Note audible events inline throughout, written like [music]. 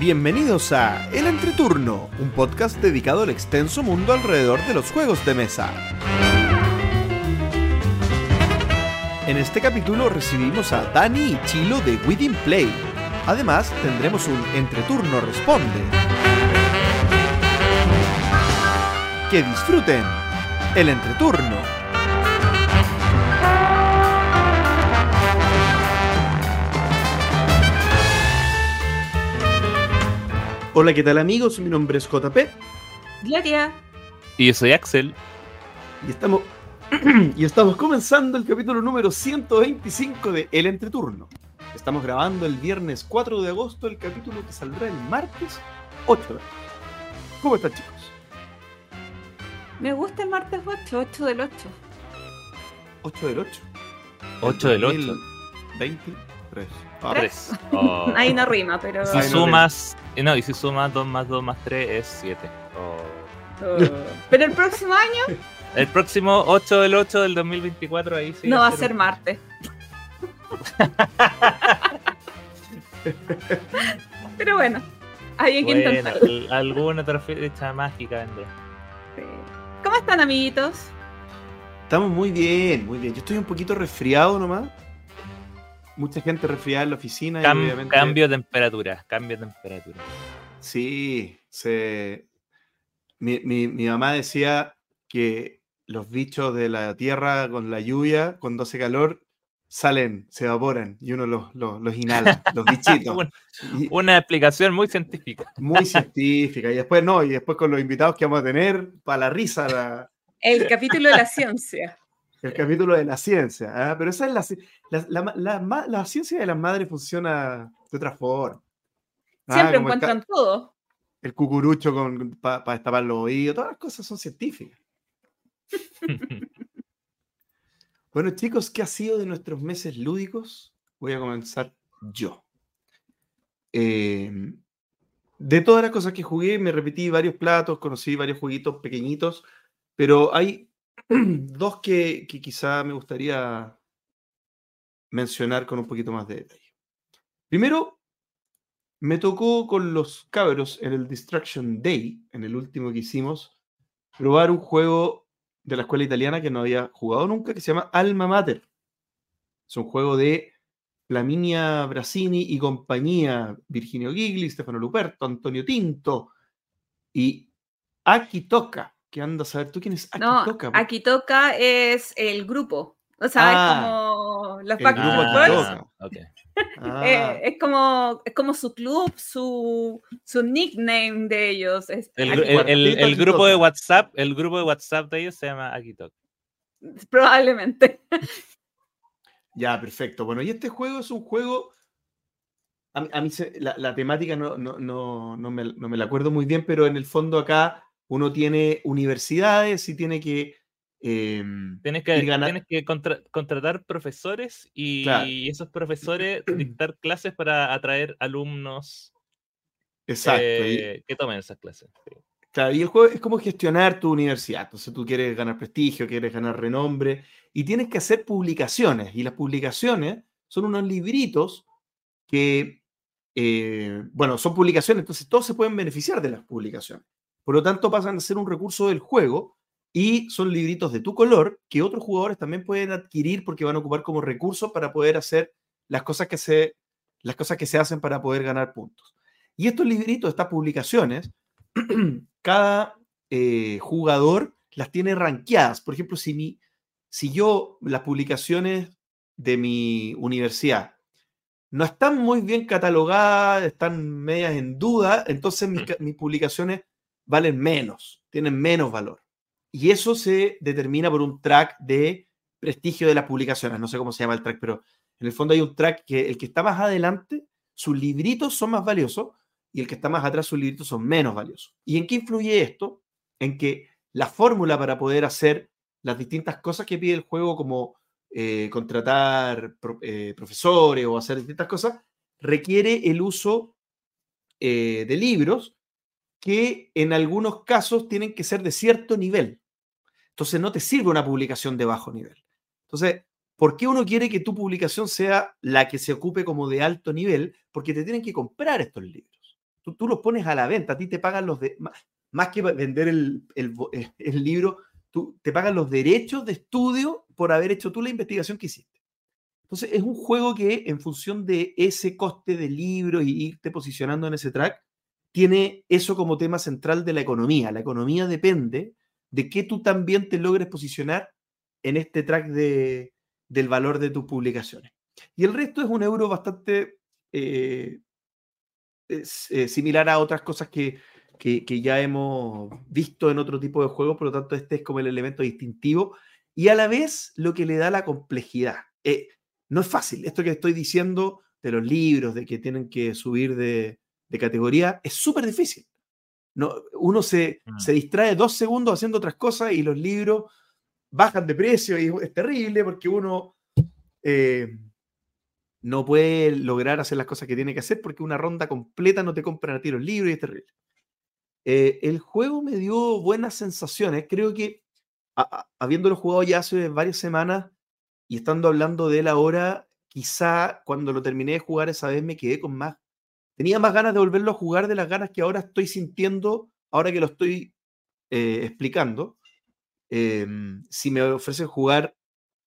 Bienvenidos a El Entreturno, un podcast dedicado al extenso mundo alrededor de los juegos de mesa. En este capítulo recibimos a Dani y Chilo de Within Play. Además, tendremos un Entreturno Responde. Que disfruten el Entreturno. Hola, ¿qué tal amigos? Mi nombre es JP Gloria. Y yo soy Axel. y estamos, [clears throat] y estamos comenzando el capítulo número 125 de El Entreturno. Estamos grabando el viernes 4 de agosto el capítulo que saldrá el martes 8 de agosto. ¿Cómo están chicos? Me gusta el martes 8, 8 del 8. 8 del 8. 8 del 8. 23. Tres. [laughs] Oh. Ahí no rima, pero. Si sumas. eh, No, y si sumas 2 más 2 más 3 es 7. Oh. Pero el próximo año [laughs] El próximo 8 del 8 del 2024 ahí sí. no va a ser martes. [laughs] pero bueno, hay que Bueno, intentarlo. al- alguna otra fecha mágica vendrá. Sí. ¿Cómo están, amiguitos? Estamos muy bien, muy bien. Yo estoy un poquito resfriado nomás. Mucha gente resfriada en la oficina. y obviamente- Cambio de temperatura. Cambio de temperatura. Sí, se... mi, mi- mi mamá decía que los bichos de la tierra con la lluvia, cuando hace calor, salen, se evaporan y uno los, los, los inhala, [laughs] los bichitos. Una- Y- Una explicación muy científica. muy [laughs] científica. Y después no, y después con los invitados que vamos a tener, para la risa, la- El capítulo de la ciencia. El capítulo de la ciencia. ¿ah? Pero esa es la, la, la- ciencia de las madres funciona de otra forma. Ah, Siempre el encuentran todo. el cucurucho para destapar los oídos, todas las cosas son científicas. [laughs] Bueno, chicos, ¿qué ha sido de nuestros meses lúdicos? Voy a comenzar yo. Eh, de todas las cosas que jugué, me repetí varios platos, conocí varios jueguitos pequeñitos, pero hay [clears throat] dos que, quizá me gustaría mencionar con un poquito más de detalle. Primero, me tocó con los cabros en el Distraction Day, en el último que hicimos, probar un juego de la escuela italiana que no había jugado nunca, que se llama Alma Mater. Es un juego de Flaminia Brasini y compañía, Virginio Gigli, Stefano Luperto, Antonio Tinto y Aki Toka. Que anda a saber tú quién es Aki No, Toka. aquí toca es el grupo. O sea, Ah, es como los Backstreet Ah. Ah, Eh, es como es como su club, su, su nickname de ellos. Es El, Aki el- el- el Cuarteto grupo de Akitoka. WhatsApp, el grupo de WhatsApp de ellos se llama Akitok. Probablemente. Ya, perfecto. Bueno, y este juego es un juego. A, mí- a mí se- la, la temática no, no, no, no me, no me la acuerdo muy bien, pero en el fondo acá uno tiene universidades y tiene que. em, Tienes que, Ir gana- tienes que contra- contratar profesores y Claro. esos [clears throat] profesores dictar clases para atraer alumnos exacto. y- eh, que tomen esas clases. Claro, y el juego es como gestionar tu universidad. Entonces tú quieres ganar prestigio, quieres ganar renombre y tienes que hacer publicaciones. Y las publicaciones son unos libritos que, eh, bueno, son publicaciones, entonces todos se pueden beneficiar de las publicaciones. Por lo tanto, pasan a ser un recurso del juego y son libritos de tu color que otros jugadores también pueden adquirir porque van a ocupar como recursos para poder hacer las cosas que se, las cosas que se hacen para poder ganar puntos. Y estos libritos, estas publicaciones, [clears throat] cada eh, jugador las tiene rankeadas. Por ejemplo, si, mi, si yo las publicaciones de mi universidad no están muy bien catalogadas, están medias en duda, entonces mis, mis publicaciones valen menos, tienen menos valor. Y eso se determina por un track de prestigio de las publicaciones. No sé cómo se llama el track, pero en el fondo hay un track que el que está más adelante, sus libritos son más valiosos y el que está más atrás, sus libritos son menos valiosos. ¿Y en qué influye esto? En que la fórmula para poder hacer las distintas cosas que pide el juego, como eh, contratar eh, profesores o hacer distintas cosas, requiere el uso eh, de libros que en algunos casos tienen que ser de cierto nivel. Entonces no te sirve una publicación de bajo nivel. Entonces, ¿por qué uno quiere que tu publicación sea la que se ocupe como de alto nivel? Porque te tienen que comprar estos libros. tú, los pones a la venta, a ti te pagan los de, más, que vender el, el, libro, te pagan los derechos de estudio por haber hecho tú la investigación que hiciste. Entonces, es un juego que en función de ese coste de libro y irte posicionando en ese track, tiene eso como tema central de la economía. La economía depende de que tú también te logres posicionar en este track de, del valor de tus publicaciones. Y el resto es un euro bastante eh, eh, similar a otras cosas que, que, que, ya hemos visto en otro tipo de juegos, por lo tanto este es como el elemento distintivo y a la vez lo que le da la complejidad. Eh, no es fácil, esto que estoy diciendo de los libros, de que tienen que subir de, de categoría, es súper difícil. No, uno se, mm. se distrae dos segundos haciendo otras cosas y los libros bajan de precio y es terrible porque uno eh, no puede lograr hacer las cosas que tiene que hacer porque una ronda completa no te compran a ti los libros y es terrible. Eh, el juego me dio buenas sensaciones. Creo que a, a, habiéndolo jugado ya hace varias semanas y estando hablando de él ahora, quizá cuando lo terminé de jugar esa vez me quedé con más. Tenía más ganas de volverlo a jugar de las ganas que ahora estoy sintiendo, ahora que lo estoy eh, explicando. Eh, si me ofrecen jugar,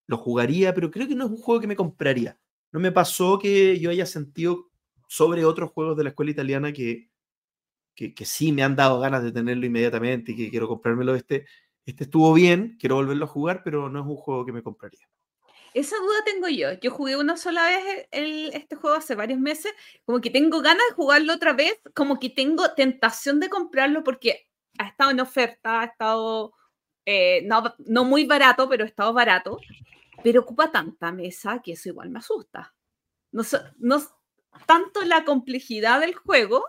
lo jugaría, pero creo que no es un juego que me compraría. No me pasó que yo haya sentido sobre otros juegos de la escuela italiana que, que, que sí me han dado ganas de tenerlo inmediatamente y que quiero comprármelo. Este, este estuvo bien, quiero volverlo a jugar, pero no es un juego que me compraría. Esa duda tengo yo. Yo jugué una sola vez el, este juego hace varios meses, como que tengo ganas de jugarlo otra vez, como que tengo tentación de comprarlo porque ha estado en oferta, ha estado eh, no, no muy barato, pero ha estado barato, pero ocupa tanta mesa que eso igual me asusta. No, no tanto la complejidad del juego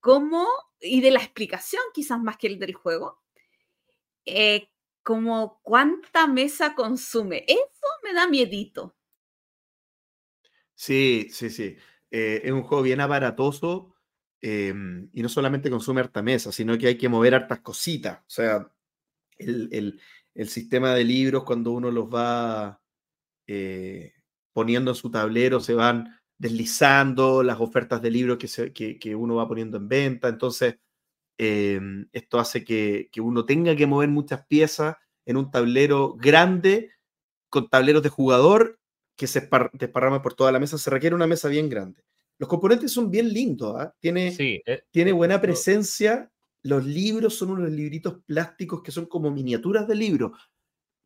como, y de la explicación quizás más que el del juego, eh, como cuánta mesa consume. Eso me da miedito. Sí, sí, sí. Eh, es un juego bien aparatoso eh, y no solamente consume harta mesa, sino que hay que mover hartas cositas. O sea, el, el, el sistema de libros, cuando uno los va eh, poniendo en su tablero, se van deslizando las ofertas de libros que, que, que uno va poniendo en venta. Entonces, eh, esto hace que, que, uno tenga que mover muchas piezas en un tablero grande, con tableros de jugador que se desparraman por toda la mesa. Se requiere una mesa bien grande. Los componentes son bien lindos, ¿eh? tiene, sí, eh, tiene buena presencia. Los libros son unos libritos plásticos que son como miniaturas de libros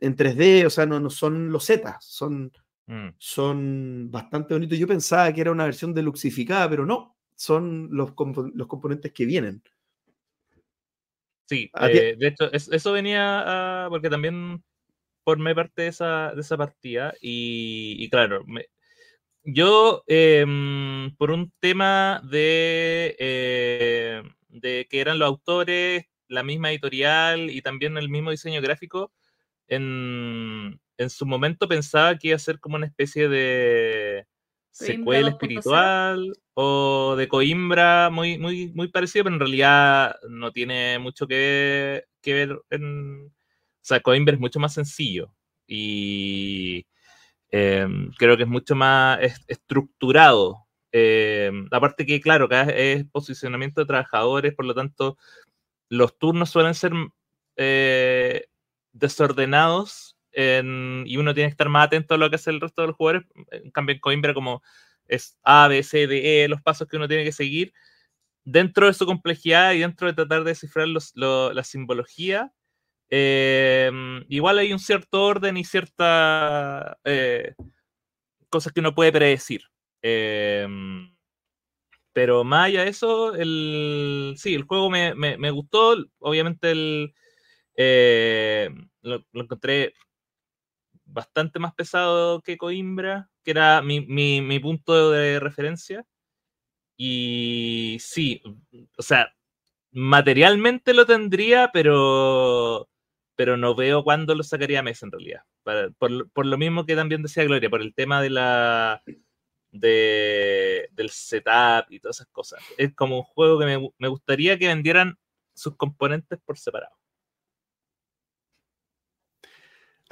en 3D, o sea, no, no son losetas, son, mm. son bastante bonitos. Yo pensaba que era una versión deluxificada, pero no, son los, comp los componentes que vienen. Sí, eh, de hecho, es, eso venía a, porque también formé parte de esa, de esa partida y, y claro, me, yo eh, por un tema de, eh, de que eran los autores, la misma editorial y también el mismo diseño gráfico, en, en su momento pensaba que iba a ser como una especie de secuela espiritual o de Coimbra muy, muy, muy parecido, pero en realidad no tiene mucho que, que ver. En... O sea, Coimbra es mucho más sencillo y eh, creo que es mucho más estructurado. Eh, aparte que, claro, cada es posicionamiento de trabajadores, por lo tanto, los turnos suelen ser eh, desordenados y uno tiene que estar más atento a lo que hace el resto de los jugadores. En cambio, en Coimbra, como es A, B, C, D, E, los pasos que uno tiene que seguir, dentro de su complejidad y dentro de tratar de descifrar los, lo, la simbología, eh, igual hay un cierto orden y ciertas eh, cosas que uno puede predecir. Eh, pero más allá de eso, el, sí, el juego me, me, me gustó. Obviamente el, eh, lo, encontré bastante más pesado que Coimbra, que era mi, mi, mi, punto de referencia. Y sí, o sea, materialmente lo tendría, pero, pero no veo cuándo lo sacaría a mesa en realidad. Para, por, por, lo mismo que también decía Gloria, por el tema de la de, del setup y todas esas cosas. Es como un juego que me, me gustaría que vendieran sus componentes por separado.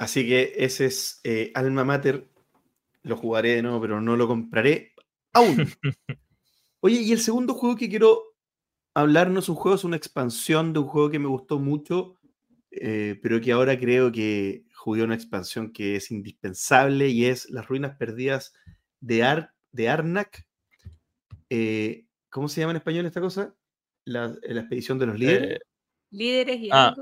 Así que ese es eh, Alma Mater. Lo jugaré de nuevo, pero no lo compraré aún. [laughs] Oye, y el segundo juego que quiero hablar no es un juego, es una expansión de un juego que me gustó mucho, eh, pero que ahora creo que jugué una expansión que es indispensable y es Las Ruinas Perdidas de, Ar de Arnak. Eh, ¿Cómo se llama en español esta cosa? La, la expedición de los líderes. Eh, Líderes y Ah.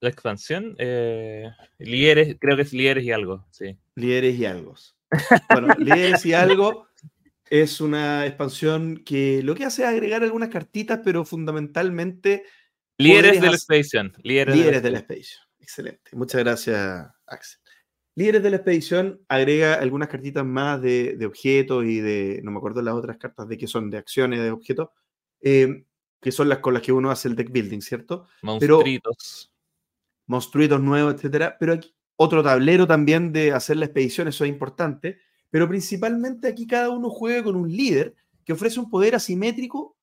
La expansión, eh, líderes, creo que es líderes y algo, sí. Líderes y algo. Bueno, [laughs] Líderes y algo es una expansión que lo que hace es agregar algunas cartitas, pero fundamentalmente Líderes de la expedición. Líderes, líderes de la expedición. Excelente. Muchas gracias, Axel. Líderes de la expedición agrega algunas cartitas más de, de objetos y de, no me acuerdo las otras cartas de que son de acciones de objetos, eh, que son las con las que uno hace el deck building, ¿cierto? Pero- Monstruitos. nuevos, etcétera. Pero aquí otro tablero también de hacer la expedición, eso es importante. Pero principalmente aquí cada uno juega con un líder que ofrece un poder asimétrico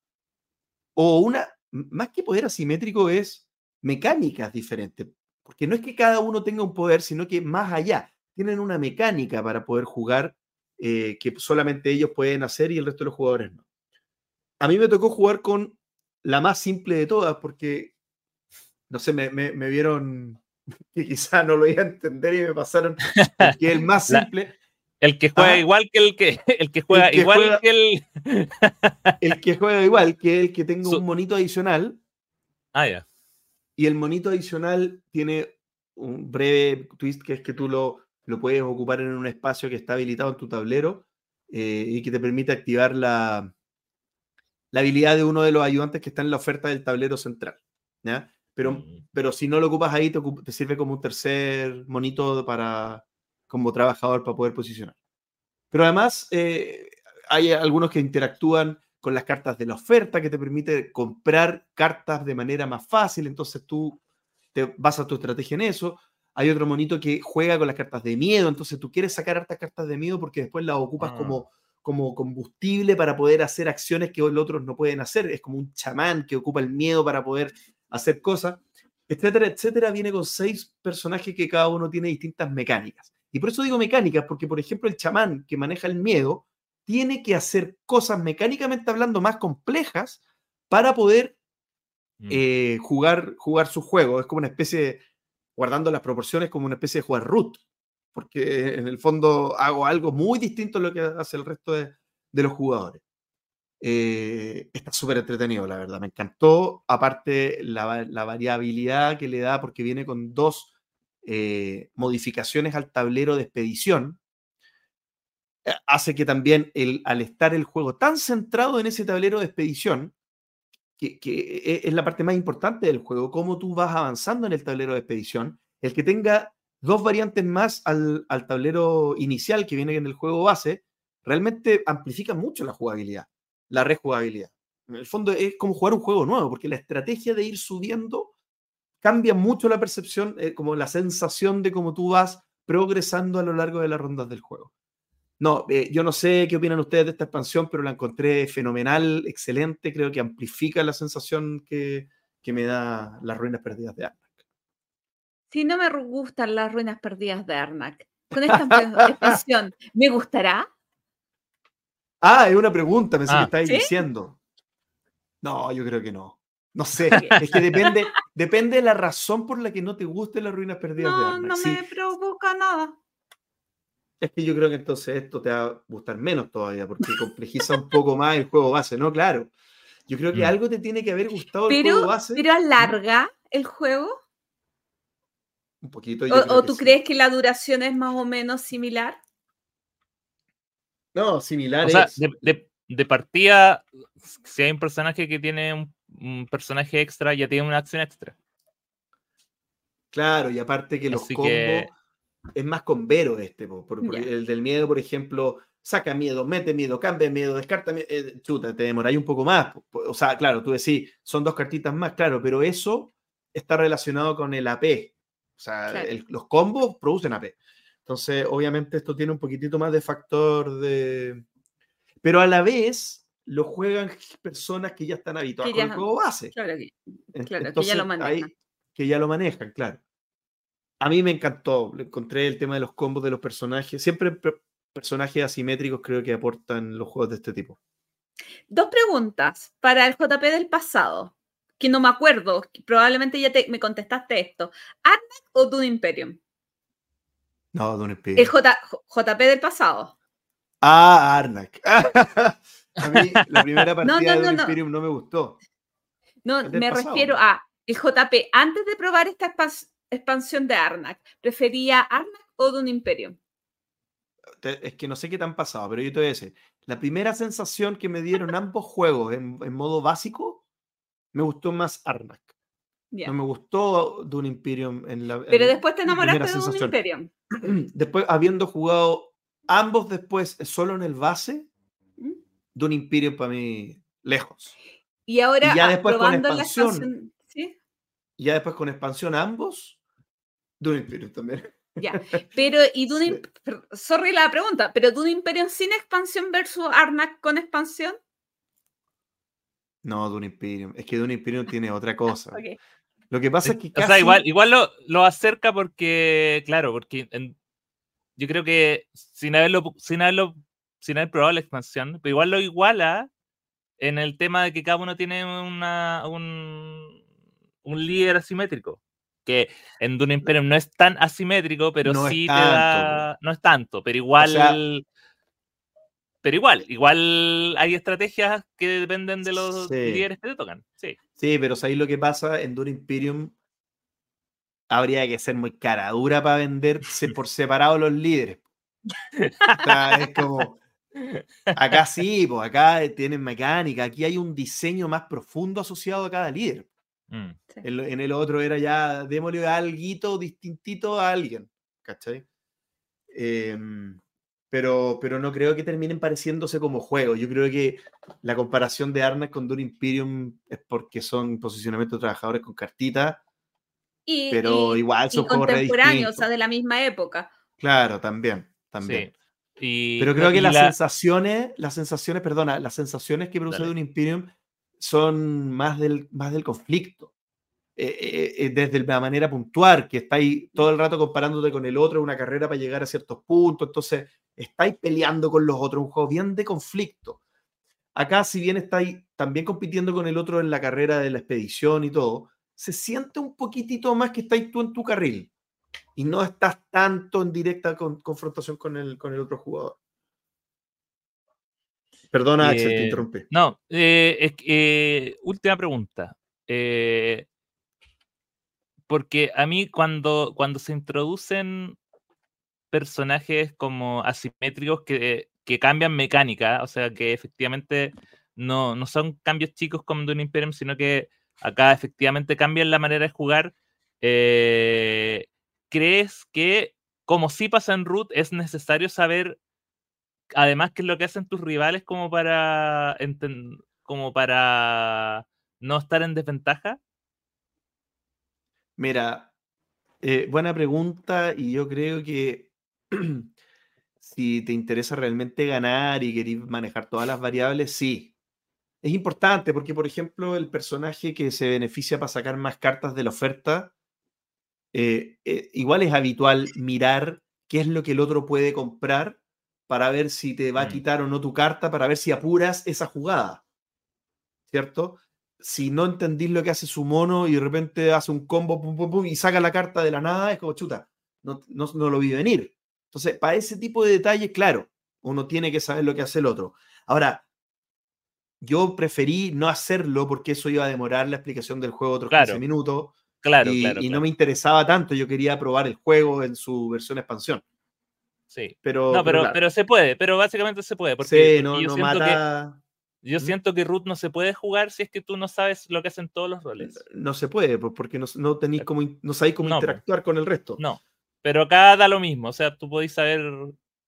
o una, más que poder asimétrico es mecánicas diferentes. Porque no es que cada uno tenga un poder, sino que más allá, tienen una mecánica para poder jugar eh, que solamente ellos pueden hacer y el resto de los jugadores no. A mí me tocó jugar con la más simple de todas porque no sé, me, me- me vieron [laughs] que quizá no lo iba a entender y me pasaron el que el más [laughs] La- simple, El que juega igual que el que [laughs] el que juega que igual juega- que el. el que juega igual, que el que tenga un monito adicional, Ah, ya. y el monito adicional tiene un breve twist que es que tú lo, lo puedes ocupar en un espacio que está habilitado en tu tablero eh, y que te permite activar la, la habilidad de uno de los ayudantes que está en la oferta del tablero central. ¿ya? Pero, Mm. pero si no lo ocupas ahí, te, sirve como un tercer monito para, como trabajador para poder posicionar. Pero además, eh, hay algunos que interactúan con las cartas de la oferta que te permite comprar cartas de manera más fácil, entonces tú te basas tu estrategia en eso. Hay otro monito que juega con las cartas de miedo, entonces tú quieres sacar hartas cartas de miedo porque después las ocupas Ah. como, como combustible para poder hacer acciones que los otros no pueden hacer. Es como un chamán que ocupa el miedo para poder hacer cosas, etcétera, etcétera. Viene con seis personajes que cada uno tiene distintas mecánicas. Y por eso digo mecánicas, porque por ejemplo el chamán que maneja el miedo tiene que hacer cosas mecánicamente hablando más complejas para poder Mm. eh, jugar, jugar su juego. Es como una especie, de- guardando las proporciones, como una especie de jugar root, porque en el fondo hago algo muy distinto a lo que hace el resto de, de los jugadores. Eh, está súper entretenido, la verdad. Me encantó. Aparte, la, la variabilidad que le da, porque viene con dos eh, modificaciones al tablero de expedición, eh, hace que también el, al estar el juego tan centrado en ese tablero de expedición, que, que es la parte más importante del juego, cómo tú vas avanzando en el tablero de expedición, el que tenga dos variantes más al, al tablero inicial que viene en el juego base, realmente amplifica mucho la jugabilidad, la rejugabilidad. En el fondo es como jugar un juego nuevo, porque la estrategia de ir subiendo cambia mucho la percepción, eh, como la sensación de cómo tú vas progresando a lo largo de las rondas del juego. No, eh, yo no sé qué opinan ustedes de esta expansión, pero la encontré fenomenal, excelente. Creo que amplifica la sensación que, que me da las ruinas perdidas de Arnak. Si no me gustan las ruinas perdidas de Arnak, con esta [laughs] expansión, ¿me gustará? Ah, es una pregunta, pensé Ah. que estáis ¿Sí? diciendo. No, yo creo que no. No sé, es que depende, depende de la razón por la que no te gusten las ruinas perdidas de No, Arnak. no Sí, me provoca nada. es que yo creo que entonces esto te va a gustar menos todavía, porque complejiza un poco más el juego base, ¿no? Claro. Yo creo que Mm. algo te tiene que haber gustado el juego base. pero alarga el juego. Un poquito. yo ¿O, creo o que tú sí. crees que la duración es más o menos similar? No, similar O sea, de, de- de partida, si hay un personaje que tiene un, un personaje extra, ya tiene una acción extra. Claro, y aparte que los Así combos que- es más con Vero este, po, por- el del miedo, por ejemplo, saca miedo, mete miedo, cambia miedo, descarta miedo, eh, chuta, te demoráis un poco más. O sea, claro, tú decís, son dos cartitas más, claro, pero eso está relacionado con el AP. O sea, Claro. el- los combos producen AP. Entonces, obviamente, esto tiene un poquitito más de factor de. Pero a la vez lo juegan [laughs] personas que ya están habituadas con el juego base. Claro que Claro, que ya lo ahí- manejan. que ya lo manejan, claro. A mí me encantó, encontré el tema de los combos de los personajes. Siempre per- personajes asimétricos creo que aportan los juegos de este tipo. Dos preguntas para el JP del pasado, que no me acuerdo, probablemente ya te, me contestaste esto. ¿Arnak o Dune Imperium? No, Dune Imperium. El J, JP del pasado. Ah, Arnak. [laughs] a mí [laughs] la primera partida de Dune Imperium no me gustó. No, me refiero a el JP, antes de probar esta expansión de Arnak, ¿prefería Arnak o Dune Imperium? Es que no sé qué tan pasado, pero yo te voy a decir, la primera sensación que me dieron ambos [laughs] juegos en, modo básico, me gustó más Arnak. No me gustó Dune Imperium en la. Pero después te enamoraste de Dune Imperium. [clears throat] Después, habiendo jugado ambos después solo en el base. Dune Imperium para mí lejos. Y ahora ya después con expansión, ¿sí? ya después con expansión ambos, Dune Imperium también. Ya, pero y Dune, [laughs] sorry la pregunta, pero Dune Imperium sin expansión versus Arnak con expansión? No, Dune Imperium, es que Dune Imperium tiene otra cosa. Lo que pasa es que casi... O sea, igual, igual lo, lo acerca porque, claro, porque yo creo que sin haberlo, sin haberlo, sin haber probado la expansión, pero igual lo iguala en el tema de que cada uno tiene una, un, un líder asimétrico. Que en Dune Imperium no es tan asimétrico, pero sí te da. No es tanto, pero igual. Pero igual, igual hay estrategias que dependen de los líderes que te tocan. Sí. Sí, pero ahí lo que pasa en Dune Imperium habría que ser muy cara dura para venderse [laughs] por separado los líderes. es como Acá sí, pues acá tienen mecánica, aquí hay un diseño más profundo asociado a cada líder. Mm. En, el otro era ya, démosle algo distintito a alguien, ¿cachai? Em, pero, pero no creo que terminen pareciéndose como juegos. Yo creo que la comparación de Arnak con Dune Imperium es porque son posicionamientos de trabajadores con cartita. pero igual son contemporáneos, o sea, de la misma época. Claro, también, también. Pero creo que las sensaciones, las sensaciones, perdona, las sensaciones que produce un Imperium son más del, más del conflicto. Eh, eh, eh, desde la manera puntual, que estáis todo el rato comparándote con el otro, una carrera para llegar a ciertos puntos, entonces estáis peleando con los otros, un juego bien de conflicto. Acá, si bien estáis también compitiendo con el otro en la carrera de la expedición y todo, se siente un poquitito más que estáis tú en tu carril y no estás tanto en directa confrontación con el, con el otro jugador. Perdona, Axel, te eh, interrumpí. No, eh, eh, última pregunta. porque a mí cuando, cuando se introducen personajes como asimétricos que, que cambian mecánica, o sea, que efectivamente no, no son cambios chicos como de un Imperium, sino que acá efectivamente cambian la manera de jugar, eh, ¿crees que, como sí pasa en Root, es necesario saber, además, qué es lo que hacen tus rivales como para, como para no estar en desventaja? Mira, eh, buena pregunta y yo creo que [clears throat] si te interesa realmente ganar y querer manejar todas las variables, sí. Es importante porque, por ejemplo, el personaje que se beneficia para sacar más cartas de la oferta eh, eh, igual es habitual mirar qué es lo que el otro puede comprar para ver si te va a mm. quitar o no tu carta, para ver si apuras esa jugada. ¿Cierto? Si no entendís lo que hace su mono y de repente hace un combo pum, pum, pum, y saca la carta de la nada, es como chuta, no, no, no lo vi venir. Entonces, para ese tipo de detalles, claro, uno tiene que saber lo que hace el otro. Ahora, yo preferí no hacerlo porque eso iba a demorar la explicación del juego otros 15 minutos Claro, y, claro, y no me interesaba tanto, yo quería probar el juego en su versión expansión. Sí. Pero, no, pero, pero, se puede, pero básicamente se puede. Porque, sí, no, yo no siento mata... que, yo siento que Root no se puede jugar si es que tú no sabes lo que hacen todos los roles. No se puede, porque no, no tenéis como, no sabéis cómo interactuar con el resto. No, pero acá da lo mismo, o sea, tú podéis saber,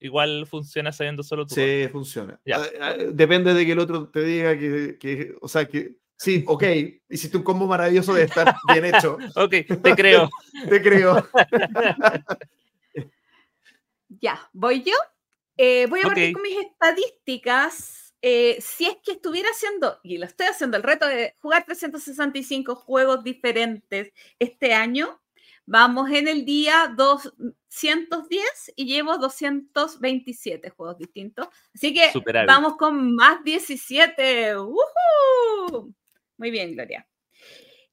igual funciona sabiendo solo tú. Sí, funciona. Ah, ah, depende de que el otro te diga que, que o sea, que Sí, [laughs] ok, hiciste un combo maravilloso de estar bien hecho. [laughs] ok, te creo. [laughs] te creo. ya, voy yo. Eh, voy a partir con mis estadísticas. Eh, si es que estuviera haciendo, y lo estoy haciendo, el reto de jugar 365 juegos diferentes este año, vamos en el día 2, 210 y llevo 227 juegos distintos. Así que vamos con más 17. Muy bien, Gloria.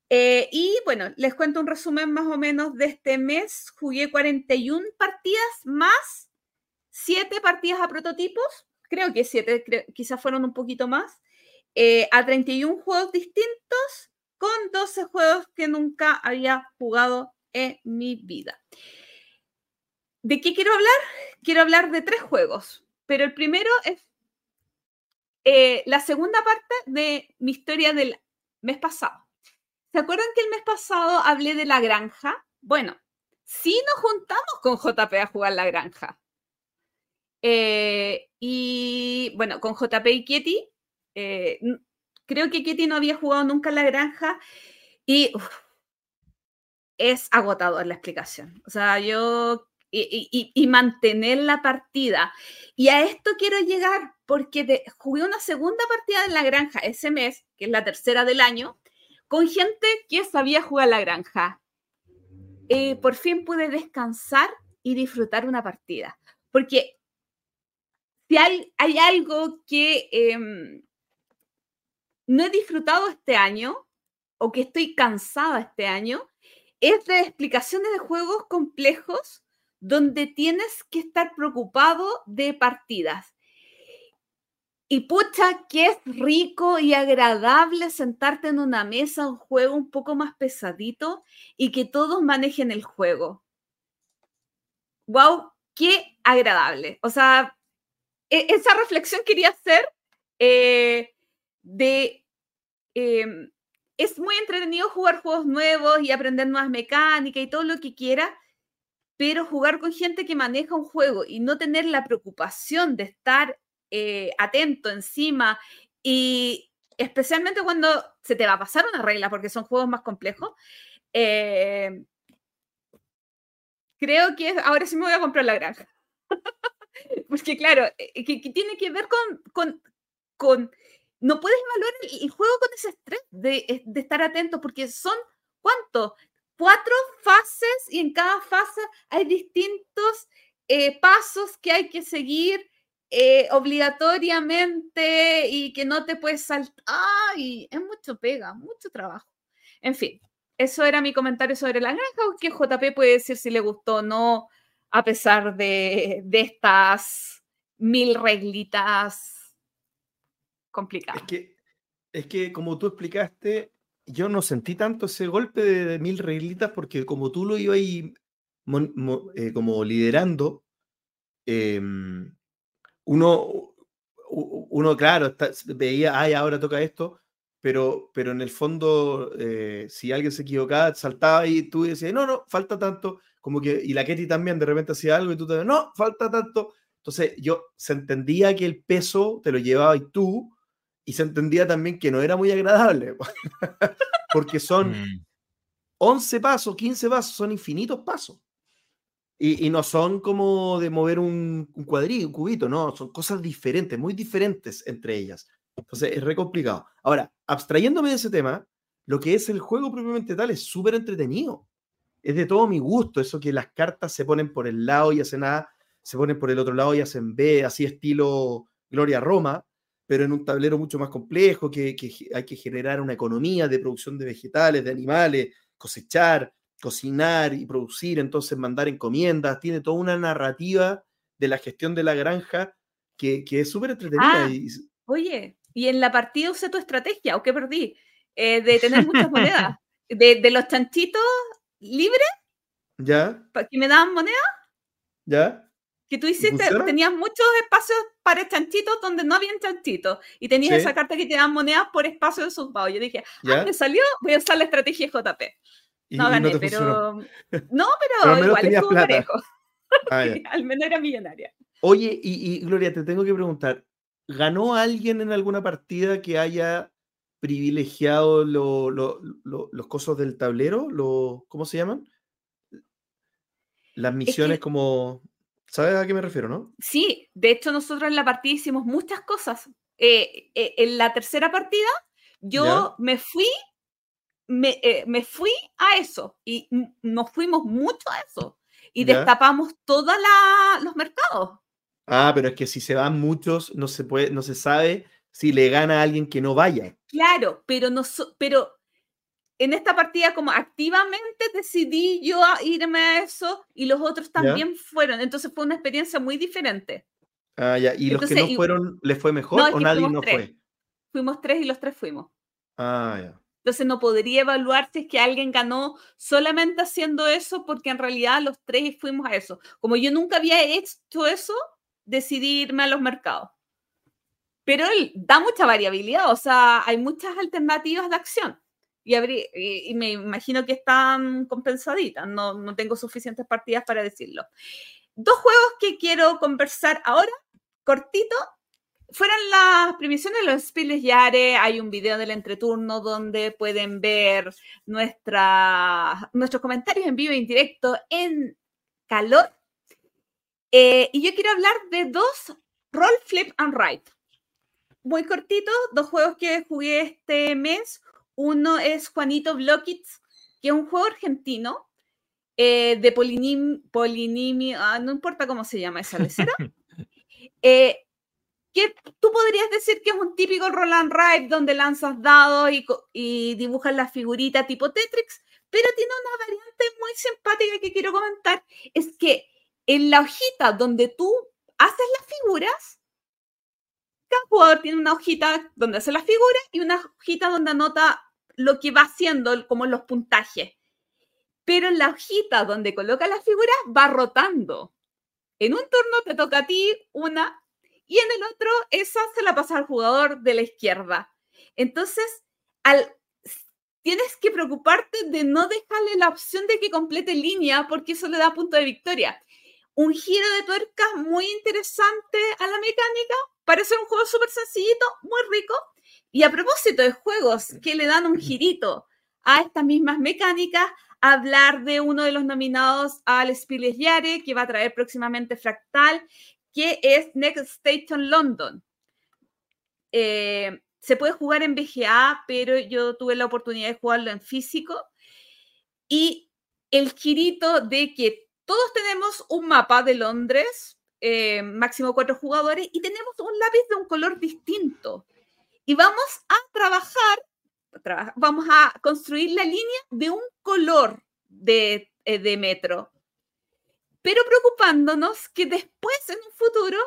Eh, y bueno, les cuento un resumen más o menos de este mes. Jugué 41 partidas más 7 partidas a prototipos. Creo que 7, quizás fueron un poquito más. Eh, a 31 juegos distintos con 12 juegos que nunca había jugado en mi vida. ¿De qué quiero hablar? Quiero hablar de tres juegos, pero el primero es eh, la segunda parte de mi historia del mes pasado. ¿Se acuerdan que el mes pasado hablé de la granja? Bueno, sí nos juntamos con JP a jugar la granja. Eh, y bueno, con JP y Kitty, eh, creo que Kitty no había jugado nunca la granja y es agotador la explicación. O sea, yo y, mantener la partida. Y a esto quiero llegar porque jugué una segunda partida en la granja ese mes, que es la tercera del año, con gente que sabía jugar la granja. Eh, por fin pude descansar y disfrutar una partida. Porque si hay, hay algo que em, no he disfrutado este año o que estoy cansada este año, es de explicaciones de juegos complejos donde tienes que estar preocupado de partidas. Y pucha, que es rico y agradable sentarte en una mesa, un juego un poco más pesadito y que todos manejen el juego. ¡Wow! ¡Qué agradable! O sea, e-, esa reflexión quería hacer eh, de... Em, es muy entretenido jugar juegos nuevos y aprender nuevas mecánicas y todo lo que quiera, pero jugar con gente que maneja un juego y no tener la preocupación de estar eh, atento encima y especialmente cuando se te va a pasar una regla porque son juegos más complejos, eh, creo que ahora sí me voy a comprar la granja. [laughs] porque claro, eh, que, tiene que ver con, con, no puedes evaluar el, juego con ese estrés de, estar atento porque son, ¿cuánto? cuatro fases y en cada fase hay distintos eh, pasos que hay que seguir eh, obligatoriamente y que no te puedes saltar. ¡Ay! Es mucho pega, mucho trabajo. En fin, eso era mi comentario sobre la granja, que JP puede decir si le gustó o no, a pesar de, de estas mil reglitas complicadas. Es que, es que, como tú explicaste, yo no sentí tanto ese golpe de, mil reglitas porque como tú lo ibas ahí eh, como liderando, em, uno, uno, claro, veía, ay, ahora toca esto, pero, pero en el fondo, eh, si alguien se equivocaba, saltaba y tú decías, no, no, falta tanto, como que, y la Ketty también de repente hacía algo y tú te no, falta tanto. Entonces yo se entendía que el peso te lo llevaba y tú, y se entendía también que no era muy agradable, [laughs] porque son 11 mm. pasos, 15 pasos, son infinitos pasos. Y, no son como de mover un, un, un cubito, no, son cosas diferentes, muy diferentes entre ellas. Entonces es re complicado. Ahora, abstrayéndome de ese tema, lo que es el juego propiamente tal es súper entretenido. Es de todo mi gusto, eso que las cartas se ponen por el lado y hacen A, se ponen por el otro lado y hacen B, así estilo Gloria Roma pero en un tablero mucho más complejo, que, hay que generar una economía de producción de vegetales, de animales, cosechar, cocinar y producir, entonces mandar encomiendas, tiene toda una narrativa de la gestión de la granja que, es súper entretenida. Ah, oye, ¿y en la partida usé tu estrategia o qué perdí? Eh, de tener muchas monedas, [laughs] de, los chanchitos libres, ¿Ya? ¿Que me daban monedas? ¿Ya? Que tú hiciste, tenías muchos espacios para chanchitos donde no habían chanchitos. Y tenías esa carta que te dan monedas por espacio de zumbado. Yo dije, ah, me salió, voy a usar la estrategia JP. No gané, pero. No, pero, igual estuvo parejo. Ah, [laughs] al menos era millonaria. Oye, y, Gloria, te tengo que preguntar: ¿ganó alguien en alguna partida que haya privilegiado los cosos del tablero? ¿Cómo se llaman? Las misiones como ¿Sabes a qué me refiero, no? Sí, de hecho nosotros en la partida hicimos muchas cosas. Eh, eh, en la tercera partida yo me fui, me, eh, me, fui a eso y nos fuimos mucho a eso. y Ya. destapamos todos los mercados. Ah, pero es que si se van muchos, no se puede, no se sabe si le gana a alguien que no vaya. Claro, pero no pero en esta partida como activamente decidí yo a irme a eso y los otros también fueron. Entonces fue una experiencia muy diferente. Ah, ya. ¿Y los que Entonces, no y- fueron, les fue mejor No, o nadie no tres. fue? Fuimos tres y los tres fuimos. Ah, ya. Entonces no podría evaluar si es que alguien ganó solamente haciendo eso, porque en realidad los tres fuimos a eso. Como yo nunca había hecho eso, decidí irme a los mercados. Pero él da mucha variabilidad, o sea, hay muchas alternativas de acción. Y, habrí- y, y me imagino que están comensaditas, no, no tengo suficientes partidas para decirlo. Dos juegos que quiero conversar ahora, cortito, fueron las premiaciones de los Spiles Yare. Hay un video del entreturno donde pueden ver nuestra, nuestros comentarios en vivo e indirecto en calor. Eh, y yo quiero hablar de dos Roll, Flip and Write. Muy cortito, dos juegos que jugué este mes. Uno es Juanito Blockits, que es un juego argentino eh, de polinim, polinimio, ah, no importa cómo se llama esa lecera. [laughs] Eh, que tú podrías decir que es un típico roll and write donde lanzas dados y dibujas la figurita tipo Tetrix, pero tiene una variante muy simpática que quiero comentar. Es que en la hojita donde tú haces las figuras, cada jugador tiene una hojita donde hace las figuras y una hojita donde anota lo que va haciendo, como los puntajes. Pero en la hojita donde coloca las figuras va rotando. En un turno te toca a ti una y en el otro esa se la pasa al jugador de la izquierda. Entonces, tienes que preocuparte de no dejarle la opción de que complete línea porque eso le da punto de victoria. Un giro de tuerca muy interesante a la mecánica. Parece un juego súper sencillito, muy rico. Y a propósito de juegos que le dan un girito a estas mismas mecánicas, hablar de uno de los nominados al Spieles Yare, que va a traer próximamente Fractal, que es Next Station London. Eh, se puede jugar en VGA, pero yo tuve la oportunidad de jugarlo en físico. Y el girito de que todos tenemos un mapa de Londres, eh, máximo cuatro jugadores, y tenemos un lápiz de un color distinto. Y vamos a trabajar, traba- vamos a construir la línea de un color de, eh, de metro. Pero preocupándonos que después, en un futuro,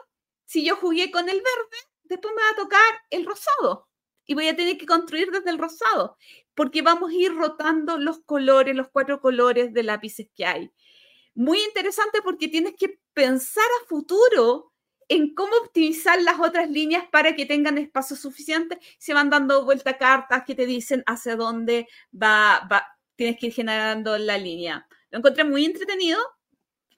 si yo jugué con el verde, después me va a tocar el rosado. Y voy a tener que construir desde el rosado, porque vamos a ir rotando los colores, los cuatro colores de lápices que hay. Muy interesante porque tienes que pensar a futuro en cómo optimizar las otras líneas para que tengan espacio suficiente. Se van dando vuelta cartas que te dicen hacia dónde va, va, tienes que ir generando la línea. Lo encontré muy entretenido,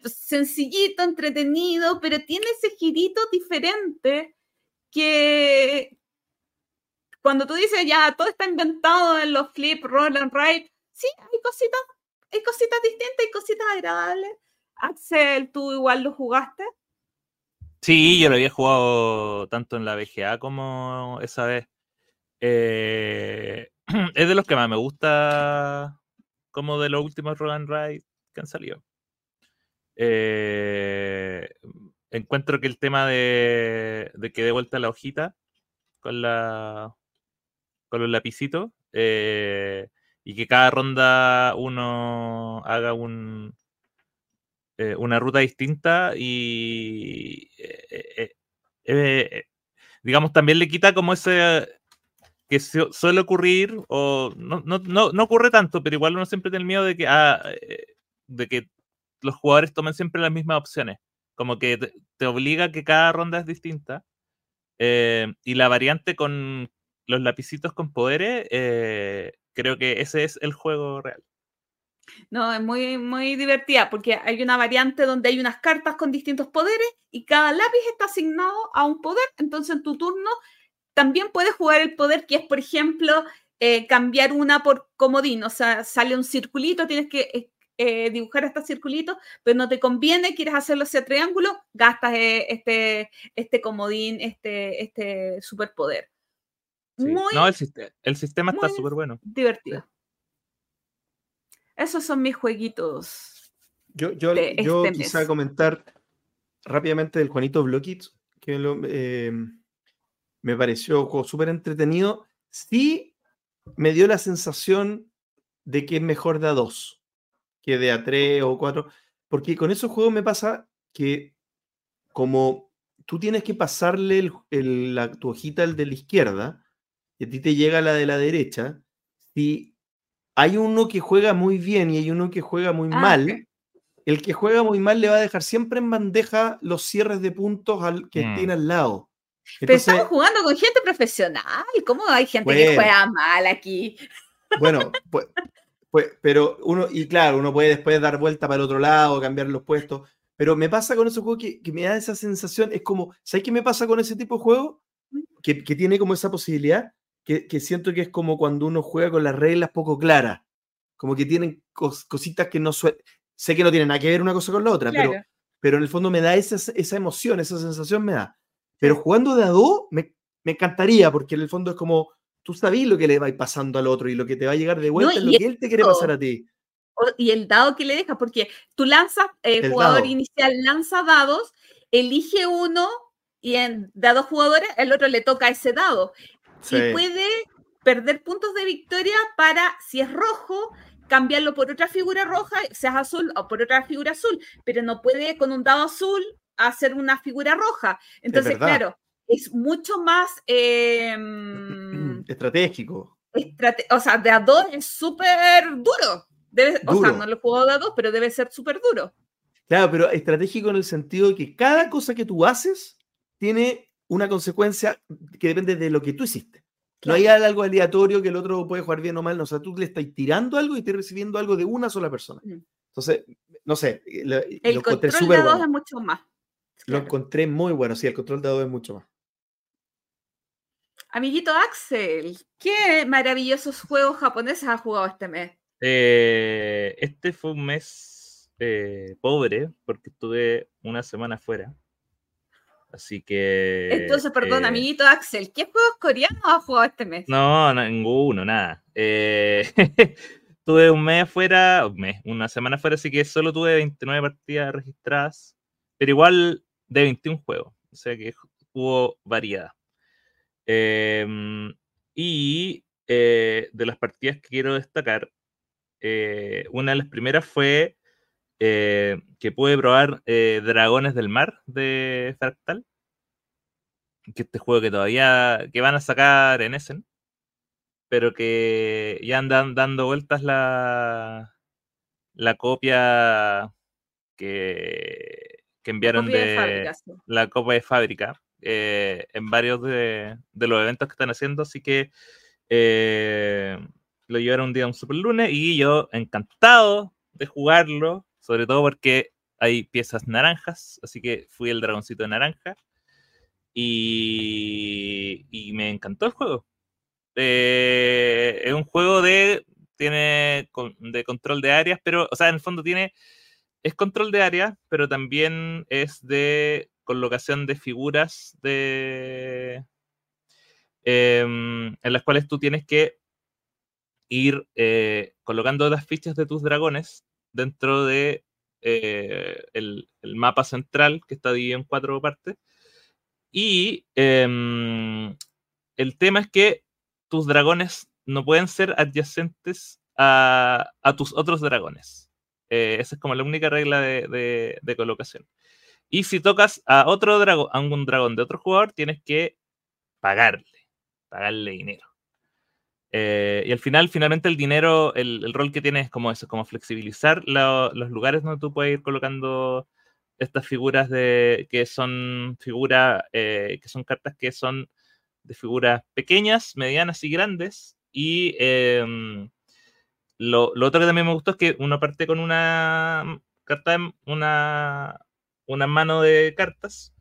sencillito, entretenido, pero tiene ese girito diferente que cuando tú dices ya todo está inventado en los flip, roll and write, sí, hay cositas, hay cositas distintas, hay cositas agradables. Axel, ¿tú igual lo jugaste? Sí, yo lo había jugado tanto en la VGA como esa vez. Eh, [clears throat] es de los que más me gusta, como de los últimos Roll and Ride que han salido. Eh, encuentro que el tema de, de que dé vuelta la hojita con la con los lapicitos eh, y que cada ronda uno haga un eh, una ruta distinta y eh, eh, digamos también le quita como ese que su- suele ocurrir o no, no, no, no ocurre tanto pero igual uno siempre tiene el miedo de que ah, de que los jugadores tomen siempre las mismas opciones como que te, obliga a que cada ronda es distinta y la variante con los lapicitos con poderes creo que ese es el juego real No, es muy, muy divertida porque hay una variante donde hay unas cartas con distintos poderes y cada lápiz está asignado a un poder. Entonces en tu turno también puedes jugar el poder que es, por ejemplo, eh, cambiar una por comodín. O sea, sale un circulito, tienes que eh, eh, dibujar este circulito, pero no te conviene, quieres hacerlo ese triángulo, gastas eh, este, este comodín, este, este superpoder. Sí. Muy no el, el sistema está súper bueno divertido. Esos son mis jueguitos Yo, yo, de yo este quisiera mes. comentar rápidamente del Juanito Blockit, que lo- eh, me pareció súper entretenido. Sí me dio la sensación de que es mejor de a dos que de a tres o cuatro, porque con esos juegos me pasa que como tú tienes que pasarle el- el- la, tu hojita al de la izquierda y a ti te llega la de la derecha, si hay uno que juega muy bien y hay uno que juega muy Ah, mal, el que juega muy mal le va a dejar siempre en bandeja los cierres de puntos al que Mm. tiene al lado. Pero estamos jugando con gente profesional. ¿Cómo hay gente que juega mal aquí? bueno, pues, pues, pero uno, y claro, uno puede después dar vuelta para el otro lado, cambiar los puestos, pero me pasa con esos juegos que, que me da esa sensación, es como, ¿sabes qué me pasa con ese tipo de juego? Que, que tiene como esa posibilidad, que, que siento que es como cuando uno juega con las reglas poco claras, como que tienen cos- cositas que no suelen, sé que no tienen nada que ver una cosa con la otra, pero, Claro. pero en el fondo me da esa, esa emoción, esa sensación me da. Pero jugando de a dos, me, me encantaría, porque en el fondo es como, tú sabes lo que le va pasando al otro y lo que te va a llegar de vuelta es lo y que él te quiere pasar a ti. Y el dado que le dejas, porque tú lanzas, eh, El jugador dado. inicial lanza dados, elige uno y en de a dos jugadores, el otro le toca ese dado. Sí. Y puede perder puntos de victoria para, si es rojo, cambiarlo por otra figura roja, seas azul o por otra figura azul, pero no puede con un dado azul hacer una figura roja. Entonces, claro, es mucho más... eh, mm, [clears throat] Estratégico. estrate- o sea, de a dos es súper duro. Debe- O sea, Duro. no lo juego de a dos, pero debe ser súper duro. Claro, pero estratégico en el sentido de que cada cosa que tú haces tiene una consecuencia que depende de lo que tú hiciste. No hay algo aleatorio que el otro puede jugar bien o mal. no, O sea, tú le estás tirando algo y estás recibiendo algo de una sola persona. Entonces, no sé, lo, El control de dos bueno. es mucho más. Lo Claro. encontré muy bueno. Sí, el control de dado es mucho más. Amiguito Axel, ¿qué maravillosos juegos japoneses has jugado este mes? Eh, este fue un mes eh, pobre porque estuve una semana fuera. Así que. Entonces, perdón, eh, amiguito Axel, ¿qué juegos coreanos has jugado este mes? No, no, ninguno, nada. Eh, [laughs] tuve un mes afuera, un mes, una semana afuera, así que solo tuve 29 partidas registradas, pero igual de 21 juegos, o sea que hubo variedad. Em, y eh, de las partidas que quiero destacar, una de las primeras fue eh, que pude probar eh, Dragones del Mar de Fractal, que este juego que todavía que van a sacar en Essen, pero que ya andan dando vueltas la, la copia que, que enviaron de, fábrica, sí. la copia de fábrica eh, en varios de, de los eventos que están haciendo, así que lo llevaron un día un super lunes y yo encantado de jugarlo, sobre todo porque hay piezas naranjas, así que fui el dragoncito de naranja y, y me encantó el juego. Eh, es un juego de tiene de control de áreas, pero, o sea, en el fondo tiene es control de área, pero también es de colocación de figuras de em, en las cuales tú tienes que ir eh, colocando las fichas de tus dragones dentro de eh, el, el mapa central que está dividido en cuatro partes. Y em, el tema es que tus dragones no pueden ser adyacentes a, a tus otros dragones. Eh, esa es como la única regla de, de- colocación. Y si tocas a otro dragón, a un dragón de otro jugador, tienes que pagarle, pagarle dinero. Eh, y al final, finalmente, el dinero, el, el rol que tiene es como eso, como flexibilizar la- los lugares donde tú puedes ir colocando estas figuras de que son figuras, eh, que son cartas que son de figuras pequeñas, medianas y grandes. Y em, lo, lo otro que también me gustó es que uno parte con una carta, de- una, una mano de cartas.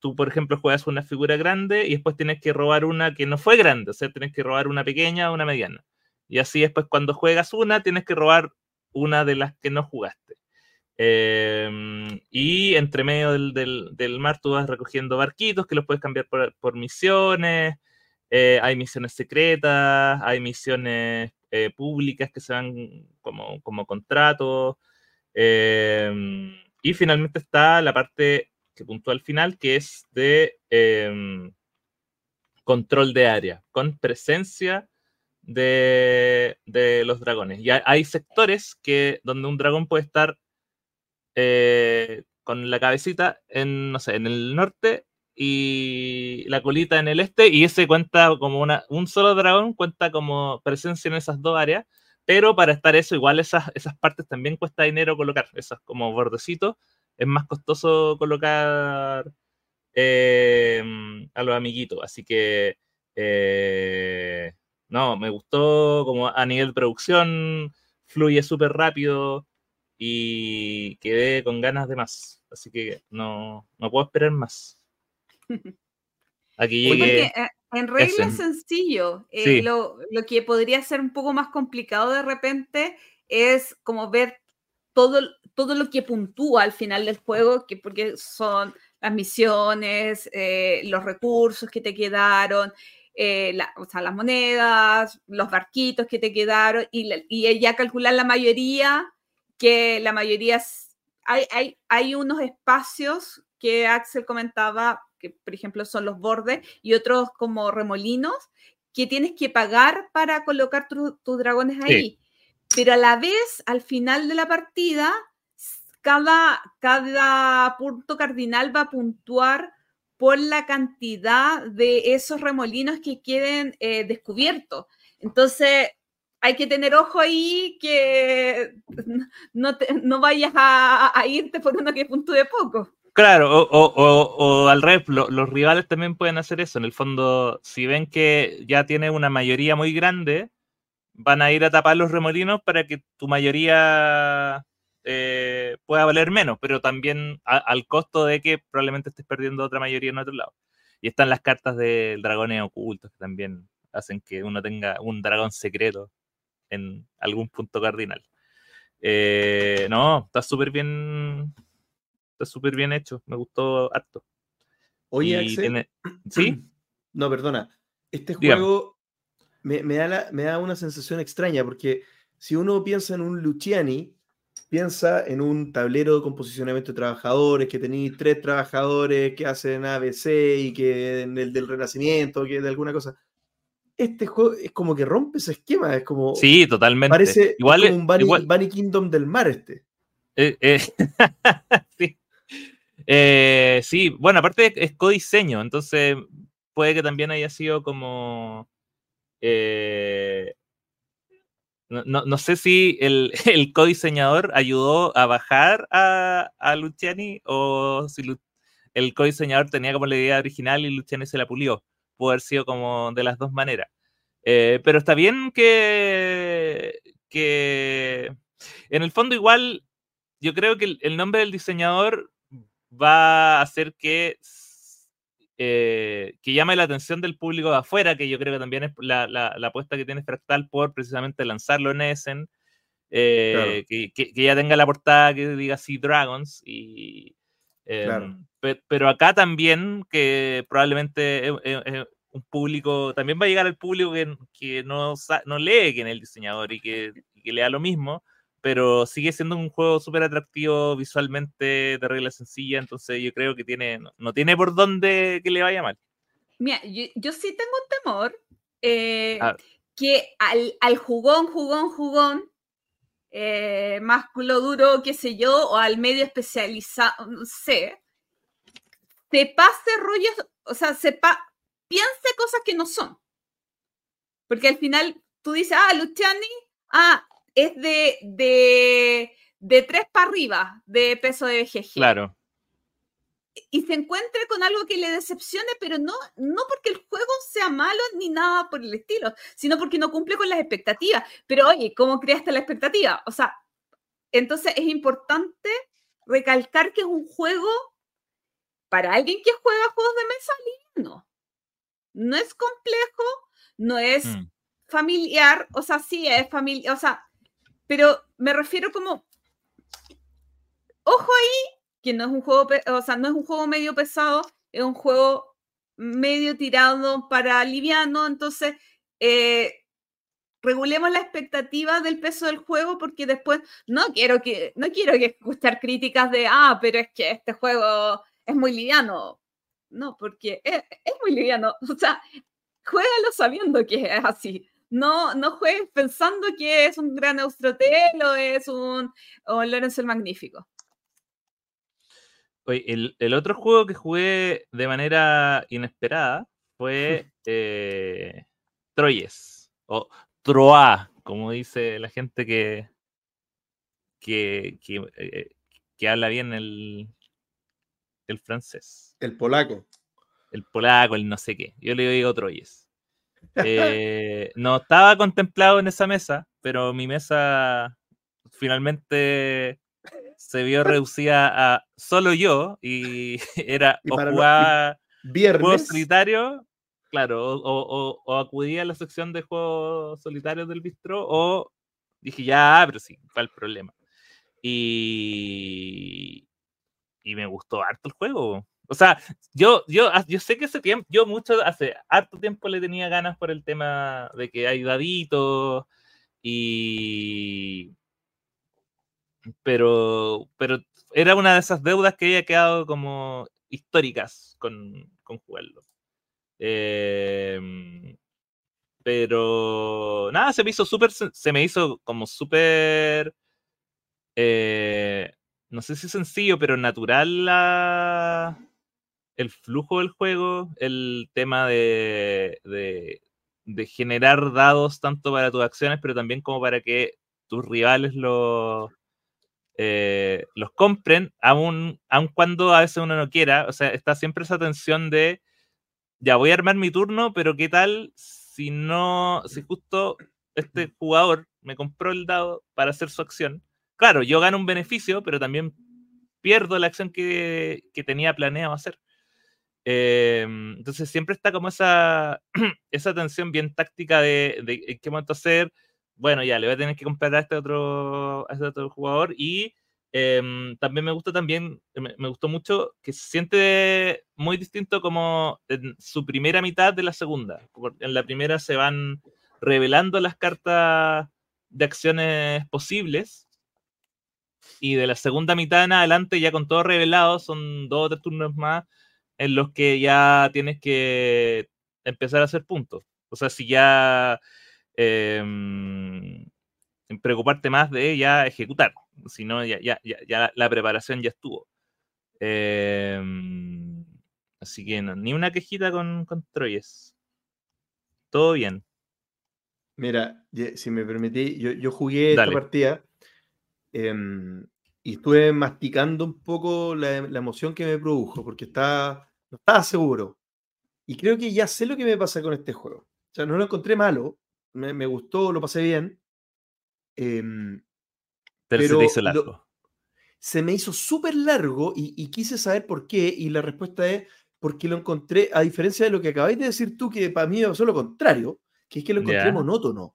Tú, por ejemplo, juegas una figura grande y después tienes que robar una que no fue grande, o sea, tienes que robar una pequeña o una mediana. Y así después cuando juegas una, tienes que robar una de las que no jugaste. Em, y entre medio del, del- mar tú vas recogiendo barquitos que los puedes cambiar por, por misiones. eh, hay misiones secretas, hay misiones eh, públicas que se van como, como contratos. Em, y finalmente está la parte que puntúa al final, que es de em, control de área, con presencia de, los dragones. Y hay, sectores que, donde un dragón puede estar eh, con la cabecita en, no sé, en el norte y la colita en el este, y ese cuenta como una, un solo dragón, cuenta como presencia en esas dos áreas, pero para estar eso, igual esas, esas partes también cuesta dinero colocar, esas como bordecitos, es más costoso colocar eh, a los amiguitos, así que eh, no, me gustó como a nivel de producción, fluye súper rápido y quedé con ganas de más, así que no, no puedo esperar más. Aquí llegué. Eh, en regla es sencillo. Eh, lo, que podría ser un poco más complicado de repente es como ver todo, todo lo que puntúa al final del juego, que porque son las misiones, eh, los recursos que te quedaron, o sea, las monedas, los barquitos que te quedaron, y, y ya calcular la mayoría, que la mayoría hay, hay, hay unos espacios que Axel comentaba que por ejemplo son los bordes, y otros como remolinos, que tienes que pagar para colocar tus dragones ahí. Pero a la vez, al final de la partida, cada, cada punto cardinal va a puntuar por la cantidad de esos remolinos que queden eh, descubiertos. Entonces, hay que tener ojo ahí que [laughs] no, no vayas a, a, irte por uno que puntúe poco. Claro, o, al revés, los rivales también pueden hacer eso. En el fondo, si ven que ya tiene una mayoría muy grande, van a ir a tapar los remolinos para que tu mayoría eh, pueda valer menos, pero también al costo de que probablemente estés perdiendo otra mayoría en otro lado. Y están las cartas de dragones ocultos que también hacen que uno tenga un dragón secreto en algún punto cardinal. Eh, no, está súper bien está súper bien hecho, me gustó harto. Oye, ¿sí? [clears throat] No, perdona. Este juego me, da me da una sensación extraña porque si uno piensa en un Luciani, piensa en un tablero de composicionamiento de trabajadores, que tenéis tres trabajadores que hacen ABC y que en el del Renacimiento, que de alguna cosa. Este juego es como que rompe ese esquema, es como. Sí, totalmente. Parece igual, como un Bunny, Kingdom del mar este. Eh, eh, [laughs] sí. Eh, sí, bueno, aparte es codiseño, entonces puede que también haya sido como... Eh, no, sé si el, [laughs] el codiseñador ayudó a bajar a, a Luciani o si el codiseñador tenía como la idea original y Luciani se la pulió. Puede haber sido como de las dos maneras. Eh, pero está bien que, que en el fondo igual yo creo que el nombre del diseñador va a hacer que, eh, que llame la atención del público de afuera, que yo creo que también es la, la, apuesta que tiene Fractal por precisamente lanzarlo en Essen, eh, que, que, ya tenga la portada que diga Sea Dragons. Y, em, pero acá también, que probablemente es, un público, también va a llegar el público que, que no, no lee quién es el diseñador y que, y que lea lo mismo pero sigue siendo un juego súper atractivo visualmente, de regla sencilla, entonces yo creo que tiene, no, tiene por dónde que le vaya mal. Mira, yo, sí tengo un temor eh, ah. que al, al, jugón, jugón, jugón, eh, más culo duro, qué sé yo, o al medio especializado, no sé, se pase rollos, o sea, se piense cosas que no son. Porque al final tú dices, ah, Luciani, ah, es de, de, de 3 para arriba de peso de BGG. Claro. Y se encuentre con algo que le decepcione, pero no, no porque el juego sea malo ni nada por el estilo, sino porque no cumple con las expectativas. Pero oye, ¿cómo creaste la expectativa? O sea, entonces es importante recalcar que es un juego para alguien que juega juegos de mesa no. No es complejo, no es mm. familiar, o sea, sí es familiar, o sea, pero me refiero como, ojo ahí, que no es un juego, o sea, no es un juego medio pesado, es un juego medio tirado para liviano, entonces, eh, regulemos la expectativa del peso del juego porque después no quiero que no quiero que escuchar críticas de ah, pero es que este juego es muy liviano. No, porque es, es muy liviano. [laughs] O sea, juégalo sabiendo que es así. No, no juegues pensando que es un gran Austrotel o es un o Lorenzo el Magnífico. Oye, el, el otro juego que jugué de manera inesperada fue [laughs] eh, Troyes, o Troa, como dice la gente que, que, que, eh, que habla bien el, el francés. El polaco. El polaco, el no sé qué. Yo le digo Troyes. Eh, no estaba contemplado en esa mesa, pero mi mesa finalmente se vio reducida a solo yo y [laughs] era Y o jugaba Viernes. solitarios, claro, o, o- o- o acudía a la sección de juegos solitarios del bistro, o dije, ya, pero sí, ¿cuál el problema? Y, y me gustó harto el juego. O sea, yo, yo, ah, yo sé que ese tiempo, yo mucho, hace harto tiempo le tenía ganas por el tema de que hay daditos y... Pero, pero era una de esas deudas que había quedado como históricas con, con jugarlo. Em, pero nada, se me hizo súper, se me hizo como súper, eh, no sé si sencillo, pero natural la, el flujo del juego, el tema de, de, de generar dados tanto para tus acciones, pero también como para que tus rivales lo, eh, los compren, aun, aun cuando a veces uno no quiera. O sea, está siempre esa tensión de, ya voy a armar mi turno, pero ¿qué tal si no, si justo este jugador me compró el dado para hacer su acción? Claro, yo gano un beneficio, pero también pierdo la acción que, que tenía planeado hacer. Eh, entonces siempre está como esa, [clears throat] esa tensión bien táctica de, en qué momento hacer. Bueno, ya le voy a tener que comprar a este otro, este otro jugador. Y em, también me gusta también, me, me gustó mucho que se siente muy distinto como en su primera mitad de la segunda. En la primera se van revelando las cartas de acciones posibles. Y de la segunda mitad en adelante, ya con todo revelado, son dos o tres turnos más en los que ya tienes que empezar a hacer puntos. O sea, si ya em, preocuparte más de ya ejecutar, si no, ya, ya, ya, ya la, la preparación ya estuvo. Em, así que no, ni una quejita con, con Troyes. Todo bien. Mira, si me permití, yo, yo jugué esta partida em, y estuve masticando un poco la, la emoción que me produjo, porque estaba, no estaba seguro. Y creo que ya sé lo que me pasa con este juego. O sea, no lo encontré malo, me, me gustó, lo pasé bien. em, Pero, se te hizo lo- largo. se me hizo súper largo y, y quise saber por qué, y la respuesta es porque lo encontré, a diferencia de lo que acabáis de decir tú, que para mí me pasó lo contrario, que es que lo encontré Ya. monótono.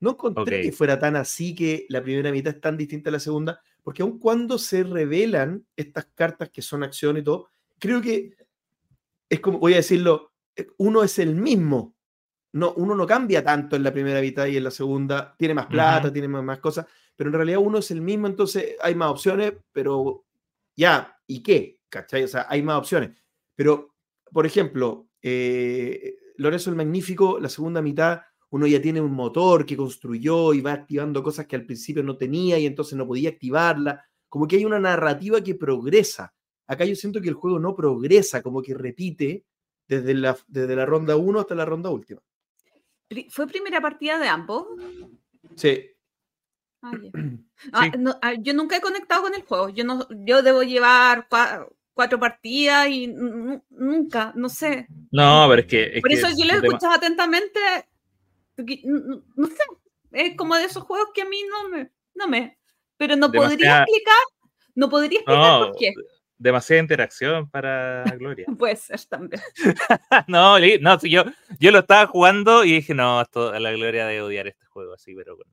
No encontré que fuera tan así que la primera mitad es tan distinta a la segunda, porque aun cuando se revelan estas cartas que son acción y todo, creo que es como, voy a decirlo, eh, uno es el mismo. No, uno no cambia tanto en la primera mitad y en la segunda, tiene más plata, tiene más, más cosas, pero en realidad uno es el mismo, entonces hay más opciones, pero ya, ¿y qué? ¿Cachai? O sea, hay más opciones. Pero, por ejemplo, eh, Lorenzo el Magnífico, la segunda mitad, uno ya tiene un motor que construyó y va activando cosas que al principio no tenía y entonces no podía activarla. Como que hay una narrativa que progresa. Acá yo siento que el juego no progresa, como que repite desde la, desde la ronda 1 hasta la ronda última. ¿Fue primera partida de ambos? Sí. Ah. [clears throat] Ah, Sí. no, ah, yo nunca he conectado con el juego. Yo no, yo debo llevar cua- cuatro partidas y nu- nunca, no sé. No, pero es que. es Por que eso yo lo he escuchado atentamente. no sé, es como de esos juegos que a mí no me, no me, pero no podría explicar, no podría explicar No, por qué. Demasiada interacción para Gloria. [laughs] Puede ser también. [laughs] no, no, yo, yo lo estaba jugando y dije, no, esto, a la Gloria de odiar este juego así, pero con,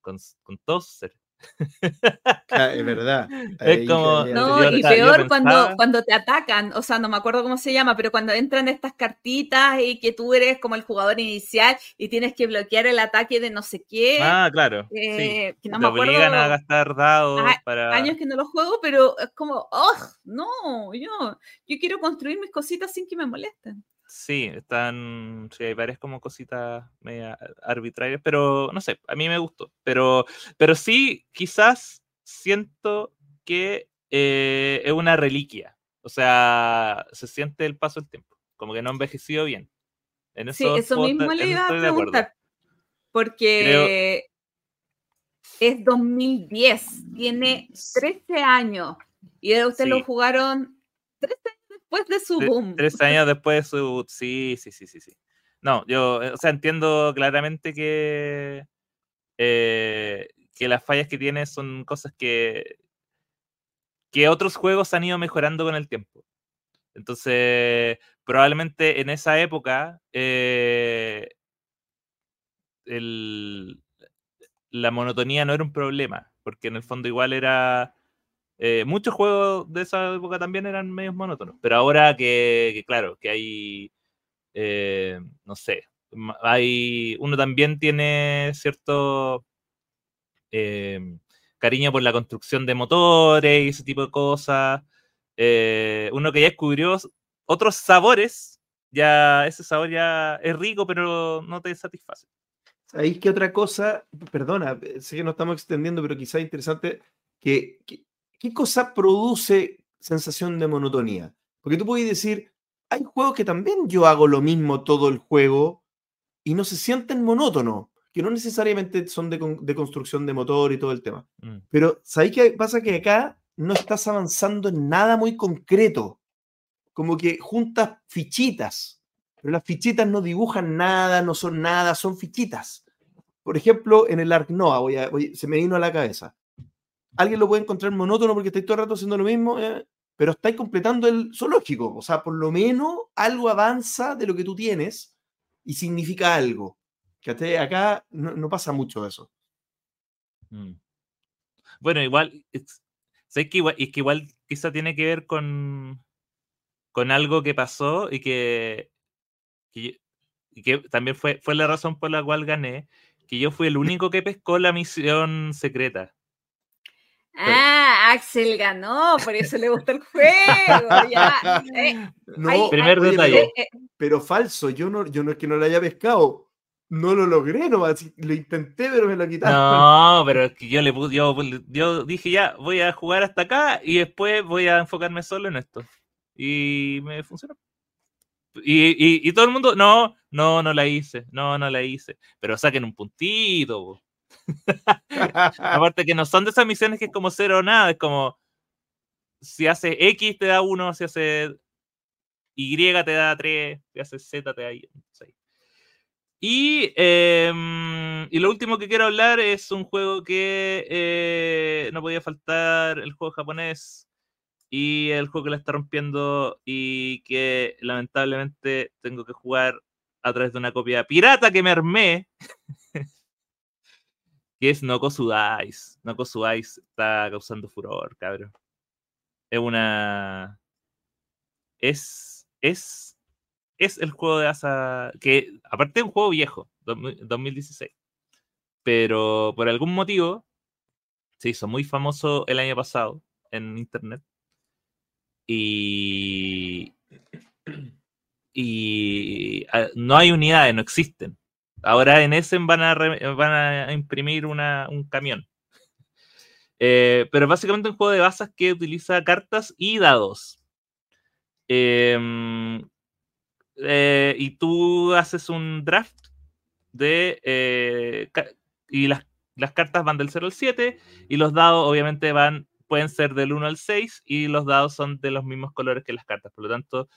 con, con todo su ser. [laughs] Ah, es verdad. Es como- No, y peor cuando, cuando te atacan, o sea, no me acuerdo cómo se llama, pero cuando entran estas cartitas y que tú eres como el jugador inicial y tienes que bloquear el ataque de no sé qué, Ah, claro. sí. eh, que no Te me acuerdo, obligan a gastar dados para. años que no lo juego, pero es como, oh, no, yo, yo quiero construir mis cositas sin que me molesten. Sí, están. Sí, hay varias como cositas media arbitrarias, pero no sé, a mí me gustó. Pero, pero sí, quizás siento que eh, es una reliquia. O sea, se siente el paso del tiempo. Como que no ha envejecido bien. En Sí, eso, puedo mismo le iba a preguntar. Porque es 2010, tiene 13 años. Y ustedes lo jugaron 13 años después de su boom. Tres años después de su. Sí, sí, sí, sí, sí. No, yo, eh, o sea, entiendo claramente que. eh, que las fallas que tiene son cosas que. que otros juegos han ido mejorando con el tiempo. Entonces, probablemente en esa época. eh, el- la monotonía no era un problema, porque en el fondo igual era. Eh, muchos juegos de esa época también eran medios monótonos, pero ahora que, que claro, que hay, eh, no sé, hay, uno también tiene cierto eh, cariño por la construcción de motores y ese tipo de cosas, eh, uno que ya descubrió otros sabores, ya ese sabor ya es rico, pero no te satisface. ¿Sabéis qué otra cosa? Perdona, sé que nos estamos extendiendo, pero quizá es interesante que, que- ¿qué cosa produce sensación de monotonía? Porque tú puedes decir, hay juegos que también yo hago lo mismo todo el juego y no se sienten monótonos, que no necesariamente son de, con- de construcción de motor y todo el tema. Mm. Pero ¿sabéis qué pasa? Que acá no estás avanzando en nada muy concreto. Como que juntas fichitas, pero las fichitas no dibujan nada, no son nada, son fichitas. Por ejemplo, en el Ark Noah, voy a- voy- se me vino a la cabeza. Alguien lo puede encontrar monótono porque estáis todo el rato haciendo lo mismo, eh, pero estáis completando el zoológico. O sea, por lo menos algo avanza de lo que tú tienes y significa algo. ¿Cachai? Acá no, pasa mucho eso. Mm. Bueno, igual, sé que igual, que quizá tiene que ver con, con algo que pasó y que, que, que también fue, fue la razón por la cual gané, que yo fui el único que pescó la misión secreta. Ah, Axel ganó, por eso le gustó el juego. Ya. Eh, No, Primer detalle. pero- eh, eh, pero falso, yo no, yo no es que no lo haya pescado, no lo logré nomás, lo intenté, pero me lo quitaron. No, pero es que yo le puse, yo, yo dije ya, voy a jugar hasta acá y después voy a enfocarme solo en esto. Y me funcionó. Y, y, y todo el mundo, no, no, no la hice, no, no la hice. Pero saquen un puntito. po. [laughs] Aparte que no son de esas misiones que es como cero o nada, es como si hace X te da uno, si hace Y te da 3, si hace Z te da 6. Y, em, y lo último que quiero hablar es un juego que eh, no podía faltar, el juego japonés y el juego que la está rompiendo y que lamentablemente tengo que jugar a través de una copia pirata que me armé, [laughs] que es Noko Sudais. Noko Sudais está causando furor, cabrón. Es una... Es... Es... Es el juego de Asa... Que aparte es un juego viejo, 2016. Pero por algún motivo se hizo muy famoso el año pasado en internet. Y... Y ah, no hay unidades, no existen. Ahora en Essen van a, imprimir un camión. Eh, pero básicamente un juego de bazas que utiliza cartas y dados. Em, eh, y tú haces un draft de. eh, y las, las cartas van del 0 al 7. Y los dados, obviamente, van. Pueden ser del 1 al 6. Y los dados son de los mismos colores que las cartas. Por lo tanto,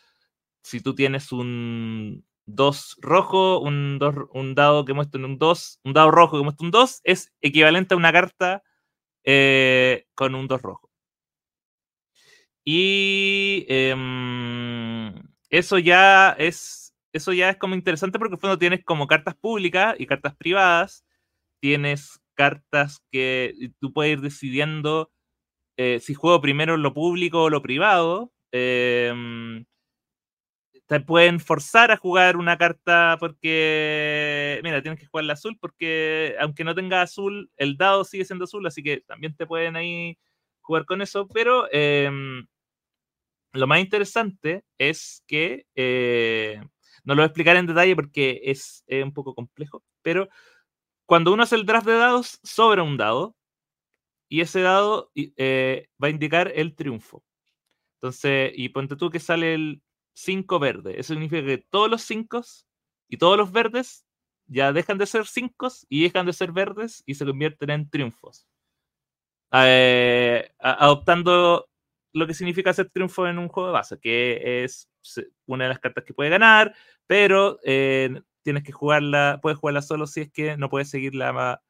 si tú tienes un 2 rojo, un, dos- un dado que muestra un 2, un dado rojo que muestra un 2, es equivalente a una carta eh, con un 2 rojo. Y em, eso ya es eso ya es como interesante porque cuando tienes como cartas públicas y cartas privadas, tienes cartas que tú puedes ir decidiendo eh, si juego primero lo público o lo privado. Em, te pueden forzar a jugar una carta porque, mira, tienes que jugar la azul porque aunque no tenga azul, el dado sigue siendo azul, así que también te pueden ahí jugar con eso, pero em, lo más interesante es que, eh, no lo voy a explicar en detalle porque es un poco complejo, pero cuando uno hace el draft de dados, sobra un dado y ese dado eh, va a indicar el triunfo. Entonces, y ponte tú que sale el 5 verde. Eso significa que todos los 5 y todos los verdes ya dejan de ser 5 y dejan de ser verdes y se convierten en triunfos. Eh, adoptando lo que significa ser triunfo en un juego de base, que es una de las cartas que puede ganar, pero eh, tienes que jugarla, puedes jugarla solo si es que no puedes seguir la,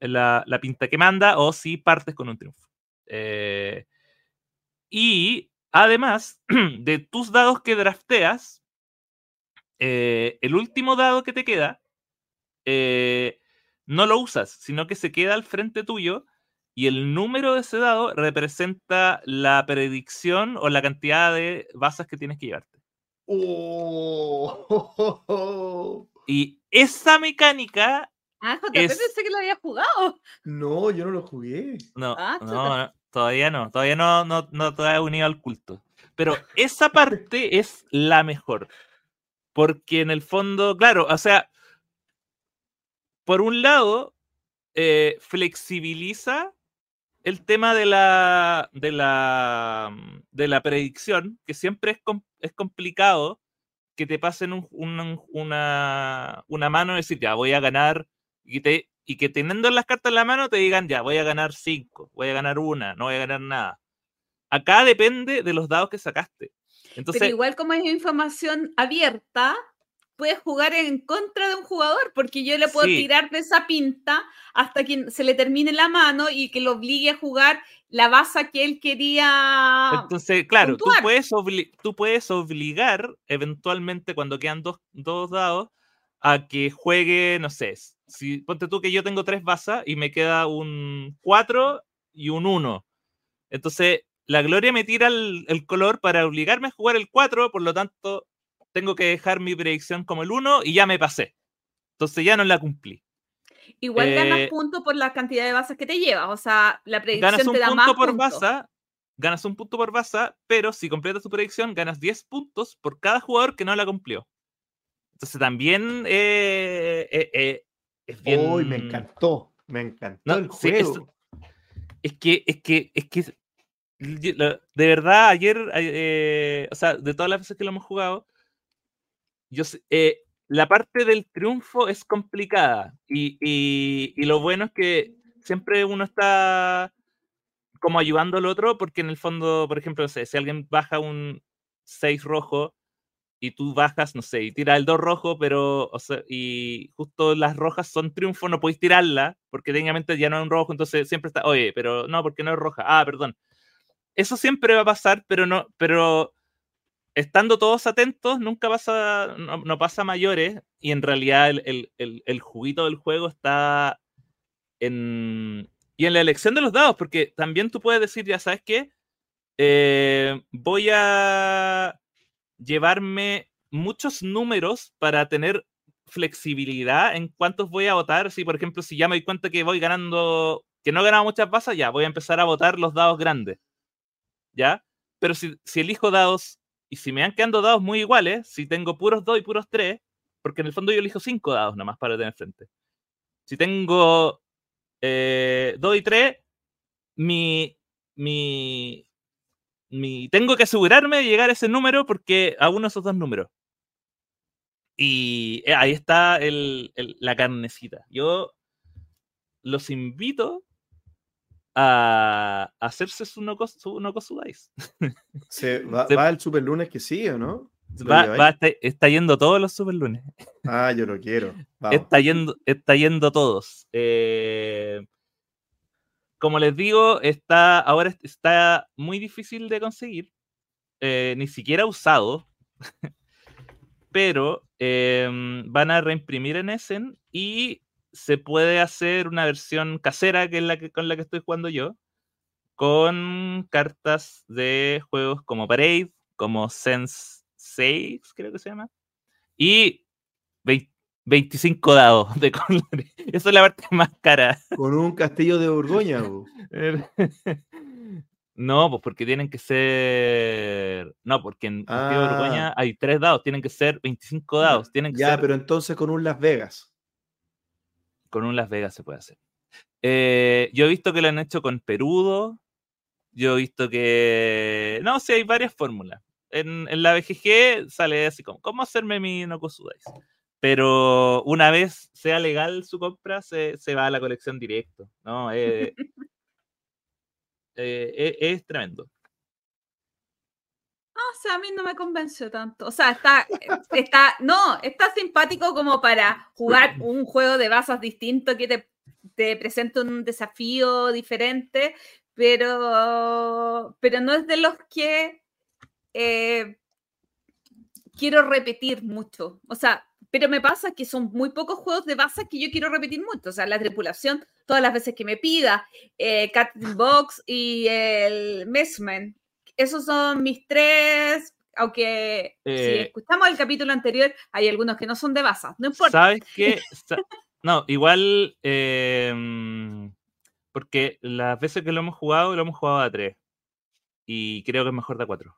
la, pinta que manda o si partes con un triunfo. Eh, y además [clears throat] de tus dados que drafteas, eh, el último dado que te queda, eh, no lo usas, sino que se queda al frente tuyo y el número de ese dado representa la predicción o la cantidad de basas que tienes que llevarte. Oh. [laughs] Y esa mecánica Ah, JP pensé que lo había jugado. No, yo no lo jugué. No, Ah, no, todavía no. Todavía no, no, no te has unido al culto. Pero esa parte [laughs] es la mejor. Porque en el fondo, claro, o sea, por un lado, eh, flexibiliza el tema de la, de la, de la predicción, que siempre es, es complicado que te pasen un, una, una mano y decir, ya voy a ganar y, que teniendo las cartas en la mano te digan, ya, voy a ganar cinco, voy a ganar una, no voy a ganar nada. Acá depende de los dados que sacaste. Entonces, Pero igual como es información abierta, puedes jugar en contra de un jugador, porque yo le puedo tirar de esa pinta hasta que se le termine la mano y que lo obligue a jugar la base que él quería. Entonces, claro, tú puedes, tú puedes, obligar eventualmente cuando quedan dos, dos dados a que juegue, no sé, si ponte tú que yo tengo tres basas y me queda un 4 y un 1. Entonces, la Gloria me tira el, color para obligarme a jugar el 4, por lo tanto, tengo que dejar mi predicción como el 1 y ya me pasé. Entonces ya no la cumplí. Igual ganas eh, puntos por la cantidad de basas que te llevas. O sea, la predicción ganas un te da punto más por basa, ganas un punto por basa, pero si completas tu predicción, ganas 10 puntos por cada jugador que no la cumplió. Entonces también eh, eh, es bien... me encantó, me encantó el juego. es, que, es que, es que, de verdad, ayer, eh, o sea, de todas las veces que lo hemos jugado, yo eh, la parte del triunfo es complicada y, y, lo bueno es que siempre uno está como ayudando al otro porque en el fondo, por ejemplo, si alguien baja un 6 rojo, y tú bajas, no sé, y tira el 2 rojo, pero, o sea, y justo las rojas son triunfo, no podéis tirarla, porque técnicamente ya no es un rojo, entonces siempre está, oye, pero no, porque no es roja, ah, perdón. Eso siempre va a pasar, pero no, pero estando todos atentos, nunca pasa, no, pasa mayores, y en realidad el, el, el, juguito del juego está en, y en la elección de los dados, porque también tú puedes decir, ya sabes qué, eh, voy a llevarme muchos números para tener flexibilidad en cuántos voy a votar. Si, por ejemplo, si ya me doy cuenta que voy ganando, que no he ganado muchas bases, ya voy a empezar a votar los dados grandes. ¿Ya? Pero si, elijo dados y si me han quedando dados muy iguales, si tengo puros 2 y puros 3, porque en el fondo yo elijo 5 dados nomás para tener frente. Si tengo 2 eh, y 3, mi, mi, tengo que asegurarme de llegar a ese número porque a uno de esos dos números. Y eh, ahí está la carnecita. Yo los invito a, hacerse su no, su no [laughs] Se, va, el super lunes que sigue, ¿o no? está, yendo todos los super lunes. Ah, yo lo quiero. [laughs] Está yendo, está yendo todos. Eh, como les digo, está, ahora está muy difícil de conseguir, eh, ni siquiera usado, [laughs] pero em, van a reimprimir en Essen y se puede hacer una versión casera, que es la que, con la que estoy jugando yo, con cartas de juegos como Parade, como Sense 6, creo que se llama, y 25 dados de colores. [laughs] Esa es la parte más cara. Con un castillo de Borgoña. [laughs] no, pues porque tienen que ser. No, porque en castillo de Borgoña Ah. hay tres dados, tienen que ser 25 dados. Tienen que Ya, ser pero entonces con un Las Vegas. con un Las Vegas se puede hacer. Eh, yo he visto que lo han hecho con Perudo. Yo he visto que. No, sí, hay varias fórmulas. En, en la BGG sale así como: ¿Cómo hacerme mi Nokusudais? Pero una vez sea legal su compra, se, se va a la colección directo. ¿no? Eh, [laughs] eh, eh, es tremendo. No, o sea, a mí no me convenció tanto. O sea, está, está, no, está simpático como para jugar [clears throat] un juego de bazas distinto que te, te presenta un desafío diferente, pero, pero no es de los que eh, quiero repetir mucho. O sea, pero me pasa que son muy pocos juegos de bazas que yo quiero repetir mucho. O sea, la tripulación, todas las veces que me pida, eh, Cat Box y el Messman. Esos son mis tres, aunque si Eh, escuchamos el capítulo anterior, hay algunos que no son de bazas. No importa. ¿Sabes qué? [laughs] No, igual. eh, mm, porque las veces que lo hemos jugado, lo hemos jugado a 3. Y creo que es mejor de a 4.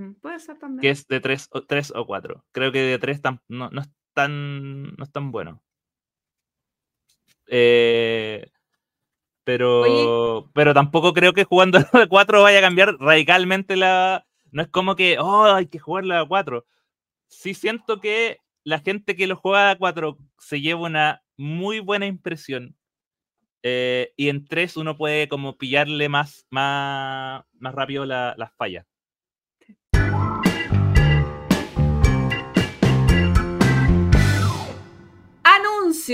Mm, Puede ser también. Que es de 3 o, 3 o 4. Creo que de 3 no, no, es tan, no es tan bueno. Eh, pero, pero tampoco creo que jugando [laughs] a 4 vaya a cambiar radicalmente la. No es como que, oh, hay que jugarla a 4. Sí siento que la gente que lo juega a 4 se lleva una muy buena impresión. eh, y en 3 uno puede como pillarle más, más, más rápido la- las fallas.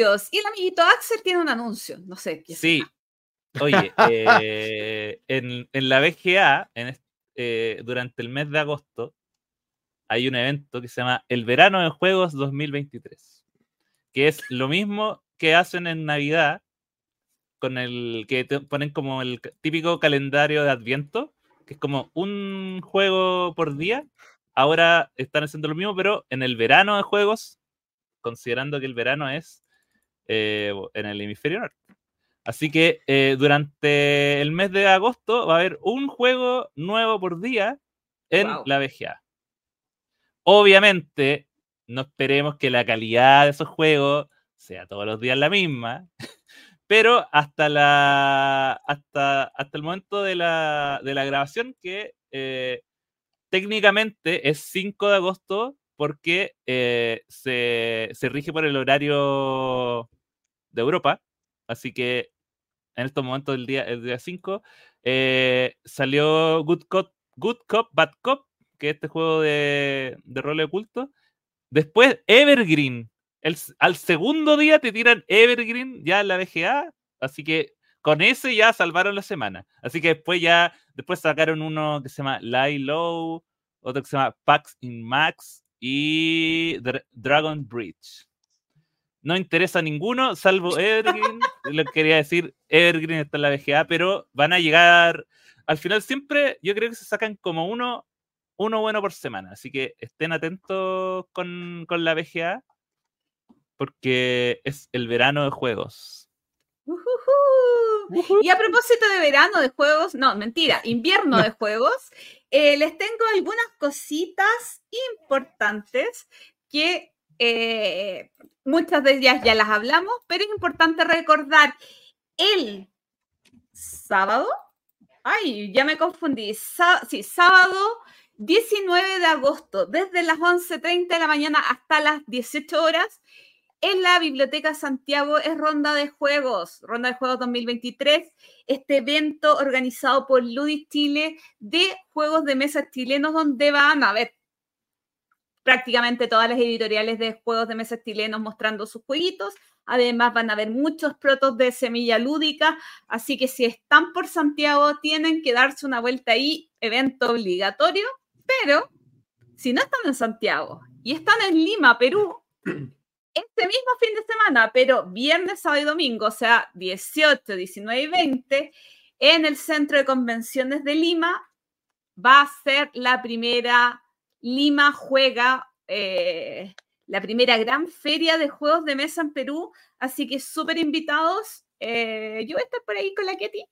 Anuncios. Y el amiguito Axel tiene un anuncio. No sé. qué Sí. Oye, [laughs] eh, en, en la BGA, en eh, durante el mes de agosto, hay un evento que se llama El Verano de Juegos 2023, que es lo mismo que hacen en Navidad, con el que te ponen como el típico calendario de Adviento, que es como un juego por día. Ahora están haciendo lo mismo, pero en el verano de juegos, considerando que el verano es eh, en el hemisferio norte. Así que eh, durante el mes de agosto va a haber un juego nuevo por día en la VGA. Obviamente, no esperemos que la calidad de esos juegos sea todos los días la misma, [laughs] pero hasta, la, hasta, hasta el momento de la, de la grabación, que eh, técnicamente es 5 de agosto, porque eh, se, se rige por el horario de Europa, así que en estos momentos del día, el día 5, eh, salió Good Cop, Good Cop, Bad Cop, que es este juego de, de rol oculto. Después Evergreen. El, al segundo día te tiran Evergreen ya en la BGA, así que con ese ya salvaron la semana. Así que después ya, después sacaron uno que se llama Lie Low, otro que se llama Pax in Max y Dra- Dragon Bridge. No interesa ninguno, salvo Evergreen. [laughs] Lo que quería decir, Evergreen está en la BGA, pero van a llegar. Al final, siempre yo creo que se sacan como uno, uno bueno por semana. Así que estén atentos con, con la BGA, porque es el verano de juegos. Y a propósito de verano de juegos, no, mentira, invierno de juegos, eh, les tengo algunas cositas importantes que eh, muchas de ellas ya las hablamos, pero es importante recordar el sábado, ay, ya me confundí, sí, sábado 19 de agosto, desde las 11.30 de la mañana hasta las 18 horas, en la Biblioteca Santiago es Ronda de Juegos, Ronda de Juegos 2023, este evento organizado por Ludis Chile de juegos de mesa chilenos donde van a ver prácticamente todas las editoriales de juegos de mesa chilenos mostrando sus jueguitos. Además van a haber muchos protos de semilla lúdica, así que si están por Santiago tienen que darse una vuelta ahí, evento obligatorio, pero si no están en Santiago y están en Lima, Perú, [clears throat] este mismo fin de semana, pero viernes, sábado y domingo, o sea, 18, 19 y 20, en el Centro de Convenciones de Lima, va a ser la primera Lima Juega, eh, la primera gran feria de juegos de mesa en Perú, así que súper invitados. Eh, yo voy a estar por ahí con la Ketty.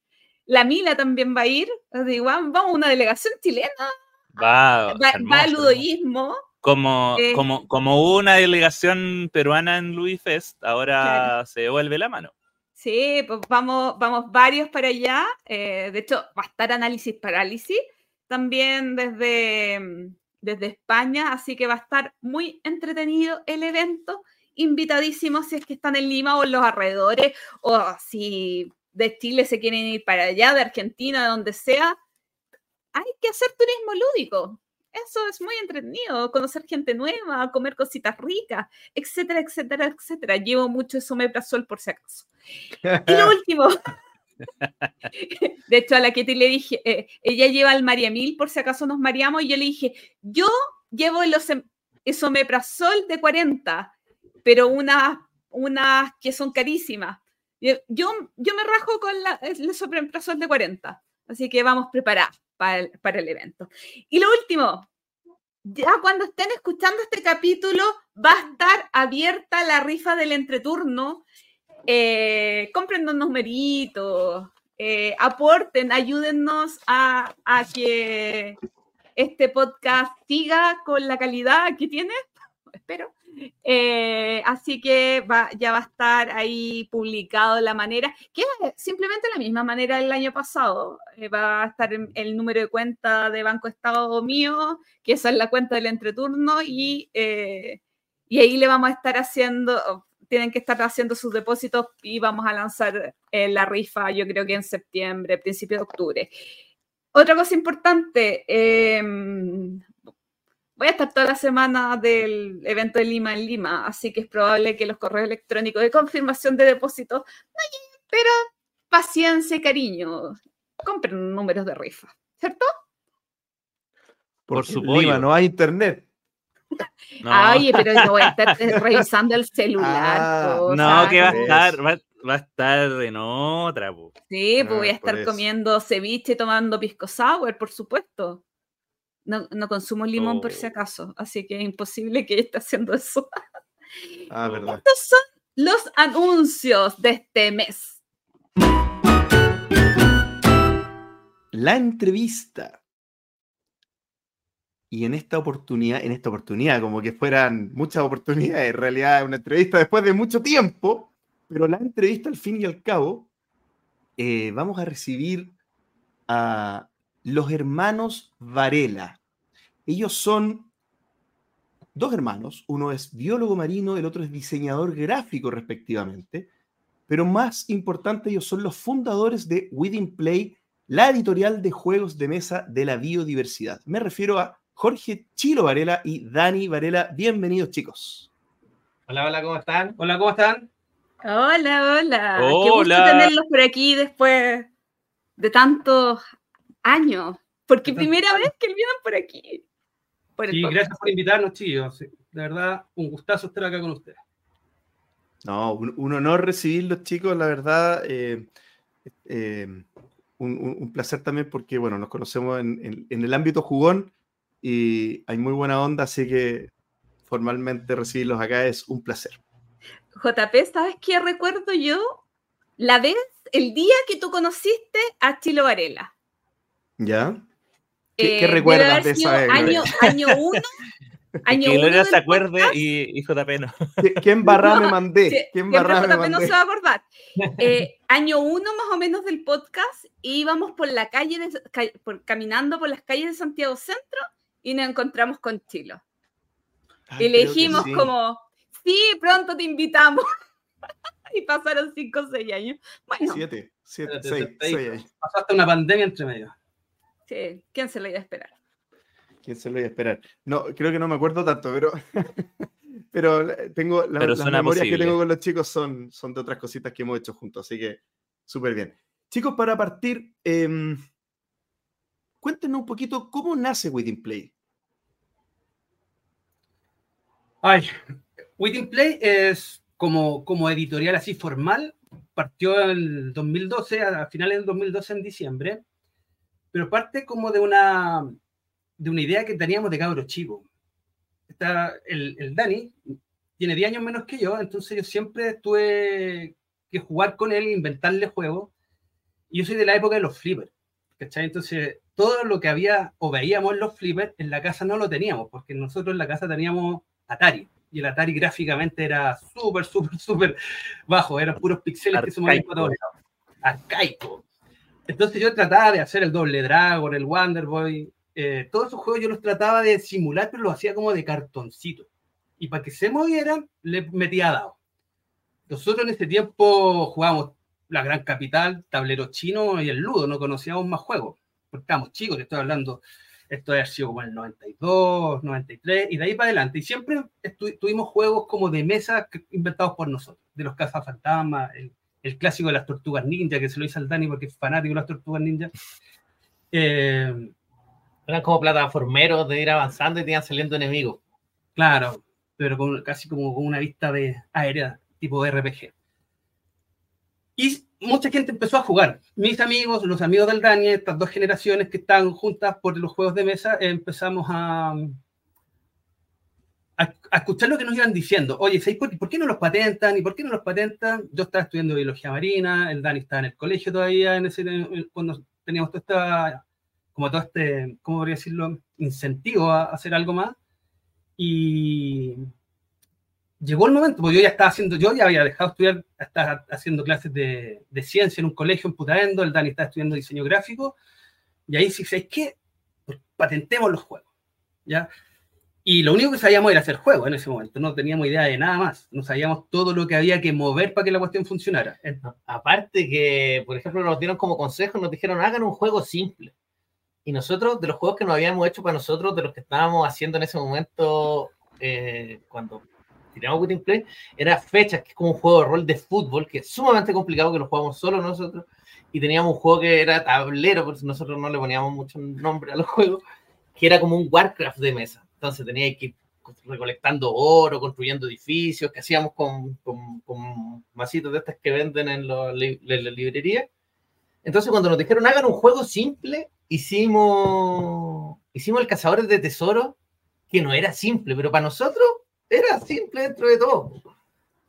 La Mila también va a ir. Vamos, una delegación chilena. Va, va, va ludoísmo. Como, Eh, como, como una delegación peruana en Louis Fest, ahora se devuelve la mano. Sí, pues vamos, vamos varios para allá. Eh, de hecho, va a estar análisis parálisis también desde, mm, desde España, así que va a estar muy entretenido el evento. Invitadísimos si es que están en Lima o en los alrededores, o si de Chile se quieren ir para allá, de Argentina, de donde sea. Hay que hacer turismo lúdico. Eso es muy entretenido, conocer gente nueva, comer cositas ricas, etcétera, etcétera, etcétera. Llevo mucho esomeprazol por si acaso. Y lo [laughs] último. [laughs] De hecho, a la Ketty le dije, eh, ella lleva el Mariamil por si acaso nos mareamos, y yo le dije, yo llevo el esomeprazol de 40, pero unas, unas que son carísimas. Yo, yo, me rajo con la, el esomeprazol de 40, así que vamos preparados para el, para el evento. Y lo último, ya cuando estén escuchando este capítulo, va a estar abierta la rifa del entreturno. Eh, compren unos numeritos, eh, aporten, ayúdennos a, que este podcast siga con la calidad que tiene, [laughs] espero. Eh, así que ya va a estar ahí publicado la manera, que es simplemente la misma manera del año pasado. Eh, va a estar el número de cuenta de Banco Estado mío, que esa es la cuenta del entreturno, y, y ahí le vamos a estar haciendo, tienen que estar haciendo sus depósitos y vamos a lanzar eh, la rifa, yo creo que en septiembre, principio de octubre. Otra cosa importante, em, voy a estar toda la semana del evento de Lima en Lima, así que es probable que los correos electrónicos de confirmación de depósitos no lleguen, pero paciencia y cariño, compren números de rifa, ¿cierto? Porque su en Lima pollo. no hay internet. No, Ah, Oye, pero yo voy a estar eh, revisando el celular. Ah, no, que va a estar, va, va a estar en otra, po. Sí, pues Ah, voy a por estar comiendo ceviche y tomando pisco sour, por supuesto. No, no consumo limón por si Oh. acaso, así que es imposible que esté haciendo eso. Ah, verdad. Estos son los anuncios de este mes. La entrevista. Y en esta oportunidad, en esta oportunidad, como que fueran muchas oportunidades, en realidad una entrevista después de mucho tiempo, pero la entrevista al fin y al cabo, eh, vamos a recibir a los hermanos Varela. Ellos son dos hermanos, uno es biólogo marino, el otro es diseñador gráfico respectivamente, pero más importante, ellos son los fundadores de Within Play, la editorial de juegos de mesa de la biodiversidad. Me refiero a Jorge Chilo Varela y Dani Varela. Bienvenidos, chicos. Hola, hola, ¿cómo están? Hola, ¿cómo están? Hola, hola. Qué gusto Hola. tenerlos por aquí después de tantos años. Porque De tantos primera vez que vienen por aquí. Por Sí, gracias por invitarnos, chicos. De verdad, un gustazo estar acá con ustedes. No, un, un honor recibirlos, chicos, la verdad. eh, eh, un, un- un placer también porque, bueno, nos conocemos en, en- en el ámbito jugón y hay muy buena onda, así que formalmente recibirlos acá es un placer. JP, ¿sabes qué recuerdo yo? La vez, el día que tú conociste a Chilo Varela. ¿Ya? ¿Qué, qué Eh, debe recuerdas de esa vez? Año, [laughs] año uno. Año que del se acuerde podcast. y, y JP no. ¿Qué, qué embarrada me No, mandé? ¿Qué siempre embarrada me JP no mandé? se va a acordar. [laughs] Eh, año uno más o menos del podcast, íbamos por la calle, de- por- caminando por las calles de Santiago Centro y nos encontramos con Chilo. Ay, y le dijimos sí. como, sí, pronto te invitamos. [laughs] y pasaron cinco o seis años. Bueno, Siete, siete, seis, seis años. Pasaste una pandemia entre medio. sí, ¿quién se lo iba a esperar? ¿Quién se lo iba a esperar? No, creo que no me acuerdo tanto, pero, [laughs] pero tengo la- Pero las memorias posible. que tengo con los chicos son, son de otras cositas que hemos hecho juntos, así que súper bien. Chicos, para partir, em, cuéntenos un poquito cómo nace Within Play. Ay, Within Play es como, como editorial así formal, partió en el 2012, a finales del 2012 en diciembre, pero parte como de una, de una idea que teníamos de cabros chicos. Está el, el Dani tiene 10 años menos que yo, entonces yo siempre tuve que jugar con él, inventarle juegos, y yo soy de la época de los flippers, ¿cachai? Entonces, todo lo que había o veíamos en los flippers, en la casa no lo teníamos, porque nosotros en la casa teníamos Atari, y el Atari gráficamente era súper, súper, súper bajo, eran puros píxeles que se movían para todos lados. Arcaico. Entonces yo trataba de hacer el Doble Dragon, el Wonder Boy, eh, todos esos juegos yo los trataba de simular, pero lo hacía como de cartoncito. Y para que se movieran, le metía dado. Nosotros en ese tiempo jugábamos la Gran Capital, tablero chino y el Ludo, no conocíamos más juegos, porque estábamos chicos, te estoy hablando esto ha sido como el 92, 93 y de ahí para adelante. Y siempre tuvimos juegos como de mesa inventados por nosotros, de los cazafantasmas, el, el clásico de las tortugas ninja, que se lo hizo al Dani porque es fanático de las tortugas ninja. [laughs] Eh, Eran como plataformeros de ir avanzando y te iban saliendo enemigos. Claro, pero con, casi como con una vista de aérea, tipo RPG. Y mucha gente empezó a jugar. Mis amigos, los amigos del Dani, estas dos generaciones que están juntas por los juegos de mesa, empezamos a, a, escuchar lo que nos iban diciendo. Oye, por, por, qué no los patentan? ¿Y por qué no los patentan? Yo estaba estudiando biología marina, el Dani estaba en el colegio todavía, en ese, cuando teníamos toda esta, como todo este, ¿cómo podría decirlo? Incentivo a hacer algo más. Y llegó el momento, porque yo ya estaba haciendo, yo ya había dejado de estudiar, estaba haciendo clases de, de ciencia en un colegio en Putaendo, el Dani está estudiando diseño gráfico, y ahí sí, ¿sabes qué? Pues patentemos los juegos, ¿ya? Y lo único que sabíamos era hacer juegos en ese momento, no teníamos idea de nada más, no sabíamos todo lo que había que mover para que la cuestión funcionara. aparte que, por ejemplo, nos dieron como consejo, nos dijeron, hagan un juego simple. Y nosotros, de los juegos que nos habíamos hecho para nosotros, de los que estábamos haciendo en ese momento, eh, cuando tiramos Within Play, era Fechas, que es como un juego de rol de fútbol, que es sumamente complicado, que lo jugamos solo nosotros, y teníamos un juego que era tablero, porque nosotros no le poníamos mucho nombre a los juegos, que era como un Warcraft de mesa. Entonces tenía que ir recolectando oro, construyendo edificios, que hacíamos con, con, con masitos de estas que venden en la librería. Entonces cuando nos dijeron hagan un juego simple, hicimos, hicimos el Cazadores de Tesoros, que no era simple, pero para nosotros era simple dentro de todo.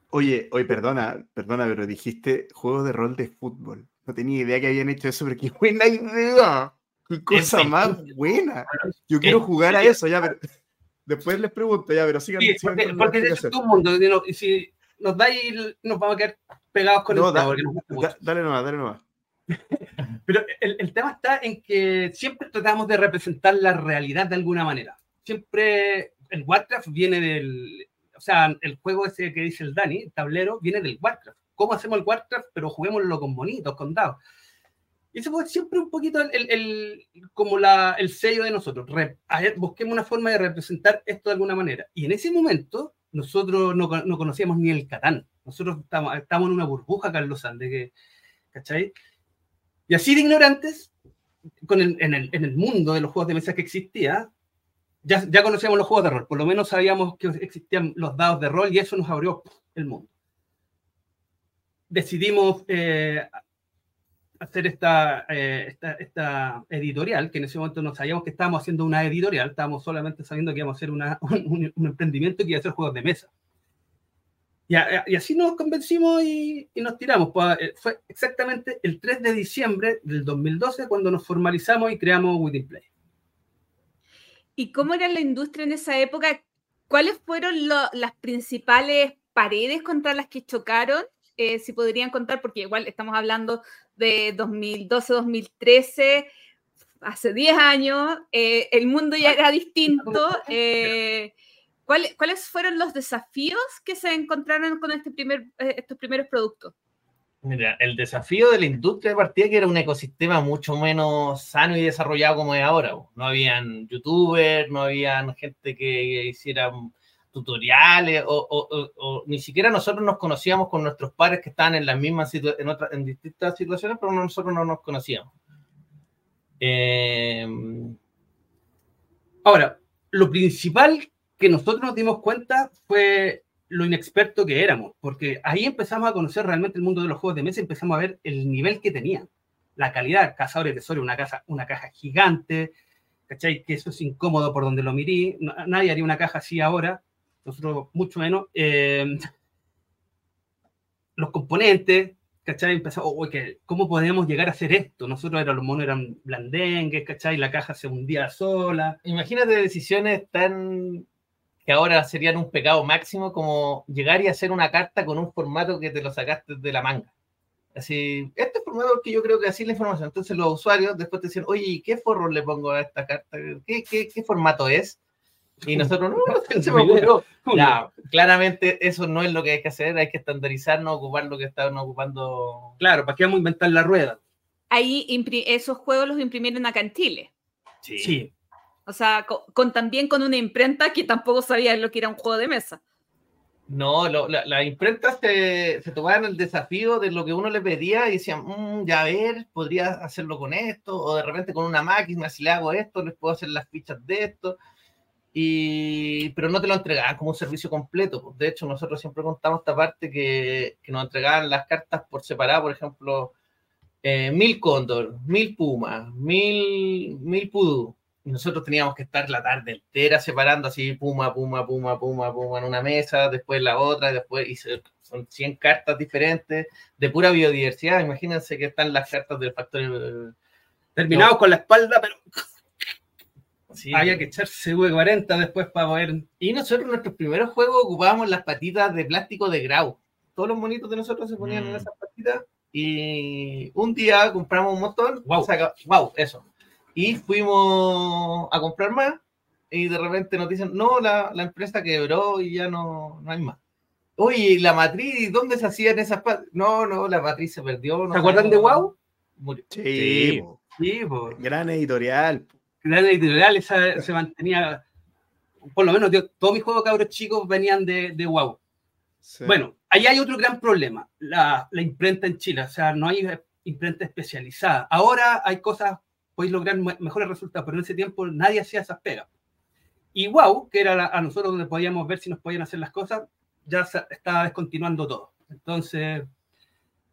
Oye, oye, perdona, perdona, pero dijiste juego de rol de fútbol. No tenía idea que habían hecho eso, pero qué buena idea. Qué cosa más buena. Yo quiero jugar a eso, ya, pero después les pregunto, ya, pero sigan. Sí, porque, porque es un mundo, y si nos dais, nos vamos a quedar pegados con no, el da, da, Dale nomás, dale nomás. [laughs] Pero el, el, tema está en que siempre tratamos de representar la realidad de alguna manera. Siempre el Warcraft viene del, o sea, el juego ese que dice el Dani, el tablero, viene del Warcraft. ¿Cómo hacemos el Warcraft? Pero juguémoslo con bonitos, con dados. Y eso fue siempre un poquito el, el, como la, el sello de nosotros. Re, busquemos una forma de representar esto de alguna manera. Y en ese momento, nosotros no, no conocíamos ni el Catán. Nosotros estamos, estamos en una burbuja, Carlos Andes, que, ¿cachai? Y así de ignorantes, con el, en, el, en el mundo de los juegos de mesa que existía, ya, ya, conocíamos los juegos de rol, por lo menos sabíamos que existían los dados de rol y eso nos abrió el mundo. Decidimos eh, hacer esta, eh, esta, esta, editorial, que en ese momento no sabíamos que estábamos haciendo una editorial, estábamos solamente sabiendo que íbamos a hacer una, [laughs] un, un, emprendimiento que iba a hacer juegos de mesa. Y, a, y así nos convencimos y, y, nos tiramos. Pues, eh, fue exactamente el 3 de diciembre del 2012 cuando nos formalizamos y creamos Within Play. ¿Y cómo era la industria en esa época? ¿Cuáles fueron las principales paredes contra las que chocaron? Eh, si podrían contar, porque igual estamos hablando de 2012-2013, hace 10 años, eh, el mundo ya era distinto. Eh, ¿cuál, ¿Cuáles fueron los desafíos que se encontraron con este primer, estos primeros productos? Mira, el desafío de la industria de partida que era un ecosistema mucho menos sano y desarrollado como es ahora. No habían youtubers, no habían gente que hiciera tutoriales o, ni siquiera nosotros nos conocíamos con nuestros padres que estaban en las mismas en, otra, en distintas situaciones, pero nosotros no nos conocíamos. Eh... Ahora, lo principal que nosotros nos dimos cuenta fue lo inexperto que éramos, porque ahí empezamos a conocer realmente el mundo de los juegos de mesa y empezamos a ver el nivel que tenían, la calidad, Cazadores de Tesoro, una, casa, una caja gigante, ¿cachai? Que eso es incómodo por donde lo mirí, no- nadie haría una caja así ahora, nosotros mucho menos. Eh, los componentes, ¿cachai? Empezamos, "Oh, que, ¿cómo podemos llegar a hacer esto? Nosotros eran, los monos eran blandengues, ¿cachai? La caja se hundía sola. Imagínate decisiones tan que ahora serían un pecado máximo como llegar y hacer una carta con un formato que te lo sacaste de la manga. Así, este formato que yo creo que así es la información. Entonces los usuarios después te dicen, oye, ¿y ¿qué forro le pongo a esta carta? ¿Qué, qué, qué formato es? Y nosotros, no, [laughs] no se me ocurrió. Ya, claramente eso no es lo que hay que hacer, hay que estandarizarnos, ocupar lo que estaban ocupando. Claro, ¿para qué vamos a inventar la rueda? Ahí esos juegos los imprimieron acá en Chile. Sí. O sea, co- con, también con una imprenta que tampoco sabía lo que era un juego de mesa. No, la- las imprentas se, se tomaban el desafío de lo que uno le pedía y decían, "Mm, ya a ver, podría hacerlo con esto, o de repente con una máquina, si le hago esto, les puedo hacer las fichas de esto. Y, pero no te lo entregaban como un servicio completo. pues. De hecho, nosotros siempre contamos esta parte que, que nos entregaban las cartas por separado, por ejemplo, eh, mil cóndor, mil puma, mil, mil pudú. Y nosotros teníamos que estar la tarde entera separando así, puma, puma, puma, puma, puma, en una mesa, después la otra, después y se- son 100 cartas diferentes de pura biodiversidad. Imagínense que están las cartas del factor. eh, Terminamos con la espalda, pero sí. había que echarse V40 después para poder. Y nosotros en nuestros primeros juegos ocupábamos las patitas de plástico de grau. Todos los monitos de nosotros se ponían en Mm. esas patitas. Y un día compramos un montón. Saca- guau, eso. Y fuimos a comprar más. Y de repente nos dicen, no, la, la empresa quebró y ya no, no hay más. Oye, ¿y la matriz? ¿Dónde se hacían esas? No, no, la matriz se perdió. no ¿Se acuerdan de. Guau? Murió. Sí, Sí. po. Sí, pues. gran editorial. Gran editorial, esa se mantenía. Por lo menos yo, todos mis juegos cabros chicos venían de, de WoW. Sí. Bueno, ahí hay otro gran problema, la, la imprenta en Chile, o sea, no hay imprenta especializada. Ahora hay cosas, podéis lograr me- mejores resultados, pero en ese tiempo nadie hacía esas pegas. Y WoW, que era a nosotros donde podíamos ver si nos podían hacer las cosas, ya se estaba descontinuando todo. Entonces,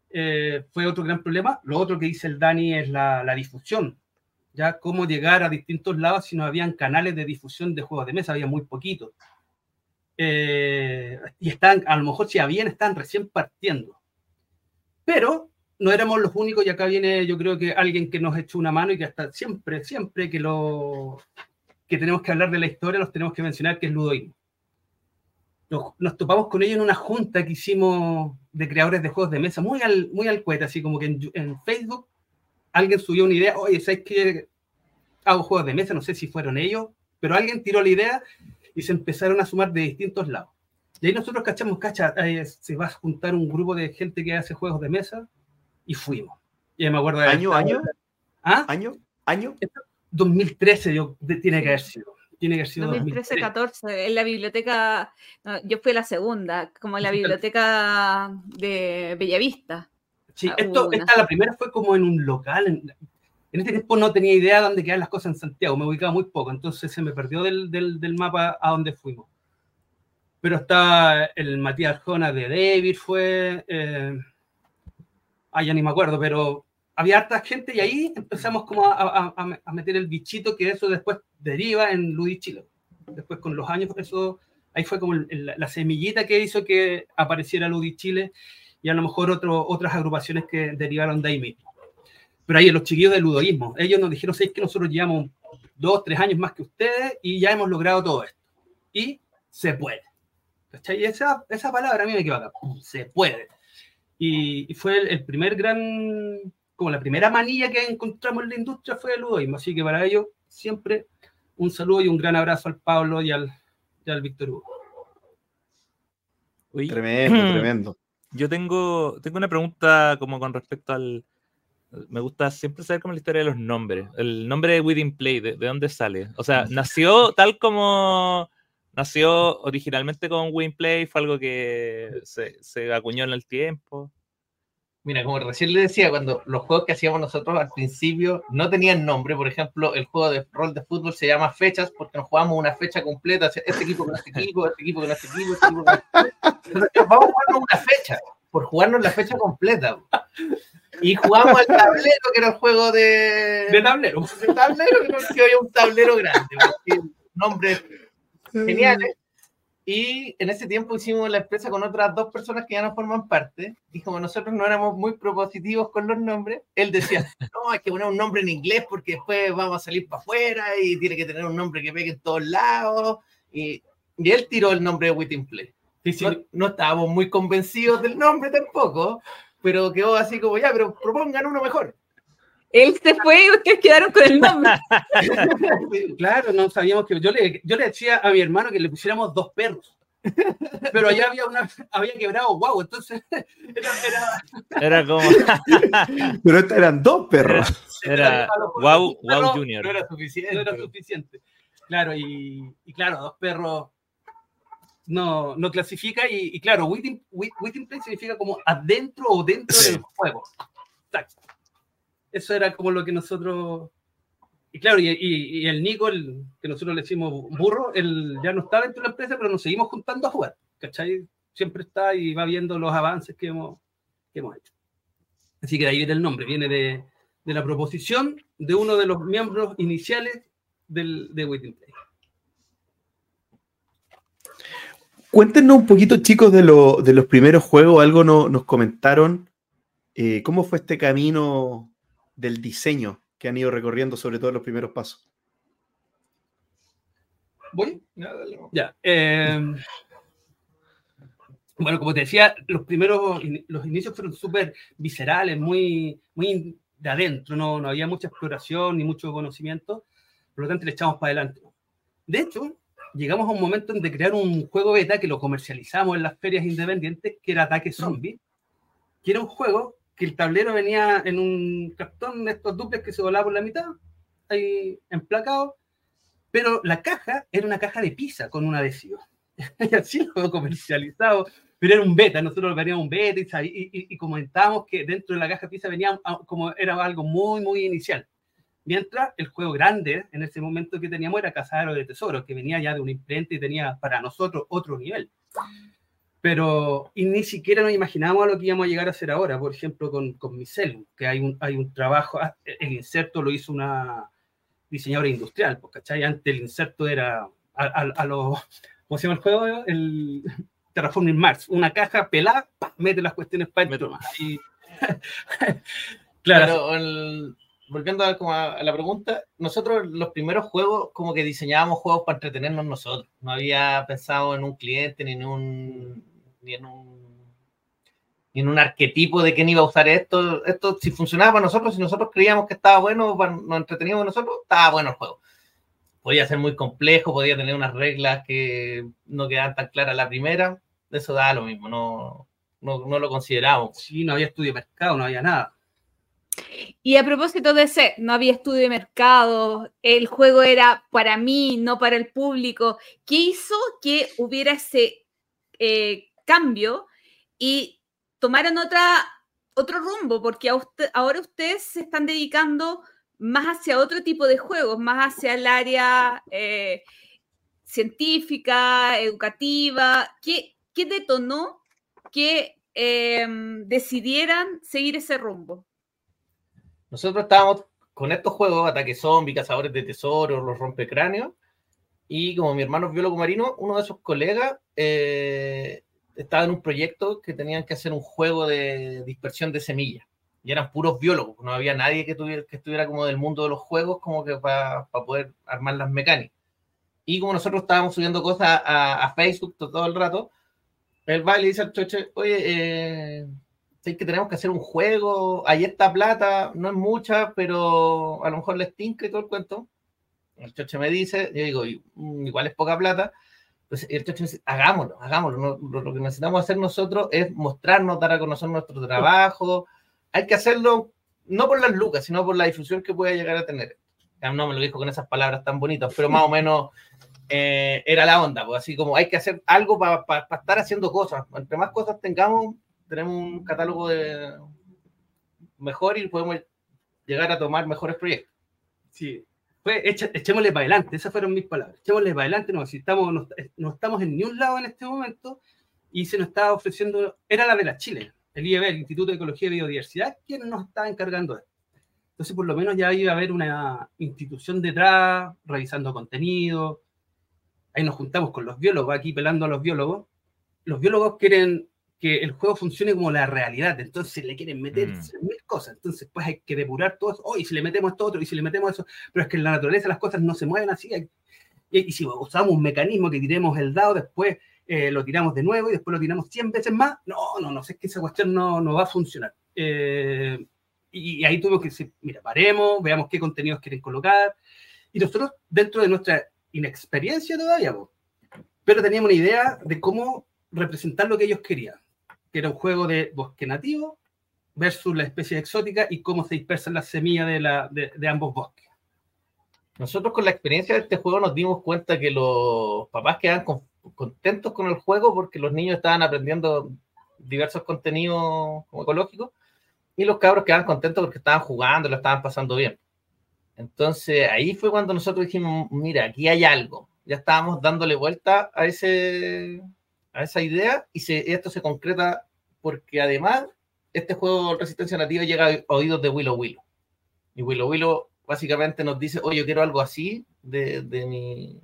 eh, fue otro gran problema. Lo otro que dice el Dani es la, la difusión. Ya cómo llegar a distintos lados si no habían canales de difusión de juegos de mesa, había muy poquitos. Eh, y están, a lo mejor si habían, están recién partiendo. Pero no éramos los únicos y acá viene yo creo que alguien que nos echó una mano y que hasta siempre, siempre que lo que tenemos que hablar de la historia, los tenemos que mencionar que es Ludoísmo. Nos, nos topamos con ellos en una junta que hicimos de creadores de juegos de mesa, muy al, muy al cohete, así como que en, en Facebook alguien subió una idea, oye, ¿sabes qué? Hago juegos de mesa, no sé si fueron ellos, pero alguien tiró la idea y se empezaron a sumar de distintos lados. Y ahí nosotros cachamos, cacha, eh, se va a juntar un grupo de gente que hace juegos de mesa y fuimos. Y me acuerdo de ¿Año, año? ¿Ah? ¿Año? ¿Año? 2013 yo, de- tiene que haber sido. Tiene que haber sido 2013. 2013-14, en la biblioteca, no, yo fui la segunda, como en la biblioteca de Bellavista. Sí, Ah, esto, una. esta la primera fue como en un local. En, en este tiempo no tenía idea de dónde quedaban las cosas en Santiago, me ubicaba muy poco, entonces se me perdió del, del, del mapa a dónde fuimos. Pero está el Matías Arjona de David, fue. Eh, ah, ya ni me acuerdo, pero había harta gente y ahí empezamos como a, a- a- meter el bichito que eso después deriva en Ludi Chile. Después con los años, eso ahí fue como el- el- la semillita que hizo que apareciera Ludi Chile y a lo mejor otro, otras agrupaciones que derivaron de ahí mismo. Pero ahí los chiquillos del ludoísmo, ellos nos dijeron, ¿sabes que nosotros llevamos dos, tres años más que ustedes y ya hemos logrado todo esto? Y se puede. ¿Cachai? Y esa, esa palabra a mí me quedó acá, se puede. Y, y fue el, el primer gran, como la primera manilla que encontramos en la industria fue el ludoísmo. Así que para ellos siempre un saludo y un gran abrazo al Pablo y al, y al Víctor Hugo. Tremendo, [clears throat] tremendo. Yo tengo, tengo una pregunta como con respecto al... Me gusta siempre saber como la historia de los nombres. El nombre de Within Play, ¿de, de dónde sale? O sea, nació tal como... Nació originalmente con Within Play, fue algo que se, se acuñó en el tiempo. Mira, como recién le decía, cuando los juegos que hacíamos nosotros al principio no tenían nombre, por ejemplo, el juego de rol de fútbol se llama fechas porque nos jugamos una fecha completa, este equipo con este equipo, este equipo con este equipo, este equipo con este equipo. Vamos a jugarnos una fecha, por jugarnos la fecha completa. Y jugamos al tablero, que era el juego de... De tablero. De tablero, que había un tablero grande, nombres geniales. Y en ese tiempo hicimos la empresa con otras dos personas que ya no forman parte. Y como nosotros no éramos muy propositivos con los nombres, él decía, [laughs] no, hay que poner un nombre en inglés porque después vamos a salir para afuera y tiene que tener un nombre que pegue en todos lados. Y, y él tiró el nombre de Witting Play. No, no, estábamos muy convencidos del nombre tampoco, pero quedó así como, ya, pero propongan uno mejor. Él se fue y ustedes quedaron con el nombre. [laughs] claro, no sabíamos que. Yo le, yo le decía a mi hermano que le pusiéramos dos perros. Pero allá había, una, había quebrado wow, entonces [laughs] era, era... era como. [laughs] Pero estos eran dos perros. Era, wow, wow Junior. No era suficiente. No era suficiente. Claro, y, y claro, dos perros no, no clasifica. Y, y claro, within, within play significa como adentro o dentro del juego. Exacto. Eso era como lo que nosotros. Y claro, y, el Nico, el, que nosotros le decimos burro, él ya no está dentro de la empresa, pero nos seguimos juntando a jugar. ¿Cachai? Siempre está y va viendo los avances que hemos, que hemos hecho. Así que de ahí viene el nombre, viene de, de la proposición de uno de los miembros iniciales del, de Waiting Play. Cuéntenos un poquito, chicos, de, lo, de los primeros juegos. Algo no, nos comentaron. Eh, ¿Cómo fue este camino del diseño que han ido recorriendo, sobre todo en los primeros pasos? ¿Voy? Ya. Eh, bueno, como te decía, los primeros, los inicios fueron súper viscerales, muy, muy de adentro, no, no había mucha exploración ni mucho conocimiento, por lo tanto le echamos para adelante. De hecho, llegamos a un momento en de crear un juego beta que lo comercializamos en las ferias independientes, que era Ataque Zombie, que era un juego que el tablero venía en un cartón de estos duples que se volaba por la mitad, ahí emplacado, pero la caja era una caja de pizza con un adhesivo. [laughs] y así lo comercializado, pero era un beta, nosotros veníamos un beta y, y, comentábamos que dentro de la caja de pizza venía como era algo muy, muy inicial. Mientras el juego grande en ese momento que teníamos era Cazadero de Tesoros, que venía ya de una imprenta y tenía para nosotros otro nivel pero y ni siquiera nos imaginábamos a lo que íbamos a llegar a hacer ahora, por ejemplo, con, con que hay un, hay un trabajo, ah, el inserto lo hizo una diseñadora industrial, porque Antes el inserto era a, a, los, ¿cómo se llama el juego? El Terraforming Mars, una caja pelada, mete las cuestiones para dentro. Y, [laughs] claro, volviendo a, a, la pregunta, nosotros los primeros juegos como que diseñábamos juegos para entretenernos nosotros. No había pensado en un cliente ni en un ni en un ni en un arquetipo de quién iba a usar esto. Esto, si funcionaba para nosotros, si nosotros creíamos que estaba bueno, nos entreteníamos nosotros, estaba bueno el juego. Podía ser muy complejo, podía tener unas reglas que no quedaban tan claras la primera. Eso da lo mismo, no, no, no lo consideramos. Sí, no había estudio de mercado, no había nada. Y a propósito de ese, no había estudio de mercado, el juego era para mí, no para el público. ¿Qué hizo que hubiera ese eh, cambio y tomaron otra, otro rumbo, porque ahora ustedes se están dedicando más hacia otro tipo de juegos, más hacia el área eh, científica, educativa. ¿Qué, qué detonó que em, decidieran seguir ese rumbo? Nosotros estábamos con estos juegos, Ataque Zombie, Cazadores de Tesoros, Los Rompecráneos, y como mi hermano es biólogo marino, uno de sus colegas eh, estaba en un proyecto que tenían que hacer un juego de dispersión de semillas. Y eran puros biólogos, no había nadie que, tuviera, que estuviera como del mundo de los juegos, como que para poder armar las mecánicas. Y como nosotros estábamos subiendo cosas a, Facebook todo, el rato, él va y le dice al choche, oye, eh, sé que tenemos que hacer un juego, ahí está plata, no es mucha, pero a lo mejor les tinca y todo el cuento. El choche me dice, yo digo, mm, igual es poca plata, entonces dice, hagámoslo, hagámoslo. Lo, que necesitamos hacer nosotros es mostrarnos, dar a conocer nuestro trabajo. Hay que hacerlo no por las lucas, sino por la difusión que puede llegar a tener. No me lo dijo con esas palabras tan bonitas, pero más o menos eh, era la onda. Pues así como hay que hacer algo para estar haciendo cosas. Entre más cosas tengamos, tenemos un catálogo de, mejor y podemos llegar a tomar mejores proyectos. Sí. Echa- echémosle para adelante, esas fueron mis palabras. Echémosle para adelante, no, si estamos, no, no estamos en ni un lado en este momento y se nos estaba ofreciendo, era la de la Chile, el IEB, el Instituto de Ecología y Biodiversidad, quien nos estaba encargando de esto. Entonces, por lo menos ya iba a haber una institución detrás, revisando contenido. Ahí nos juntamos con los biólogos, aquí pelando a los biólogos. Los biólogos quieren que el juego funcione como la realidad, entonces le quieren meter Mm. mil cosas. Entonces, pues hay que depurar todo eso. Oh, y si le metemos esto otro, y si le metemos eso. Pero es que en la naturaleza las cosas no se mueven así. Y, y si usamos un mecanismo que tiremos el dado, después eh, lo tiramos de nuevo y después lo tiramos 100 veces más, no, no, no, sé, es que esa cuestión no, no va a funcionar. Eh, y, y ahí tuvimos que decir, mira, paremos, veamos qué contenidos quieren colocar. Y nosotros, dentro de nuestra inexperiencia todavía, pero teníamos una idea de cómo representar lo que ellos querían, que era un juego de bosque nativo versus la especie exótica y cómo se dispersan las semillas de, la, de, de ambos bosques. Nosotros con la experiencia de este juego nos dimos cuenta que los papás quedaban con- contentos con el juego porque los niños estaban aprendiendo diversos contenidos ecológicos y los cabros quedaban contentos porque estaban jugando, lo estaban pasando bien. Entonces ahí fue cuando nosotros dijimos, mira, aquí hay algo. Ya estábamos dándole vuelta a, ese, a esa idea y se, esto se concreta porque además este juego Resistencia Nativa llega a oídos de Willow Willow. Y Willow Willow básicamente nos dice, oye, yo quiero algo así de, de mi,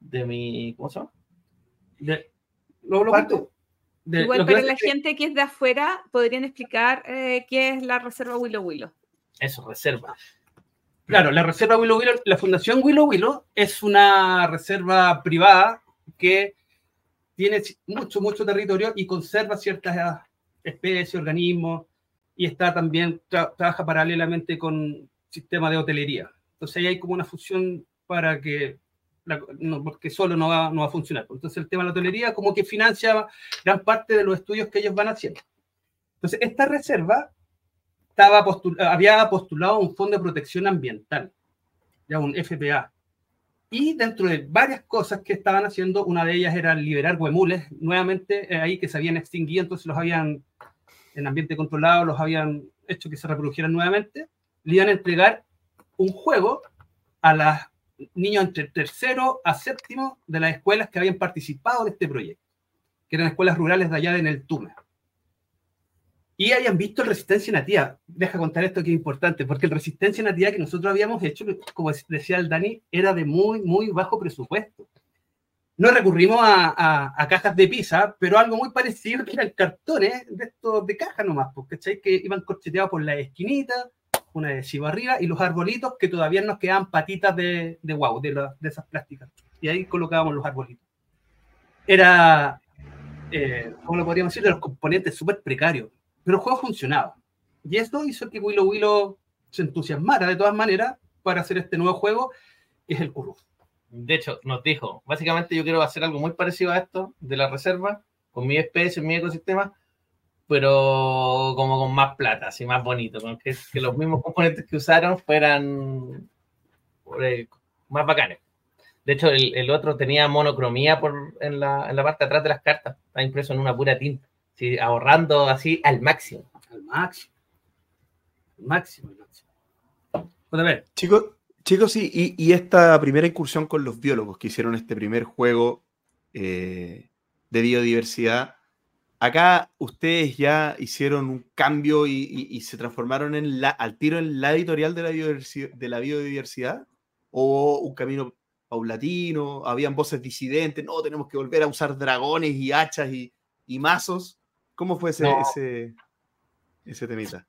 de mi, ¿cómo se llama? De, lo, lo cuento. De- Igual para la que- gente que es de afuera, podrían explicar eh, qué es la reserva Willow Willow. Eso, reserva. Claro, la reserva Willow Willow, la Fundación Willow Willow es una reserva privada que tiene mucho, mucho territorio y conserva ciertas ah, especies, organismos, y está también, tra- trabaja paralelamente con sistema de hotelería. Entonces ahí hay como una fusión para que, la- no, porque solo no va, no va a funcionar. Entonces el tema de la hotelería como que financia gran parte de los estudios que ellos van haciendo. Entonces esta reserva estaba había postulado un fondo de protección ambiental, ya un FPA. Y dentro de varias cosas que estaban haciendo, una de ellas era liberar huemules nuevamente eh, ahí que se habían extinguido, entonces los habían en ambiente controlado, los habían hecho que se reprodujeran nuevamente. Le iban a entregar un juego a los niños entre tercero a séptimo de las escuelas que habían participado de este proyecto, que eran escuelas rurales de allá en el Tume y hayan visto el Resistencia Nativa. Deja contar esto que es importante, porque el Resistencia Nativa que nosotros habíamos hecho, como decía el Dani, era de muy, muy bajo presupuesto. No recurrimos a, a- a cajas de pizza, pero algo muy parecido que eran cartones de estos de caja nomás, porque ¿cachai? que iban corcheteados por la esquinita, una adhesivo arriba, y los arbolitos que todavía nos quedaban patitas de, de guau, de, la- de esas plásticas. Y ahí colocábamos los arbolitos. Era, eh, ¿cómo lo podríamos decir? De los componentes súper precarios pero el juego funcionaba. Y esto hizo que Willow Willow se entusiasmara de todas maneras para hacer este nuevo juego, que es el Curruf. De hecho, nos dijo, básicamente yo quiero hacer algo muy parecido a esto de la reserva, con mi especie, mi ecosistema, pero como con más plata, así más bonito, con que, los mismos componentes que usaron fueran eh, más bacanes. De hecho, el, otro tenía monocromía por, en, la, en la parte de atrás de las cartas, está impreso en una pura tinta, ahorrando así al máximo. Al máximo. Al máximo, al máximo. A ver, Chicos, chicos sí, y, y esta primera incursión con los biólogos que hicieron este primer juego eh, de biodiversidad, acá ustedes ya hicieron un cambio y, y- y se transformaron en la, al tiro en la editorial de la, biodiversidad, de la biodiversidad, o un camino paulatino, habían voces disidentes, no, tenemos que volver a usar dragones y hachas y, y mazos. ¿Cómo fue ese, No. ese, ese temita?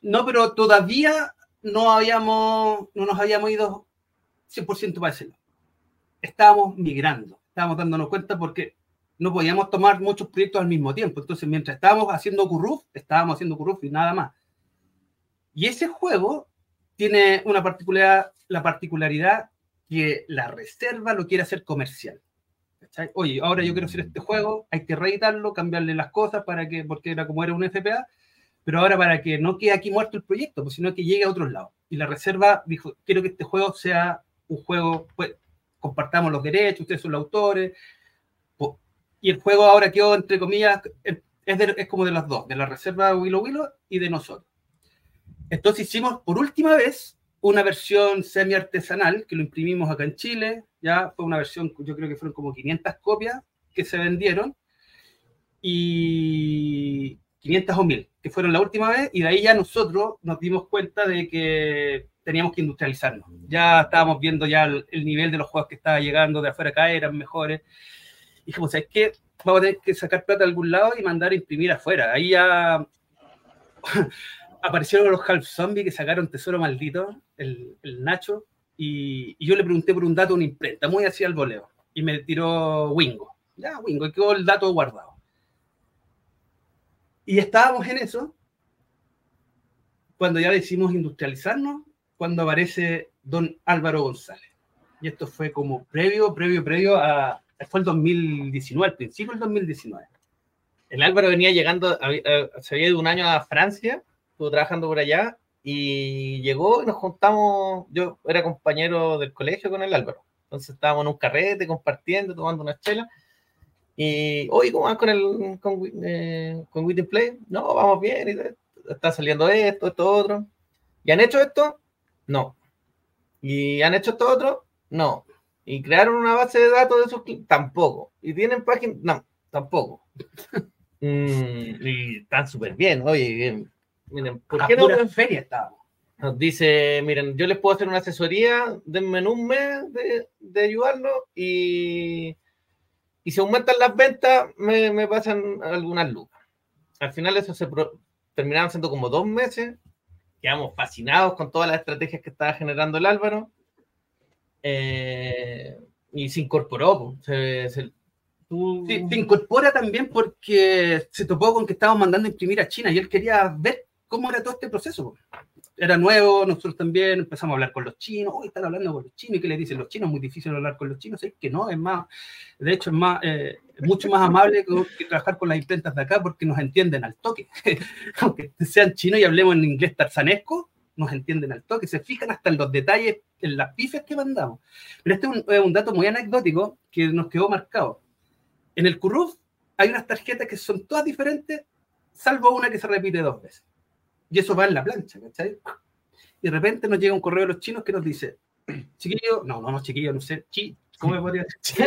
no, pero todavía no habíamos, no nos habíamos ido 100% para ese. Estábamos migrando, estábamos dándonos cuenta porque no podíamos tomar muchos proyectos al mismo tiempo. Entonces, mientras estábamos haciendo Curruf, estábamos haciendo Curruf y nada más. Y ese juego tiene una particularidad, la particularidad que la reserva lo quiere hacer comercial. ¿Cachai? Oye, ahora yo quiero hacer este juego, hay que reeditarlo, cambiarle las cosas para que, porque era como era un FPA, pero ahora para que no quede aquí muerto el proyecto, pues, sino que llegue a otros lados. Y la reserva dijo, quiero que este juego sea un juego, pues, compartamos los derechos, ustedes son los autores, po- y el juego ahora quedó, entre comillas, es, de- es como de las dos, de la reserva Willow Willow y de nosotros. Entonces hicimos por última vez una versión semi artesanal que lo imprimimos acá en Chile. Ya fue una versión, yo creo que fueron como 500 copias que se vendieron y 500 o 1000, que fueron la última vez, y de ahí ya nosotros nos dimos cuenta de que teníamos que industrializarnos. Ya estábamos viendo ya el, el nivel de los juegos que estaba llegando de afuera acá, eran mejores. Y dijimos, ¿sabes qué? Vamos a tener que sacar plata de algún lado y mandar a imprimir afuera. Ahí ya [laughs] aparecieron los Half Zombie que sacaron Tesoro Maldito, el Nacho, y, y yo le pregunté por un dato a una imprenta, muy así al voleo, y me tiró Wingo. Ya, Wingo, y quedó el dato guardado. Y estábamos en eso cuando ya decidimos industrializarnos, cuando aparece don Álvaro González. Y esto fue como previo, previo, previo a... Fue el 2019, al principio del 2019. El Álvaro venía llegando, eh, se había ido un año a Francia, estuvo trabajando por allá y llegó y nos juntamos. Yo era compañero del colegio con el Álvaro. Entonces estábamos en un carrete compartiendo, tomando una chela. Y, oye, ¿cómo van con el con, eh, con Wit and Play? No, vamos bien. y está saliendo esto, esto, otro. ¿Y han hecho esto? No. ¿Y han hecho esto otro? No. ¿Y crearon una base de datos de sus clientes? Tampoco. ¿Y tienen páginas? No, tampoco. [laughs] Mm, y están súper bien, oye, bien. Miren, ¿por A qué no pura feria estábamos. nos dice, miren, yo les puedo hacer una asesoría, denme en un mes de, de ayudarlo y, y si aumentan las ventas, me, me pasan algunas lucas. Al final eso se pro- terminaron siendo como dos meses, quedamos fascinados con todas las estrategias que estaba generando el Álvaro eh, y se incorporó. po. Se, se- tú- Sí, se incorpora también porque se topó con que estábamos mandando a imprimir a China y él quería ver cómo era todo este proceso. Era nuevo, nosotros también empezamos a hablar con los chinos, hoy están hablando con los chinos, ¿y qué les dicen los chinos? Muy difícil hablar con los chinos, es que no, es más, de hecho es más, eh, es mucho más amable que, que trabajar con las imprentas de acá porque nos entienden al toque. [laughs] Aunque sean chinos y hablemos en inglés tarzanesco, nos entienden al toque, se fijan hasta en los detalles, en las pifes que mandamos. Pero este es un, es un dato muy anecdótico que nos quedó marcado. En el Curruf hay unas tarjetas que son todas diferentes, salvo una que se repite dos veces. Y eso va en la plancha, ¿cachai? Y de repente nos llega un correo de los chinos que nos dice, [clears throat] chiquillo, no, no, no, chiquillo, no sé, chi, ¿cómo me podría decir?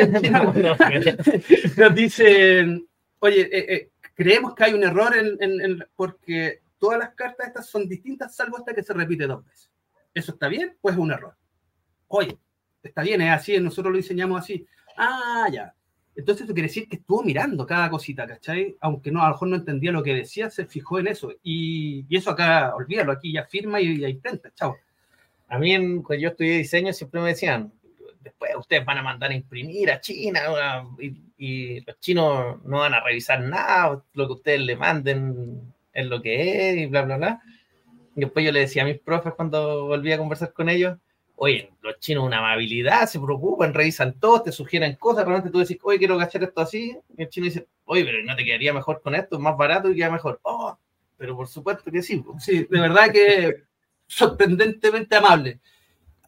[laughs] [laughs] nos dicen, oye, eh, eh, creemos que hay un error en, en- en- porque todas las cartas estas son distintas, salvo esta que se repite dos veces. ¿Eso está bien? Pues es un error. Oye, está bien, es así, nosotros lo diseñamos así. Ah, ya. Entonces eso quiere decir que estuvo mirando cada cosita, ¿cachai? Aunque no, a lo mejor no entendía lo que decía, se fijó en eso. Y, y eso acá, olvídalo, aquí ya firma y ya imprenta, chao. A mí, cuando yo estudié diseño, siempre me decían, después ustedes van a mandar a imprimir a China y, y los chinos no van a revisar nada, lo que ustedes le manden es lo que es y bla, bla, bla. Y después yo le decía a mis profes cuando volví a conversar con ellos, oye, los chinos una amabilidad, se preocupan, revisan todo, te sugieren cosas, realmente tú decís, oye, quiero hacer esto así, y el chino dice, oye, pero ¿no te quedaría mejor con esto? Es más barato y queda mejor. Oh, pero por supuesto que sí. po". Sí, de verdad que [laughs] sorprendentemente amable.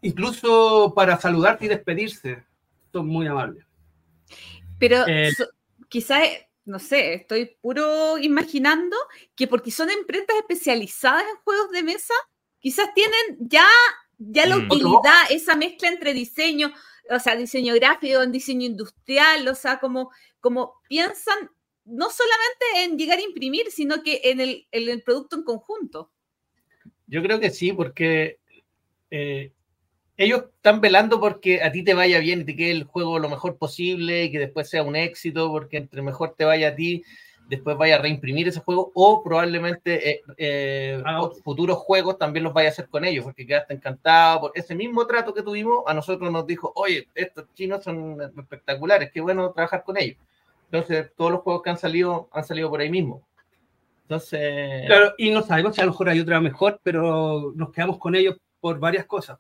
Incluso para saludarte y despedirse, son muy amables. Pero Eh, so- quizás, no sé, estoy puro imaginando que porque son empresas especializadas en juegos de mesa, quizás tienen ya, ya la Mm. utilidad, esa mezcla entre diseño, o sea, diseño gráfico, en diseño industrial, o sea, como, como piensan no solamente en llegar a imprimir, sino que en el, en el producto en conjunto. Yo creo que sí, porque eh, ellos están velando porque a ti te vaya bien y te quede el juego lo mejor posible y que después sea un éxito, porque entre mejor te vaya a ti, después vaya a reimprimir ese juego o probablemente eh, eh, Ah, otros futuros juegos también los vaya a hacer con ellos, porque quedaste encantado por ese mismo trato que tuvimos. A nosotros nos dijo, oye, estos chinos son espectaculares, qué bueno trabajar con ellos. Entonces, todos los juegos que han salido han salido por ahí mismo. Entonces, Claro, y no sabemos si a lo mejor hay otra mejor, pero nos quedamos con ellos por varias cosas.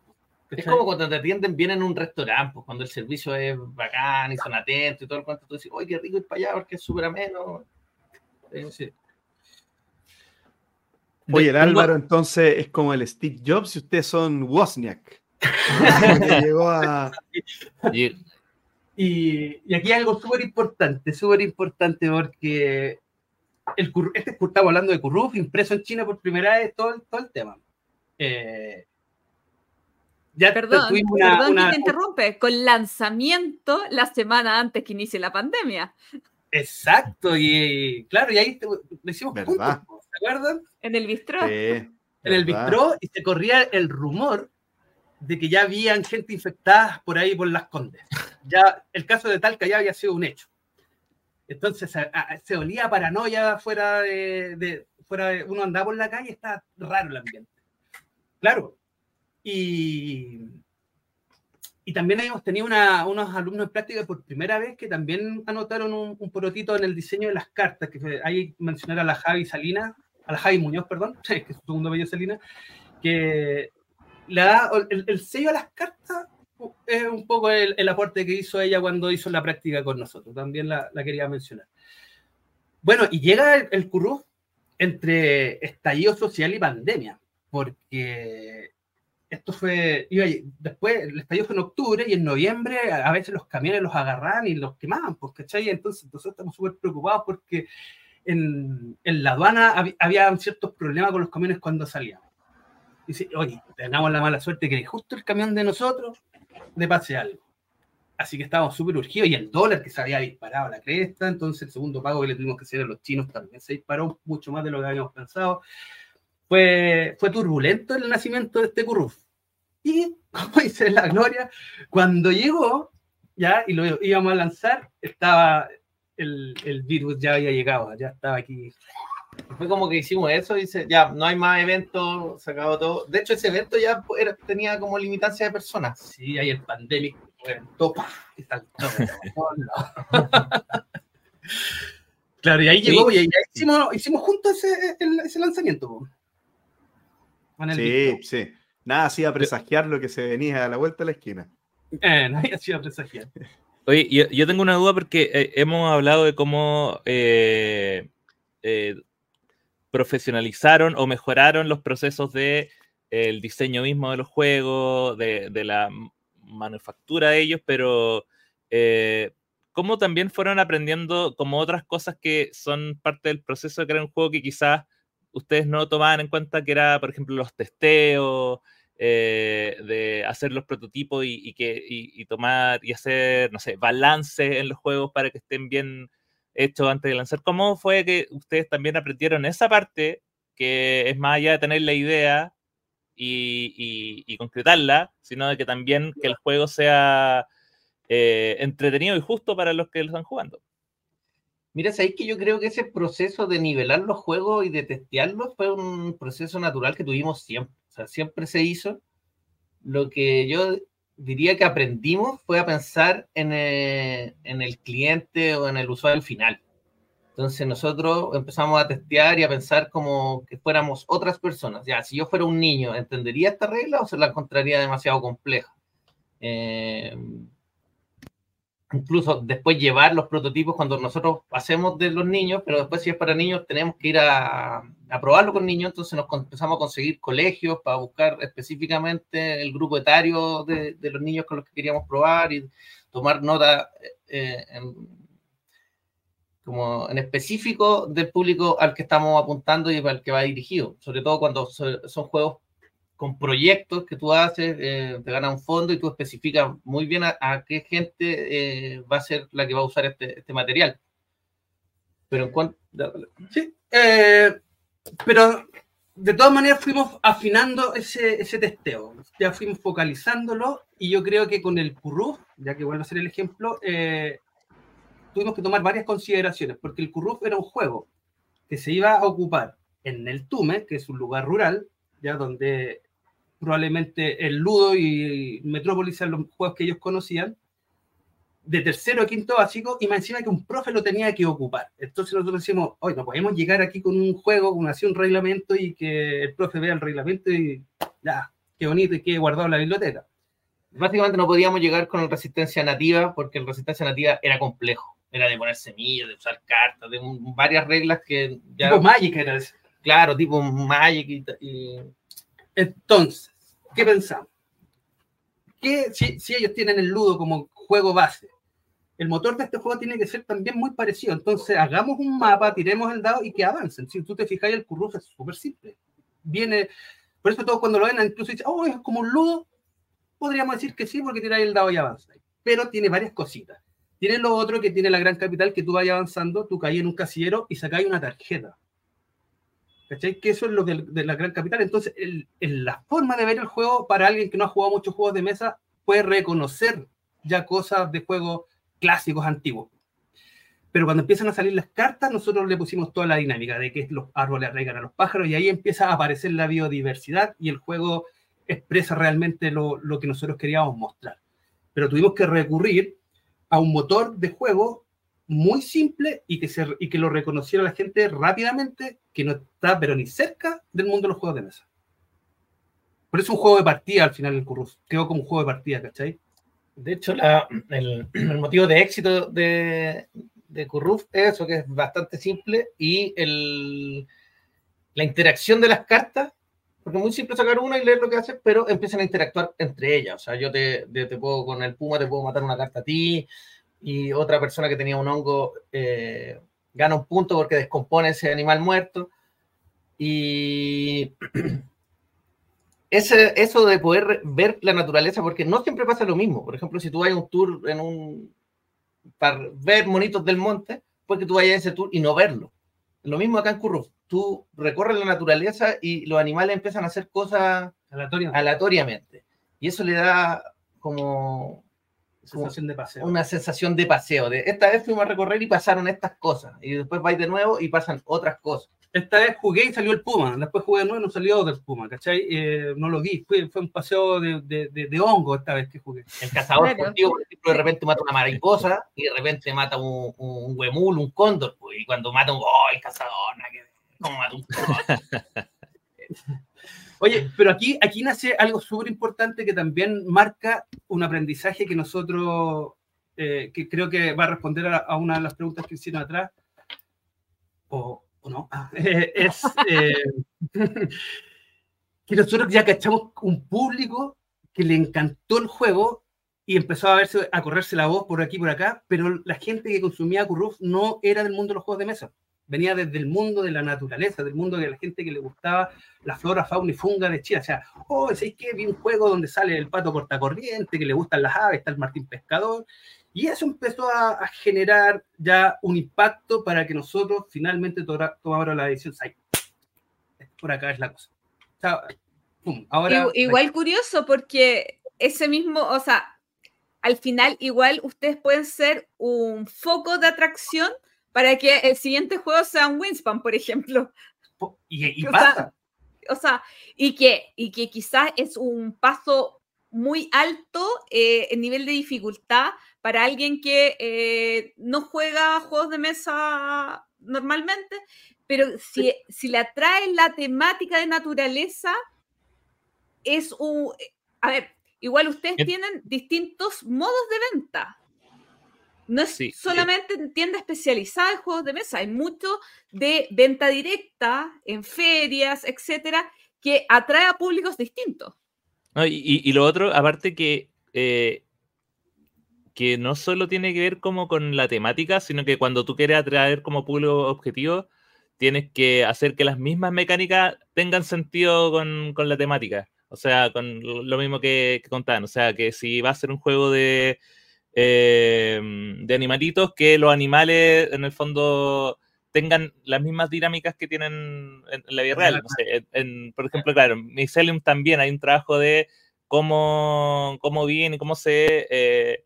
Es como cuando te atienden bien en un restaurante, pues, cuando el servicio es bacán y son atentos y todo el cuento, tú dices, oye, qué rico ir para allá porque es súper ameno. Sí. Oye, el Álvaro entonces es como el Steve Jobs y ustedes son Wozniak. [laughs] Que llegó a... Y- aquí hay algo súper importante, súper importante porque el, este estamos hablando de Curruf, impreso en China por primera vez, todo, el- todo el tema. eh, ya Perdón, una- perdón una- que te interrumpe, con lanzamiento la semana antes que inicie la pandemia, Exacto, y claro, y ahí te- lo hicimos ¿Verdad? juntos, ¿se acuerdan? en el bistró. Sí, En el bistró y se corría el rumor de que ya habían gente infectada por ahí por las condes. Ya el caso de Talca ya había sido un hecho. Entonces a- a- se olía a paranoia fuera de, de- fuera de- uno andaba por la calle, está raro el ambiente. Claro. Y, y también hemos tenido una- unos alumnos en práctica por primera vez que también anotaron un, un porotito en el diseño de las cartas, que ahí mencionar a la Javi Salinas, a la Javi Muñoz, perdón, [laughs] que es su segundo apellido Salinas, que le da el, el sello a las cartas es un poco el, el aporte que hizo ella cuando hizo la práctica con nosotros. También la, la quería mencionar. Bueno, y llega el, el currú entre estallido social y pandemia, porque esto fue, iba, después el estallido fue en octubre y en noviembre a veces los camiones los agarraban y los quemaban, pues, ¿cachai? Entonces nosotros estamos súper preocupados porque en, en la aduana hab- había ciertos problemas con los camiones cuando salían. Dice, oye, tengamos la mala suerte que justo el camión de nosotros le pase algo. Así que estábamos súper urgidos y el dólar que se había disparado a la cresta, entonces el segundo pago que le tuvimos que hacer a los chinos también se disparó mucho más de lo que habíamos pensado. Fue, fue turbulento el nacimiento de este curruf. Y, [laughs] como dice la Gloria, cuando llegó, ya, y lo íbamos a lanzar, estaba el, el virus ya había llegado, ya estaba aquí. Fue como que hicimos eso dice, ya, no hay más eventos, se acabó todo. De hecho, ese evento ya era- tenía como limitancia de personas. Sí, hay el pandemic, reventó, ¡pah! y saltó. [laughs] Claro, y ahí Sí. llegó, y ahí hicimos, hicimos juntos ese, el- ese lanzamiento. Po. Con el Sí, disco. sí. Nada hacía presagiar lo que se venía a la vuelta de la esquina. Eh, [laughs] había sido presagiar. Oye, yo, yo tengo una duda porque eh, hemos hablado de cómo eh, eh, profesionalizaron o mejoraron los procesos de eh, el diseño mismo de los juegos, de, de la manufactura de ellos, pero eh, cómo también fueron aprendiendo como otras cosas que son parte del proceso de crear un juego que quizás ustedes no tomaban en cuenta, que era, por ejemplo, los testeos, eh, de hacer los prototipos y, y que, y, y tomar y hacer, no sé, balance en los juegos para que estén bien hechos antes de lanzar. ¿Cómo fue que ustedes también aprendieron esa parte, que es más allá de tener la idea y concretarla, sino de que también que el juego sea eh, entretenido y justo para los que lo están jugando? Mira, ahí que yo creo que ese proceso de nivelar los juegos y de testearlos fue un proceso natural que tuvimos siempre. O sea, siempre se hizo. Lo que yo diría que aprendimos fue a pensar en, eh, en el cliente o en el usuario final. Entonces nosotros empezamos a testear y a pensar como que fuéramos otras personas. Ya, si yo fuera un niño, ¿entendería esta regla o se la encontraría demasiado compleja? Eh, incluso después llevar los prototipos cuando nosotros hacemos de los niños, pero después si es para niños tenemos que ir a, probarlo con niños, entonces nos empezamos a conseguir colegios para buscar específicamente el grupo etario de, de los niños con los que queríamos probar y tomar nota eh, en, como en específico del público al que estamos apuntando y al que va dirigido, sobre todo cuando so- son juegos con proyectos que tú haces, eh, te gana un fondo y tú especificas muy bien a, a qué gente eh, va a ser la que va a usar este, este material. Pero en cuanto... Sí, eh, pero de todas maneras fuimos afinando ese, ese testeo, ya fuimos focalizándolo y yo creo que con el Curruf, ya que vuelvo a ser el ejemplo, eh, tuvimos que tomar varias consideraciones, porque el Curruf era un juego que se iba a ocupar en el Tume, que es un lugar rural, ya donde probablemente el Ludo y Metrópolis eran los juegos que ellos conocían, de tercero a quinto básico, y más encima que un profe lo tenía que ocupar. Entonces nosotros decimos, hoy no podemos llegar aquí con un juego, con así un reglamento, y que el profe vea el reglamento y ya, qué bonito y quede guardado en la biblioteca. Básicamente no podíamos llegar con resistencia nativa porque el resistencia nativa era complejo. Era de poner semillas, de usar cartas, de un- varias reglas que ya... Tipo Magic era ese. claro, tipo Magic y, y- Entonces, ¿qué pensamos? Si, ellos tienen el Ludo como juego base, el motor de este juego tiene que ser también muy parecido. Entonces, hagamos un mapa, tiremos el dado y que avancen. Si tú te fijas, el Curruf es súper simple. Viene, Por eso todos cuando lo ven, incluso dicen, oh, es como un ludo. Podríamos decir que sí, porque ahí el dado y avanza. Pero tiene varias cositas. Tiene lo otro que tiene la gran capital, que tú vayas avanzando, tú caes en un casillero y sacáis una tarjeta. ¿Cachai? Que eso es lo de, la gran capital. Entonces, el- la forma de ver el juego para alguien que no ha jugado muchos juegos de mesa puede reconocer ya cosas de juegos clásicos antiguos. Pero cuando empiezan a salir las cartas, nosotros le pusimos toda la dinámica de que los árboles arraigan a los pájaros y ahí empieza a aparecer la biodiversidad y el juego expresa realmente lo, lo que nosotros queríamos mostrar. Pero tuvimos que recurrir a un motor de juego muy simple y que, se, y que lo reconociera la gente rápidamente, que no está pero ni cerca del mundo de los juegos de mesa. Por eso es un juego de partida al final el Currus. Quedó como un juego de partida, ¿cachai? De hecho, la- el, [clears throat] el motivo de éxito de, de Curruf es eso, que es bastante simple, y el, la interacción de las cartas, porque es muy simple sacar una y leer lo que hace, pero empiezan a interactuar entre ellas. O sea, yo te, te, te puedo, con el Puma te puedo matar una carta a ti, y otra persona que tenía un hongo eh, gana un punto porque descompone ese animal muerto. Y [clears throat] ese, eso de poder ver la naturaleza, porque no siempre pasa lo mismo. Por ejemplo, si tú vas a un tour en un para ver monitos del monte, pues que tú vayas a ese tour y no verlo. Lo mismo acá en Curruf. Tú recorres la naturaleza y los animales empiezan a hacer cosas aleatoriamente. Y eso le da como sensación de paseo. una sensación de paseo. De esta vez fuimos a recorrer y pasaron estas cosas. Y después vais de nuevo y pasan otras cosas. Esta vez jugué y salió el Puma. Después jugué de nuevo y no salió del Puma, ¿cachai? Eh, no lo vi. Fue, fue un paseo de, de, de, de hongo esta vez que jugué. El cazador Claro. por ejemplo, de repente mata una mariposa y de repente mata un, un huemul, un cóndor. pues, y cuando mata un. ¡Oh, el cazador! ¿Cómo mata un cóndor? [laughs] Oye, pero aquí, aquí nace algo súper importante que también marca un aprendizaje que nosotros, eh, que creo que va a responder a, una de las preguntas que hicieron atrás, o, o no, Ah, [laughs] es eh, [laughs] que nosotros ya cachamos un público que le encantó el juego y empezó a, verse, a correrse la voz por aquí por acá, pero la gente que consumía Curruf no era del mundo de los juegos de mesa. Venía desde el mundo de la naturaleza, del mundo de la gente que le gustaba la flora, fauna y funga de Chile. O sea, oh, ¿sabéis qué? Vi un juego donde sale el pato cortacorriente, que le gustan las aves, está el Martín Pescador. Y eso empezó a, a generar ya un impacto para que nosotros finalmente to- tomáramos la decisión. "Ay, Por acá es la cosa. O sea, pum, ahora. Igu- Igual curioso porque ese mismo, o sea, al final igual ustedes pueden ser un foco de atracción para que el siguiente juego sea un Winspan, por ejemplo. Y, y o pasa. sea, O sea, y que, y que quizás es un paso muy alto eh, en nivel de dificultad para alguien que eh, no juega juegos de mesa normalmente, pero si, si le atrae la temática de naturaleza, es un... A ver, igual ustedes En- tienen distintos modos de venta. No es Sí, solamente en tienda especializada de juegos de mesa, hay mucho de venta directa en ferias, etcétera, que atrae a públicos distintos. No, y, y- lo otro, aparte que, eh, que no solo tiene que ver como con la temática, sino que cuando tú quieres atraer como público objetivo, tienes que hacer que las mismas mecánicas tengan sentido con, con la temática. O sea, con lo lo mismo que, que contaban. O sea, que si va a ser un juego de, eh, de animalitos, que los animales en el fondo tengan las mismas dinámicas que tienen en, la vida real. Por ejemplo, claro, en Mycelium también hay un trabajo de cómo, cómo viven y cómo se eh,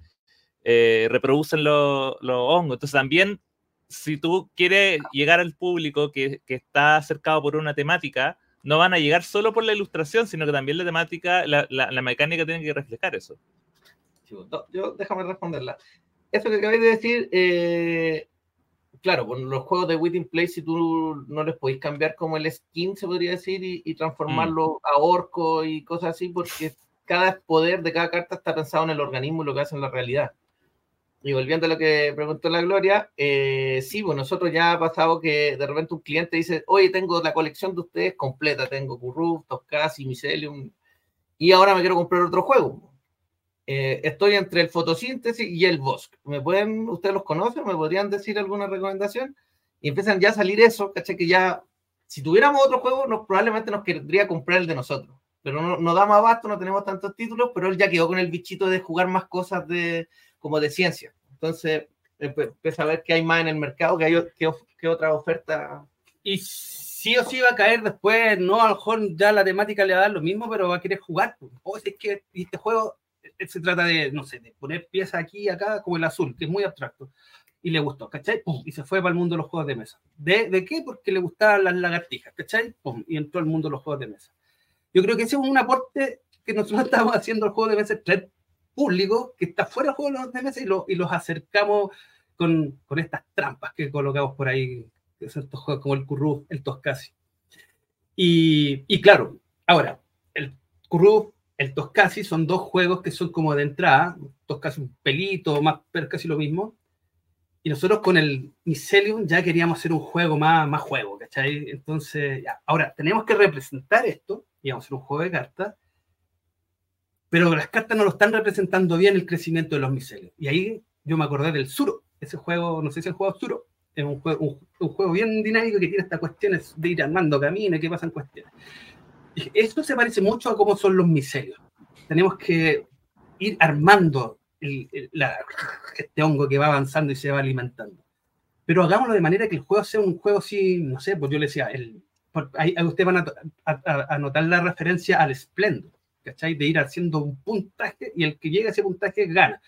eh, reproducen los, hongos. Entonces también, si tú quieres llegar al público que, está cercado por una temática, no van a llegar solo por la ilustración, sino que también la temática, la- la mecánica tiene que reflejar eso. No, yo déjame responderla. Eso que acabáis de decir, eh, claro, con los juegos de Within Play, si tú no les podéis cambiar como el skin, se podría decir, y, y transformarlo a orco y cosas así, porque cada poder de cada carta está pensado en el organismo y lo que hace en la realidad. Y volviendo a lo que preguntó la Gloria, eh, sí, pues nosotros ya ha pasado que de repente un cliente dice, oye, tengo la colección de ustedes completa, tengo Curruf, Toscasi, Mycelium, y ahora me quiero comprar otro juego. Eh, estoy entre el fotosíntesis y el bosque. ¿Me pueden, ustedes los conocen? ¿Me podrían decir alguna recomendación? Y empiezan ya a salir eso, ¿caché? Que ya si tuviéramos otro juego, nos, probablemente nos querría comprar el de nosotros. Pero no, no damos abasto, no tenemos tantos títulos, pero él ya quedó con el bichito de jugar más cosas de, como de ciencia. Entonces, empieza a ver qué hay más en el mercado, que hay qué, otra oferta. Y sí o sí va a caer después, no, a lo mejor ya la temática le va a dar lo mismo, pero va a querer jugar. O oh, es que este juego se trata de, no sé, de poner piezas aquí y acá, como el azul, que es muy abstracto. Y le gustó, ¿cachai? Y se fue para el mundo de los juegos de mesa. ¿De, ¿De qué? Porque le gustaban las lagartijas, ¿cachai? Y entró al mundo de los juegos de mesa. Yo creo que ese es un aporte que nosotros [laughs] estamos haciendo al juego de mesa, público que está fuera del juego de mesa y, lo, y los acercamos con, con, estas trampas que colocamos por ahí, estos juegos como el Curru, el Toscasi. Y, y claro, ahora, el Curru, el Toscasi son dos juegos que son como de entrada, Toscasi un pelito, más, pero casi lo mismo. Y nosotros con el Mycelium ya queríamos hacer un juego más, más juego, ¿cachai? Entonces, ya. ahora tenemos que representar esto, y vamos a hacer un juego de cartas, pero las cartas no lo están representando bien el crecimiento de los micelios. Y ahí yo me acordé del Suro, ese juego, no sé si el juego Suro, es un juego, un, juego bien dinámico que tiene estas cuestiones de ir armando caminos, que pasan cuestiones. Esto se parece mucho a cómo son los micelios. Tenemos que ir armando este hongo que va avanzando y se va alimentando. Pero hagámoslo de manera que el juego sea un juego así, no sé, pues yo le decía, el, ahí, ustedes van a, a, notar la referencia al esplendor ¿cachai? De ir haciendo un puntaje y el que llegue a ese puntaje gana.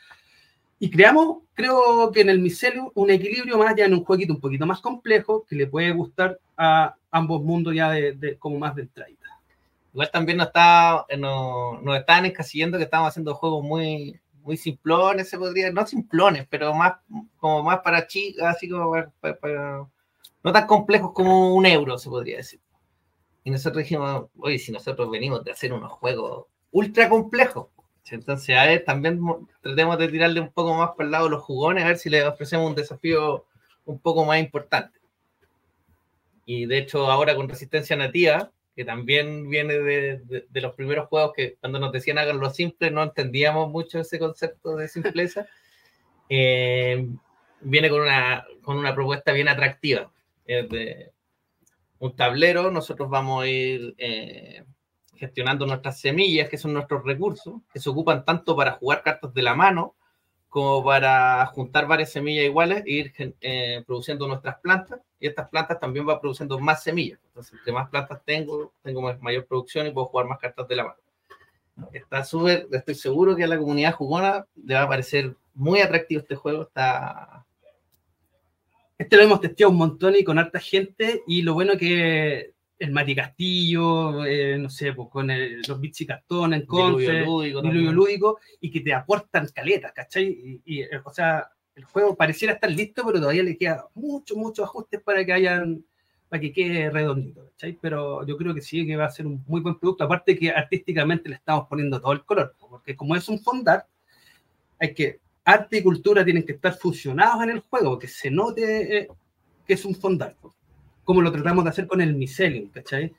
Y creamos, creo que en el micelio, un equilibrio más ya en un jueguito un poquito más complejo que le puede gustar a ambos mundos ya de, como más de entrada. Igual también nos, está, eh, nos, nos estaban encasillando que estábamos haciendo juegos muy, muy simplones, se podría, no simplones, pero más como más para chicas, así como para, no tan complejos como un euro, se podría decir. Y nosotros dijimos, oye, si nosotros venimos de hacer unos juegos ultra complejos, entonces a ver, también tratemos de tirarle un poco más por el lado los jugones, a ver si le ofrecemos un desafío un poco más importante. Y de hecho, ahora con Resistencia Nativa, que también viene de, de, los primeros juegos que cuando nos decían háganlo simple, no entendíamos mucho ese concepto de simpleza, [laughs] eh, viene con una, con una propuesta bien atractiva. de, un tablero, nosotros vamos a ir eh, gestionando nuestras semillas, que son nuestros recursos, que se ocupan tanto para jugar cartas de la mano como para juntar varias semillas iguales e ir eh, produciendo nuestras plantas. Y estas plantas también van produciendo más semillas. Entonces, entre más plantas tengo, tengo mayor producción y puedo jugar más cartas de la mano. Está súper, estoy seguro que a la comunidad jugona le va a parecer muy atractivo este juego. Está, este lo hemos testeado un montón y con harta gente, y lo bueno que el Mati Castillo, eh, no sé, pues con los bits y cartón en Conce, lúdico, lúdico, y que te aportan caletas, ¿cachai? Y, eh, o sea, el juego pareciera estar listo, pero todavía le queda muchos, muchos ajustes para que hayan, para que quede redondito, ¿cachai? Pero yo creo que sí, que va a ser un muy buen producto, aparte que artísticamente le estamos poniendo todo el color, porque como es un fondar, hay que arte y cultura tienen que estar fusionados en el juego, que se note eh, que es un fondar, como lo tratamos de hacer con el Mycelium, ¿cachai?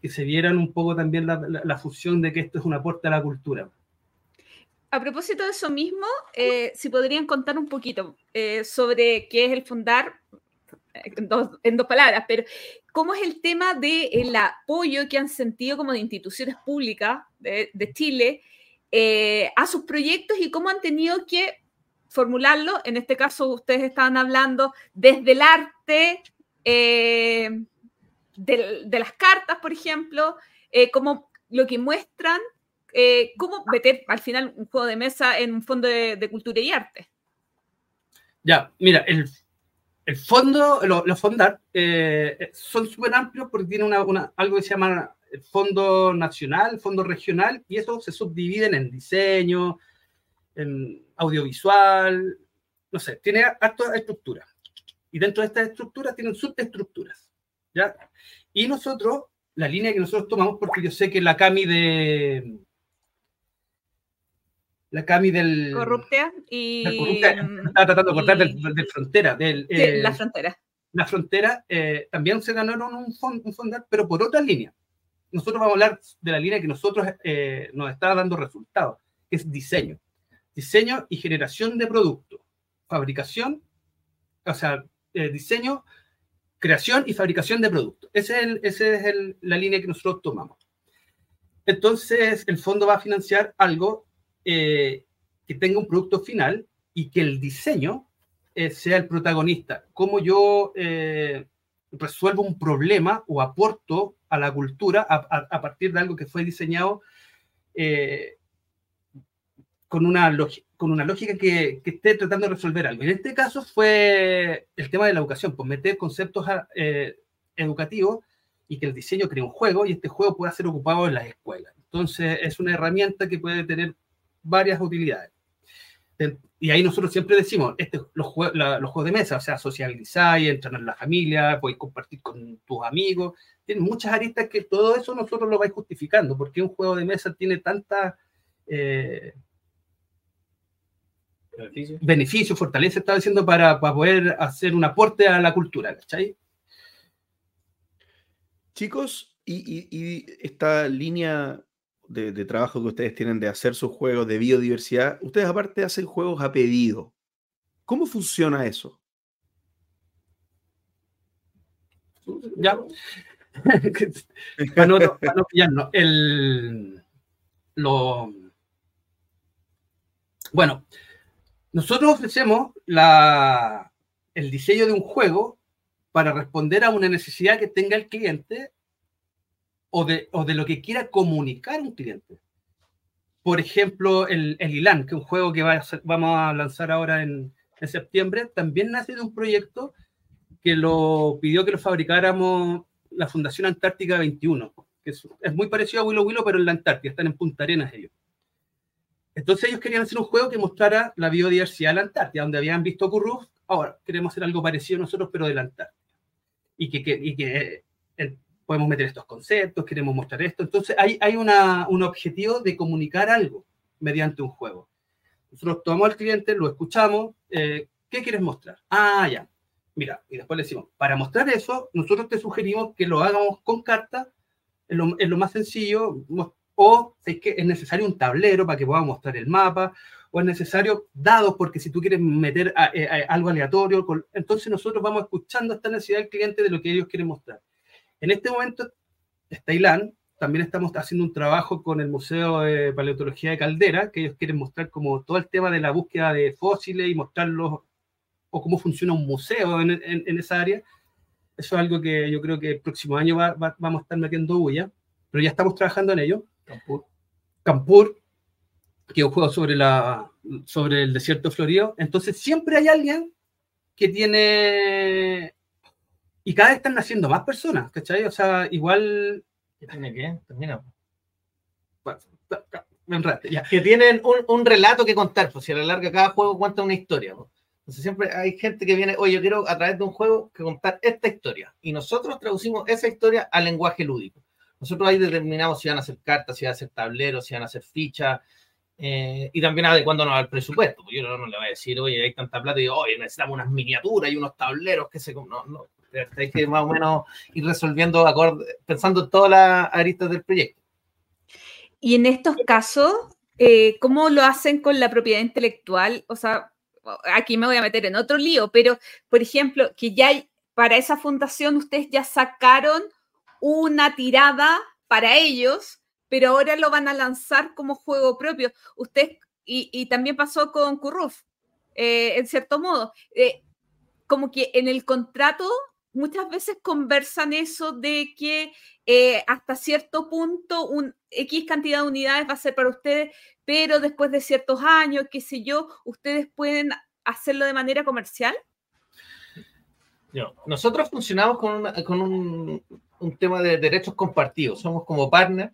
Que se vieran un poco también la, fusión de que esto es un aporte a la cultura. A propósito de eso mismo, eh, si podrían contar un poquito eh, sobre qué es el fondar, en dos, palabras, pero cómo es el tema del apoyo que han sentido como de instituciones públicas de, de Chile eh, a sus proyectos y cómo han tenido que formularlo. En este caso, ustedes estaban hablando desde el arte, eh, de, las cartas, por ejemplo, eh, como lo que muestran, cómo meter al final un juego de mesa en un fondo de, cultura y arte. Ya, mira, el, fondo, los fondar son súper amplios porque tienen algo que se llama fondo nacional, fondo regional, y eso se subdividen en diseño, en audiovisual, no sé, tiene harta estructura. Y dentro de estas estructuras tienen subestructuras. ¿ya? Y nosotros, la línea que nosotros tomamos, porque yo sé que la Cami de. La Cami del. Corruptea y. está tratando de cortar del, frontera. Del, eh, la frontera. La frontera eh, también se ganaron un, fond, un fondar, pero por otra línea nosotros vamos a hablar de la línea que nosotros eh, nos está dando resultados, que es diseño. Diseño y generación de producto. Fabricación, o sea, eh, diseño, creación y fabricación de productos. Esa es, el- es el- la línea que nosotros tomamos. Entonces, el fondo va a financiar algo eh, que tenga un producto final y que el diseño eh, sea el protagonista. Cómo yo resuelvo un problema o aporto a la cultura a, a- partir de algo que fue diseñado con, una lógica, con una lógica que, que esté tratando de resolver algo. En este caso fue el tema de la educación, pues meter conceptos eh, educativos y que el diseño cree un juego y este juego pueda ser ocupado en las escuelas. Entonces es una herramienta que puede tener varias utilidades. De- Y ahí nosotros siempre decimos, este, los, juegos de mesa, o sea, socializar, entrenar en la familia, podéis compartir con tus amigos, tienen muchas aristas que todo eso nosotros lo vais justificando, porque un juego de mesa tiene tantas eh, beneficios, fortaleza, estaba diciendo, para, para poder hacer un aporte a la cultura, ¿cachai? Chicos, y, y- y esta línea de, de trabajo que ustedes tienen de hacer sus juegos de biodiversidad, ustedes aparte hacen juegos a pedido. ¿Cómo funciona eso? Ya. para [laughs] no, para no pillarnos. El, lo, bueno, nosotros ofrecemos el diseño de un juego para responder a una necesidad que tenga el cliente o de, lo que quiera comunicar un cliente. Por ejemplo, el, el ILAN, que es un juego que vamos a lanzar ahora en, septiembre, también nace de un proyecto que lo pidió que lo fabricáramos la Fundación Antártica 21, que es, es muy parecido a Willow Willow, pero en la Antártida, están en Punta Arenas ellos. Entonces ellos querían hacer un juego que mostrara la biodiversidad de la Antártida, donde habían visto Curruf, ahora queremos hacer algo parecido nosotros, pero de la Antártida. Y que, que- y que eh, podemos meter estos conceptos, queremos mostrar esto. Entonces hay, hay una, un objetivo de comunicar algo mediante un juego. Nosotros tomamos al cliente, lo escuchamos, eh, ¿qué quieres mostrar? Ah, ya. Mira, y después le decimos, para mostrar eso, nosotros te sugerimos que lo hagamos con carta, es lo, es lo más sencillo, o es que es necesario un tablero para que podamos mostrar el mapa, o es necesario dados, porque si tú quieres meter a- eh, a- algo aleatorio, entonces nosotros vamos escuchando esta necesidad del cliente de lo que ellos quieren mostrar. En este momento, está ILAN, también estamos haciendo un trabajo con el Museo de Paleontología de Caldera, que ellos quieren mostrar como todo el tema de la búsqueda de fósiles y mostrarlos o cómo funciona un museo en, en- en esa área. Eso es algo que yo creo que el próximo año va- va- vamos a estar metiendo bulla, pero ya estamos trabajando en ello. Campur. Campur, que es un juego sobre, la, sobre el desierto florido. Entonces siempre hay alguien que tiene... Y cada vez están naciendo más personas, ¿cachai? O sea, igual... ¿Qué tiene que? Termina. Ya. Que tienen un, un relato que contar, pues si a la larga cada juego cuenta una historia. pues. Entonces siempre hay gente que viene, oye, yo quiero a través de un juego que contar esta historia. Y nosotros traducimos esa historia al lenguaje lúdico. Nosotros ahí determinamos si van a hacer cartas, si van a hacer tableros, si van a hacer fichas. eh, y también adecuándonos al presupuesto. Pues yo no, le voy a decir, oye, hay tanta plata y oye, necesitamos unas miniaturas y unos tableros que se... com-". No, no. Hay que más o menos ir resolviendo, acorde, pensando en todas las aristas del proyecto. Y en estos casos, eh, ¿cómo lo hacen con la propiedad intelectual? O sea, aquí me voy a meter en otro lío, pero, por ejemplo, que ya hay- para esa fundación ustedes ya sacaron una tirada para ellos, pero ahora lo van a lanzar como juego propio. Usted, y, también pasó con Curruf, eh, en cierto modo. Eh, como que en el contrato muchas veces conversan eso de que eh, hasta cierto punto un X cantidad de unidades va a ser para ustedes, pero después de ciertos años, qué sé yo, ustedes pueden hacerlo de manera comercial. No, Nosotros funcionamos con, una- con un, un tema de derechos compartidos. Somos como partner.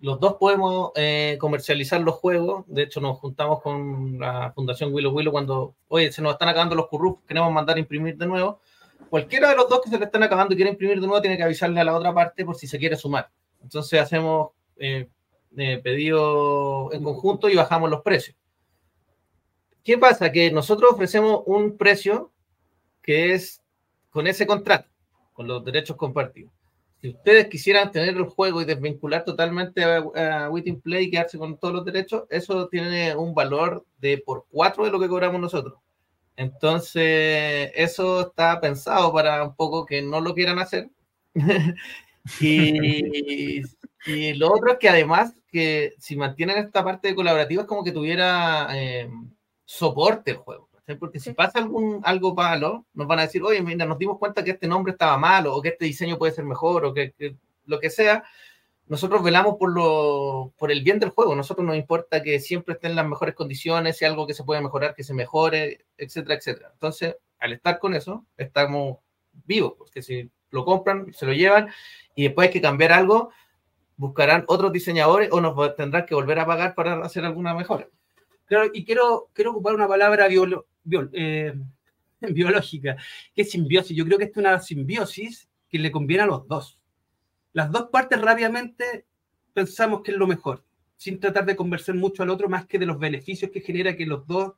Los dos podemos eh, comercializar los juegos. De hecho, nos juntamos con la Fundación Willow Willow cuando, oye, se nos están acabando los currus, queremos mandar imprimir de nuevo. Cualquiera de los dos que se le están acabando y quiere imprimir de nuevo tiene que avisarle a la otra parte por si se quiere sumar. Entonces hacemos eh, eh, pedido en conjunto y bajamos los precios. ¿Qué pasa? Que nosotros ofrecemos un precio que es con ese contrato, con los derechos compartidos. Si ustedes quisieran tener el juego y desvincular totalmente a, a Witting Play y quedarse con todos los derechos, eso tiene un valor de por cuatro de lo que cobramos nosotros. Entonces, eso está pensado para un poco que no lo quieran hacer. [laughs] y, y lo otro es que además que si mantienen esta parte colaborativa es como que tuviera eh, soporte el juego. ¿Sí? Porque si pasa algún, algo malo, nos van a decir, oye, mira, nos dimos cuenta que este nombre estaba malo, o que este diseño puede ser mejor, o que, que lo que sea. Nosotros velamos por, lo, por el bien del juego. Nosotros nos importa que siempre esté en las mejores condiciones, si algo que se puede mejorar, que se mejore, etcétera, etcétera. Entonces, al estar con eso, estamos vivos, porque si lo compran, se lo llevan, y después hay que cambiar algo, buscarán otros diseñadores o nos tendrán que volver a pagar para hacer alguna mejora. Claro, y quiero, quiero ocupar una palabra eh, [laughs] biológica, que es simbiosis. Yo creo que es una simbiosis que le conviene a los dos. Las dos partes rápidamente pensamos que es lo mejor, sin tratar de conversar mucho al otro, más que de los beneficios que genera que los dos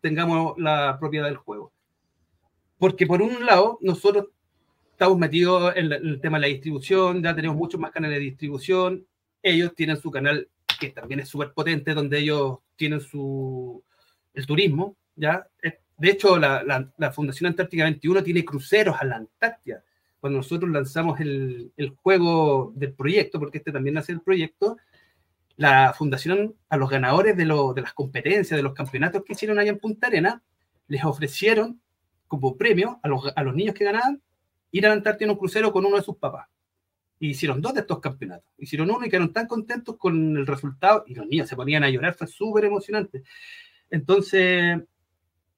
tengamos la propiedad del juego. Porque por un lado, nosotros estamos metidos en el tema de la distribución, ya tenemos muchos más canales de distribución, ellos tienen su canal que también es súper potente, donde ellos tienen su el turismo, ¿ya? De hecho, la, la- la Fundación Antártica 21 tiene cruceros a la Antártida. Cuando nosotros lanzamos el, el juego del proyecto, porque este también nace el proyecto, la fundación a los ganadores de, lo- de las competencias, de los campeonatos que hicieron allá en Punta Arena, les ofrecieron como premio a los, a los niños que ganaban ir a la Antártida en un crucero con uno de sus papás. Y hicieron dos de estos campeonatos. Hicieron uno y quedaron tan contentos con el resultado y los niños se ponían a llorar, fue súper emocionante. Entonces,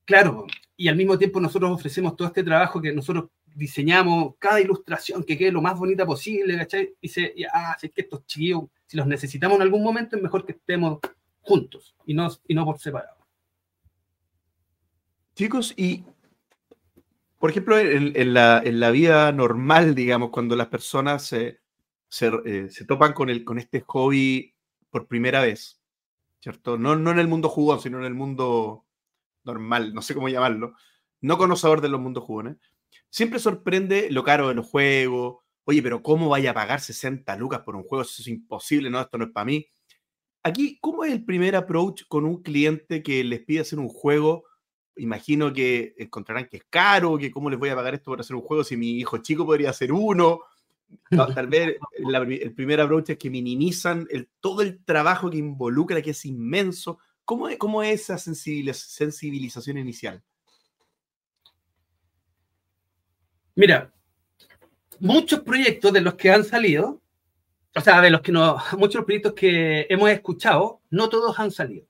claro, y al mismo tiempo nosotros ofrecemos todo este trabajo que nosotros diseñamos, cada ilustración que quede lo más bonita posible, ¿cachai? Y se, y, ah, si es que estos chiquillos, si los necesitamos en algún momento, es mejor que estemos juntos y no, y no por separado. Chicos, y por ejemplo, en, la, en la vida normal, digamos, cuando las personas se, se, eh, se topan con, el, con este hobby por primera vez, ¿cierto? No, no en el mundo jugón, sino en el mundo normal, no sé cómo llamarlo, no conocedor de los mundos jugones, siempre sorprende lo caro de los juegos. Oye, pero ¿cómo vaya a pagar 60 lucas por un juego? Eso es imposible, no, esto no es para mí. Aquí, ¿cómo es el primer approach con un cliente que les pide hacer un juego? Imagino que encontrarán que es caro, que cómo les voy a pagar esto por hacer un juego si mi hijo chico podría hacer uno. Tal, vez el primer approach es que minimizan el, todo el trabajo que involucra, que es inmenso. ¿Cómo es, cómo es esa sensibiliz sensibilización inicial? Mira, muchos proyectos de los que han salido, o sea, de los que no, [laughs] muchos proyectos que hemos escuchado, no todos han salido.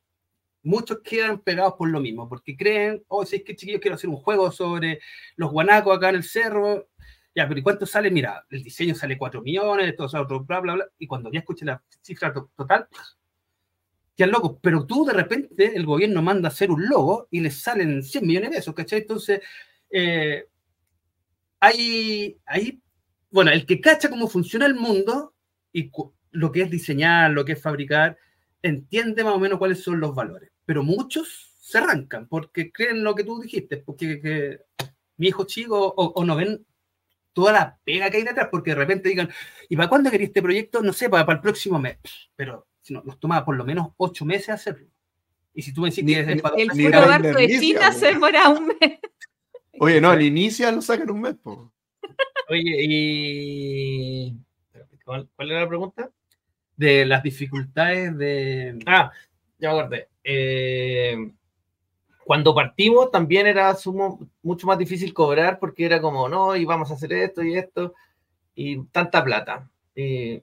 Muchos quedan pegados por lo mismo, porque creen, oh, si es que chiquillos quiero hacer un juego sobre los guanacos acá en el cerro, ya, pero ¿y cuánto sale? Mira, el diseño sale 4 millones, todo eso, bla, bla, bla, y cuando ya escuché la cifra to total, ya loco, pero tú de repente el gobierno manda a hacer un logo y les salen 100 millones de pesos, ¿cachai? Entonces, eh, hay, hay, bueno, el que cacha cómo funciona el mundo y lo que es diseñar, lo que es fabricar, entiende más o menos cuáles son los valores. Pero muchos se arrancan porque creen lo que tú dijiste, porque que mi hijo chico o, o, no ven toda la pega que hay detrás, porque de repente digan, ¿y para cuándo quería este proyecto? No sé, para, para el próximo mes. Pero si no, nos toma por lo menos ocho meses hacerlo. Y si tú me decís que es para El puro barco de China se demora un mes. Oye, no, [laughs] al inicio lo sacan un mes, po. Oye, y. ¿Cuál, ¿Cuál, era la pregunta? De las dificultades de. Ah, ya me acordé. Eh, cuando partimos también era sumo, mucho más difícil cobrar porque era como, no, y vamos a hacer esto y esto, y tanta plata. Y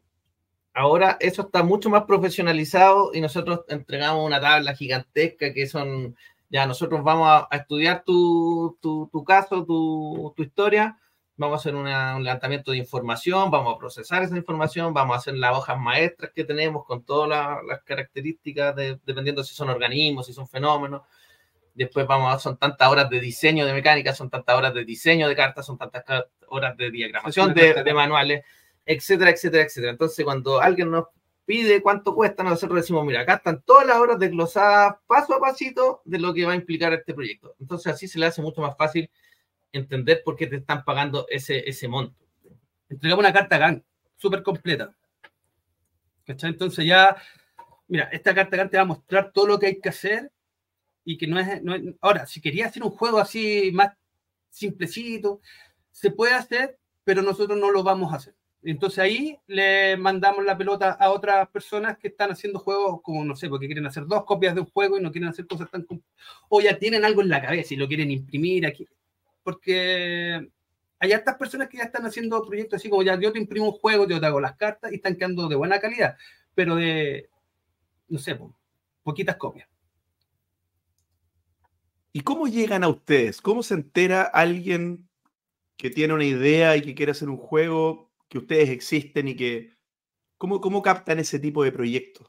ahora eso está mucho más profesionalizado y nosotros entregamos una tabla gigantesca que son ya nosotros vamos a, a estudiar tu, tu, tu caso, tu, tu, historia, vamos a hacer una, un levantamiento de información, vamos a procesar esa información, vamos a hacer las hojas maestras que tenemos con todas la, las características, de, dependiendo si son organismos, si son fenómenos. Después vamos a, son tantas horas de diseño de mecánica, son tantas horas de diseño de cartas, son tantas horas de diagramación de, de manuales, etcétera, etcétera, etcétera. Entonces, cuando alguien nos pide cuánto cuesta, nosotros decimos, mira, acá están todas las horas desglosadas paso a pasito de lo que va a implicar este proyecto. Entonces así se le hace mucho más fácil entender por qué te están pagando ese, ese monto. Entregamos una carta GAN súper completa. Entonces ya, mira, esta carta GAN te va a mostrar todo lo que hay que hacer y que no es, no es- Ahora, si quería hacer un juego así más simplecito, se puede hacer, pero nosotros no lo vamos a hacer. Entonces ahí le mandamos la pelota a otras personas que están haciendo juegos como, no sé, porque quieren hacer dos copias de un juego y no quieren hacer cosas tan... O ya tienen algo en la cabeza y lo quieren imprimir aquí. Porque hay hartas personas que ya están haciendo proyectos así como ya yo te imprimo un juego, yo te hago las cartas y están quedando de buena calidad, pero de, no sé, po, poquitas copias. ¿Y cómo llegan a ustedes? ¿Cómo se entera alguien que tiene una idea y que quiere hacer un juego, que ustedes existen y que... ¿Cómo, cómo captan ese tipo de proyectos?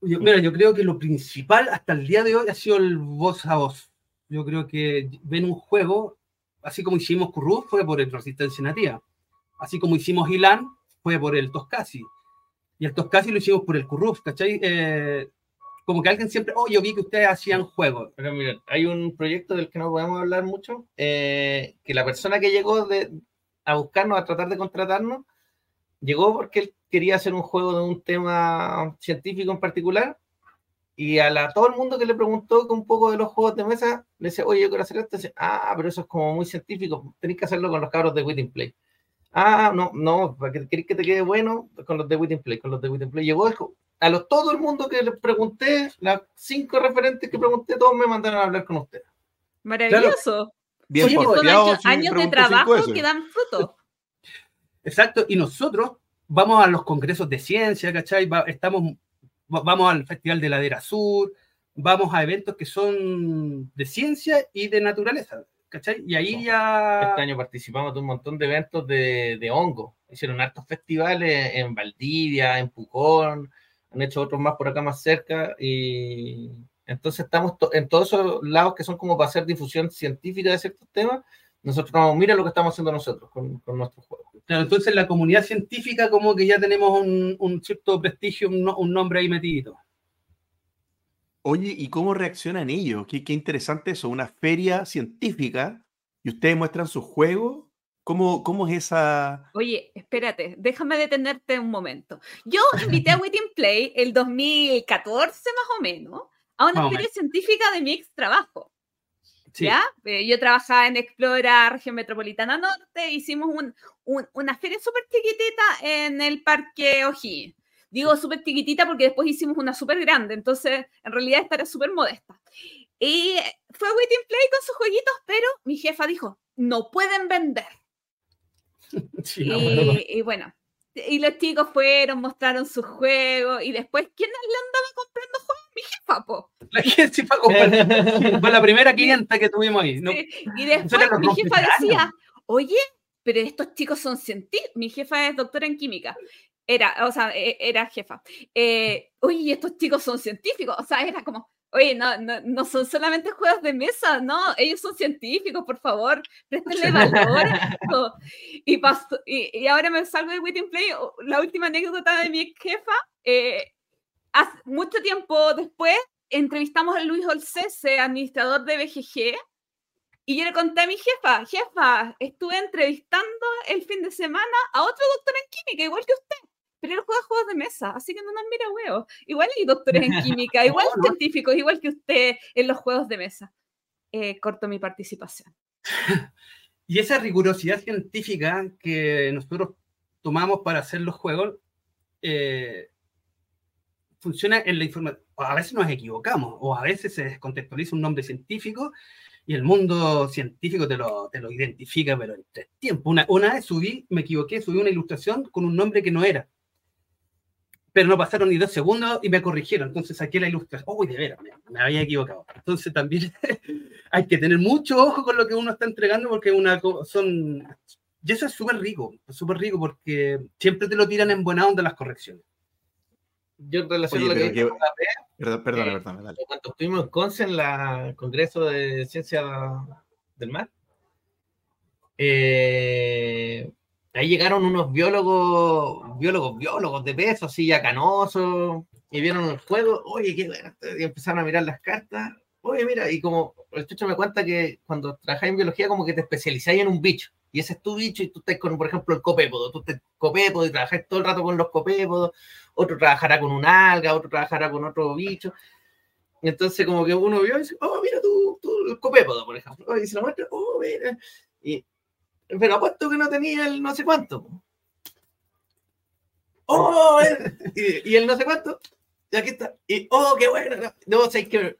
Yo, mira, yo creo que lo principal hasta el día de hoy ha sido el voz a voz. Yo creo que ven un juego, así como hicimos Currú, fue por el Resistencia Nativa. Así como hicimos Ilan, fue por el Toscasi. Y el Toscasi lo hicimos por el Curruf, ¿cachai? Eh, como que alguien siempre, oh, yo vi que ustedes hacían juegos. Pero miren, hay un proyecto del que no podemos hablar mucho, eh, que la persona que llegó de, a buscarnos, a tratar de contratarnos, llegó porque él quería hacer un juego de un tema científico en particular, y a la, todo el mundo que le preguntó con un poco de los juegos de mesa, le decía, oye, yo quiero hacer esto, dice, ah, pero eso es como muy científico, tenés que hacerlo con los cabros de Witting Play. Ah, no, no, para que que te quede bueno, con los de Witting Play, con los de Witting Play. Llegó, a los, todo el mundo que les pregunté, las cinco referentes que pregunté, todos me mandaron a hablar con ustedes. Maravilloso. Bien Oye, son años, si años de trabajo que dan fruto. [laughs] Exacto, y nosotros vamos a los congresos de ciencia, ¿cachai? Va- estamos, va- vamos al Festival de Ladera Sur, vamos a eventos que son de ciencia y de naturaleza, ¿cachai? Y ahí ya... Este año participamos de un montón de eventos de, de hongo. Hicieron hartos festivales en Valdivia, en Pucón, han hecho otros más por acá más cerca. Y entonces estamos to- en todos esos lados que son como para hacer difusión científica de ciertos temas. Nosotros vamos, mira lo que estamos haciendo nosotros con, con nuestros juegos. Claro, entonces la comunidad científica como que ya tenemos un, un cierto prestigio, un, no- un nombre ahí metidito. Oye, ¿y cómo reaccionan ellos? Qué, qué interesante eso, una feria científica y ustedes muestran sus juegos. ¿Cómo, cómo es esa...? Oye, espérate, déjame detenerte un momento. Yo invité a [laughs] Witting Play el 2014 más o menos a una Más o feria menos. científica de mi ex trabajo. Sí. ¿ya? Eh, Yo trabajaba en Explora, región metropolitana norte, hicimos un- un- una feria súper chiquitita en el Parque O'Higgins. Digo súper chiquitita porque después hicimos una súper grande, entonces en realidad esta era súper modesta. Y fue Witting Play con sus jueguitos, pero mi jefa dijo, no pueden vender. [laughs] Sí. Y, y bueno, y los chicos fueron, mostraron sus juegos y después, ¿quién le andaba comprando juegos? Mi jefa, po. La gente sí fue [laughs] la primera clienta que tuvimos ahí. ¿no? Sí, Y después mi jefa decía, oye, pero estos chicos son científicos. Mi jefa es doctora en química. Era, o sea, e- era jefa. Eh, oye, ¿y estos chicos son científicos. O sea, era como, oye, no, no, no son solamente juegos de mesa, no, ellos son científicos, por favor, préstenle valor. a [laughs] esto". y, pasó- y, y ahora me salgo de Witting Play. La última anécdota de mi jefa, eh, hace mucho tiempo después, entrevistamos a Luis Olcese, administrador de BGG, y yo le conté a mi jefa, jefa, estuve entrevistando el fin de semana a otro doctor en química, igual que usted, pero él juega juegos de mesa, así que no nos mira huevos. Igual hay doctores en química, [laughs] igual No, no. científicos, igual que usted en los juegos de mesa. Eh, corto mi participación. [laughs] Y esa rigurosidad científica que nosotros tomamos para hacer los juegos eh, funciona en la información. A veces nos equivocamos o a veces se descontextualiza un nombre científico y el mundo científico te lo, te lo identifica, pero en tres tiempos. Una, una vez subí, me equivoqué, subí una ilustración con un nombre que no era. Pero no pasaron ni dos segundos y me corrigieron. Entonces saqué la ilustración. ¡Uy, de veras! Me, me había equivocado. Entonces también [laughs] hay que tener mucho ojo con lo que uno está entregando porque una son y eso es súper rico, súper rico porque siempre te lo tiran en buena onda las correcciones. Yo en relación Oye, a lo que Perdón, perdona, Eh, dale. cuando estuvimos en Conce en la el Congreso de Ciencia del Mar, eh, ahí llegaron unos biólogos, biólogos, biólogos de peso, así ya canosos, y vieron el juego, oye, qué bueno, y empezaron a mirar las cartas, oye, mira, y como el chucho me cuenta que cuando trabajáis en biología como que te especializáis en un bicho, y ese es tu bicho, y tú estás con, por ejemplo, el copépodo, tú estás copépodo y trabajáis todo el rato con los copépodos, otro trabajará con un alga, otro trabajará con otro bicho. Entonces como que uno vio y dice, oh, mira tú, tú el copépodo, por ejemplo. Y se lo muestra, oh, mira. Y, pero apuesto que no tenía el no sé cuánto. Oh, y, y el no sé cuánto. Y aquí está. Y, oh, qué bueno. No, sé que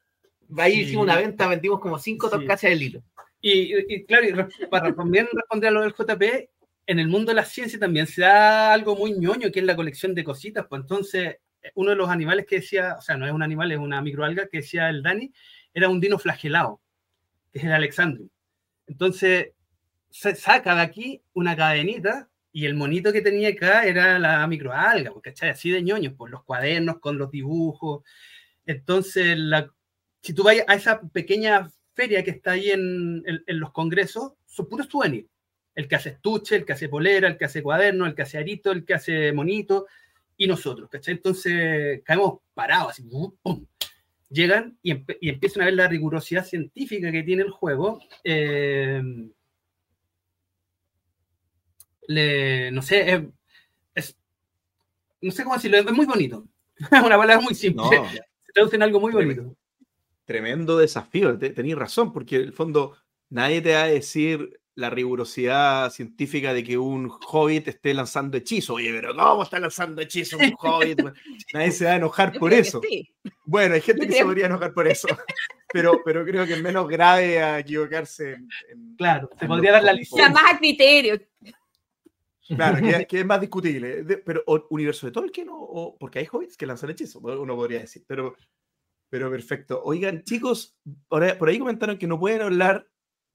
ahí hicimos una venta, vendimos como cinco Sí. del hilo. Y, y claro, y para también responder a lo del JP, en el mundo de la ciencia también se da algo muy ñoño, que es la colección de cositas. Pues entonces, uno de los animales que decía, o sea, no es un animal, es una microalga que decía el Dani, era un dino flagelado, que es el Alexandrium. Entonces, se saca de aquí una cadenita y el monito que tenía acá era la microalga, pues, ¿cachai? Así de ñoños, pues los cuadernos con los dibujos. Entonces, la, si tú vas a esa pequeña feria que está ahí en, en- los congresos, son puros souvenirs. El que hace estuche, el que hace polera, el que hace cuaderno, el que hace arito, el que hace monito, y nosotros, ¿cachai? Entonces caemos parados, así, ¡pum! Llegan y, y empiezan a ver la rigurosidad científica que tiene el juego. eh, le- no sé, es, es- no sé cómo decirlo, es muy bonito. [laughs] Una palabra muy simple. No, Se traduce en algo muy Tremendo. bonito. tremendo desafío. te- Tenéis razón, porque en el fondo nadie te va a decir la rigurosidad científica de que un hobbit esté lanzando hechizos. Oye, pero ¿cómo está lanzando hechizos un hobbit? [laughs] nadie se va a enojar Yo por eso. sí. Bueno, hay gente Yo que se creo- podría enojar por eso, pero, pero creo que es menos grave a equivocarse. en- en- Claro, se en podría dar la códigos. O sea, licencia. más a criterio. Claro, que, [laughs] que es más discutible. De- pero o- universo de Tolkien o, o- porque hay hobbits que lanzan hechizos, uno podría decir. Pero, pero perfecto. Oigan, chicos, por, por ahí comentaron que no pueden hablar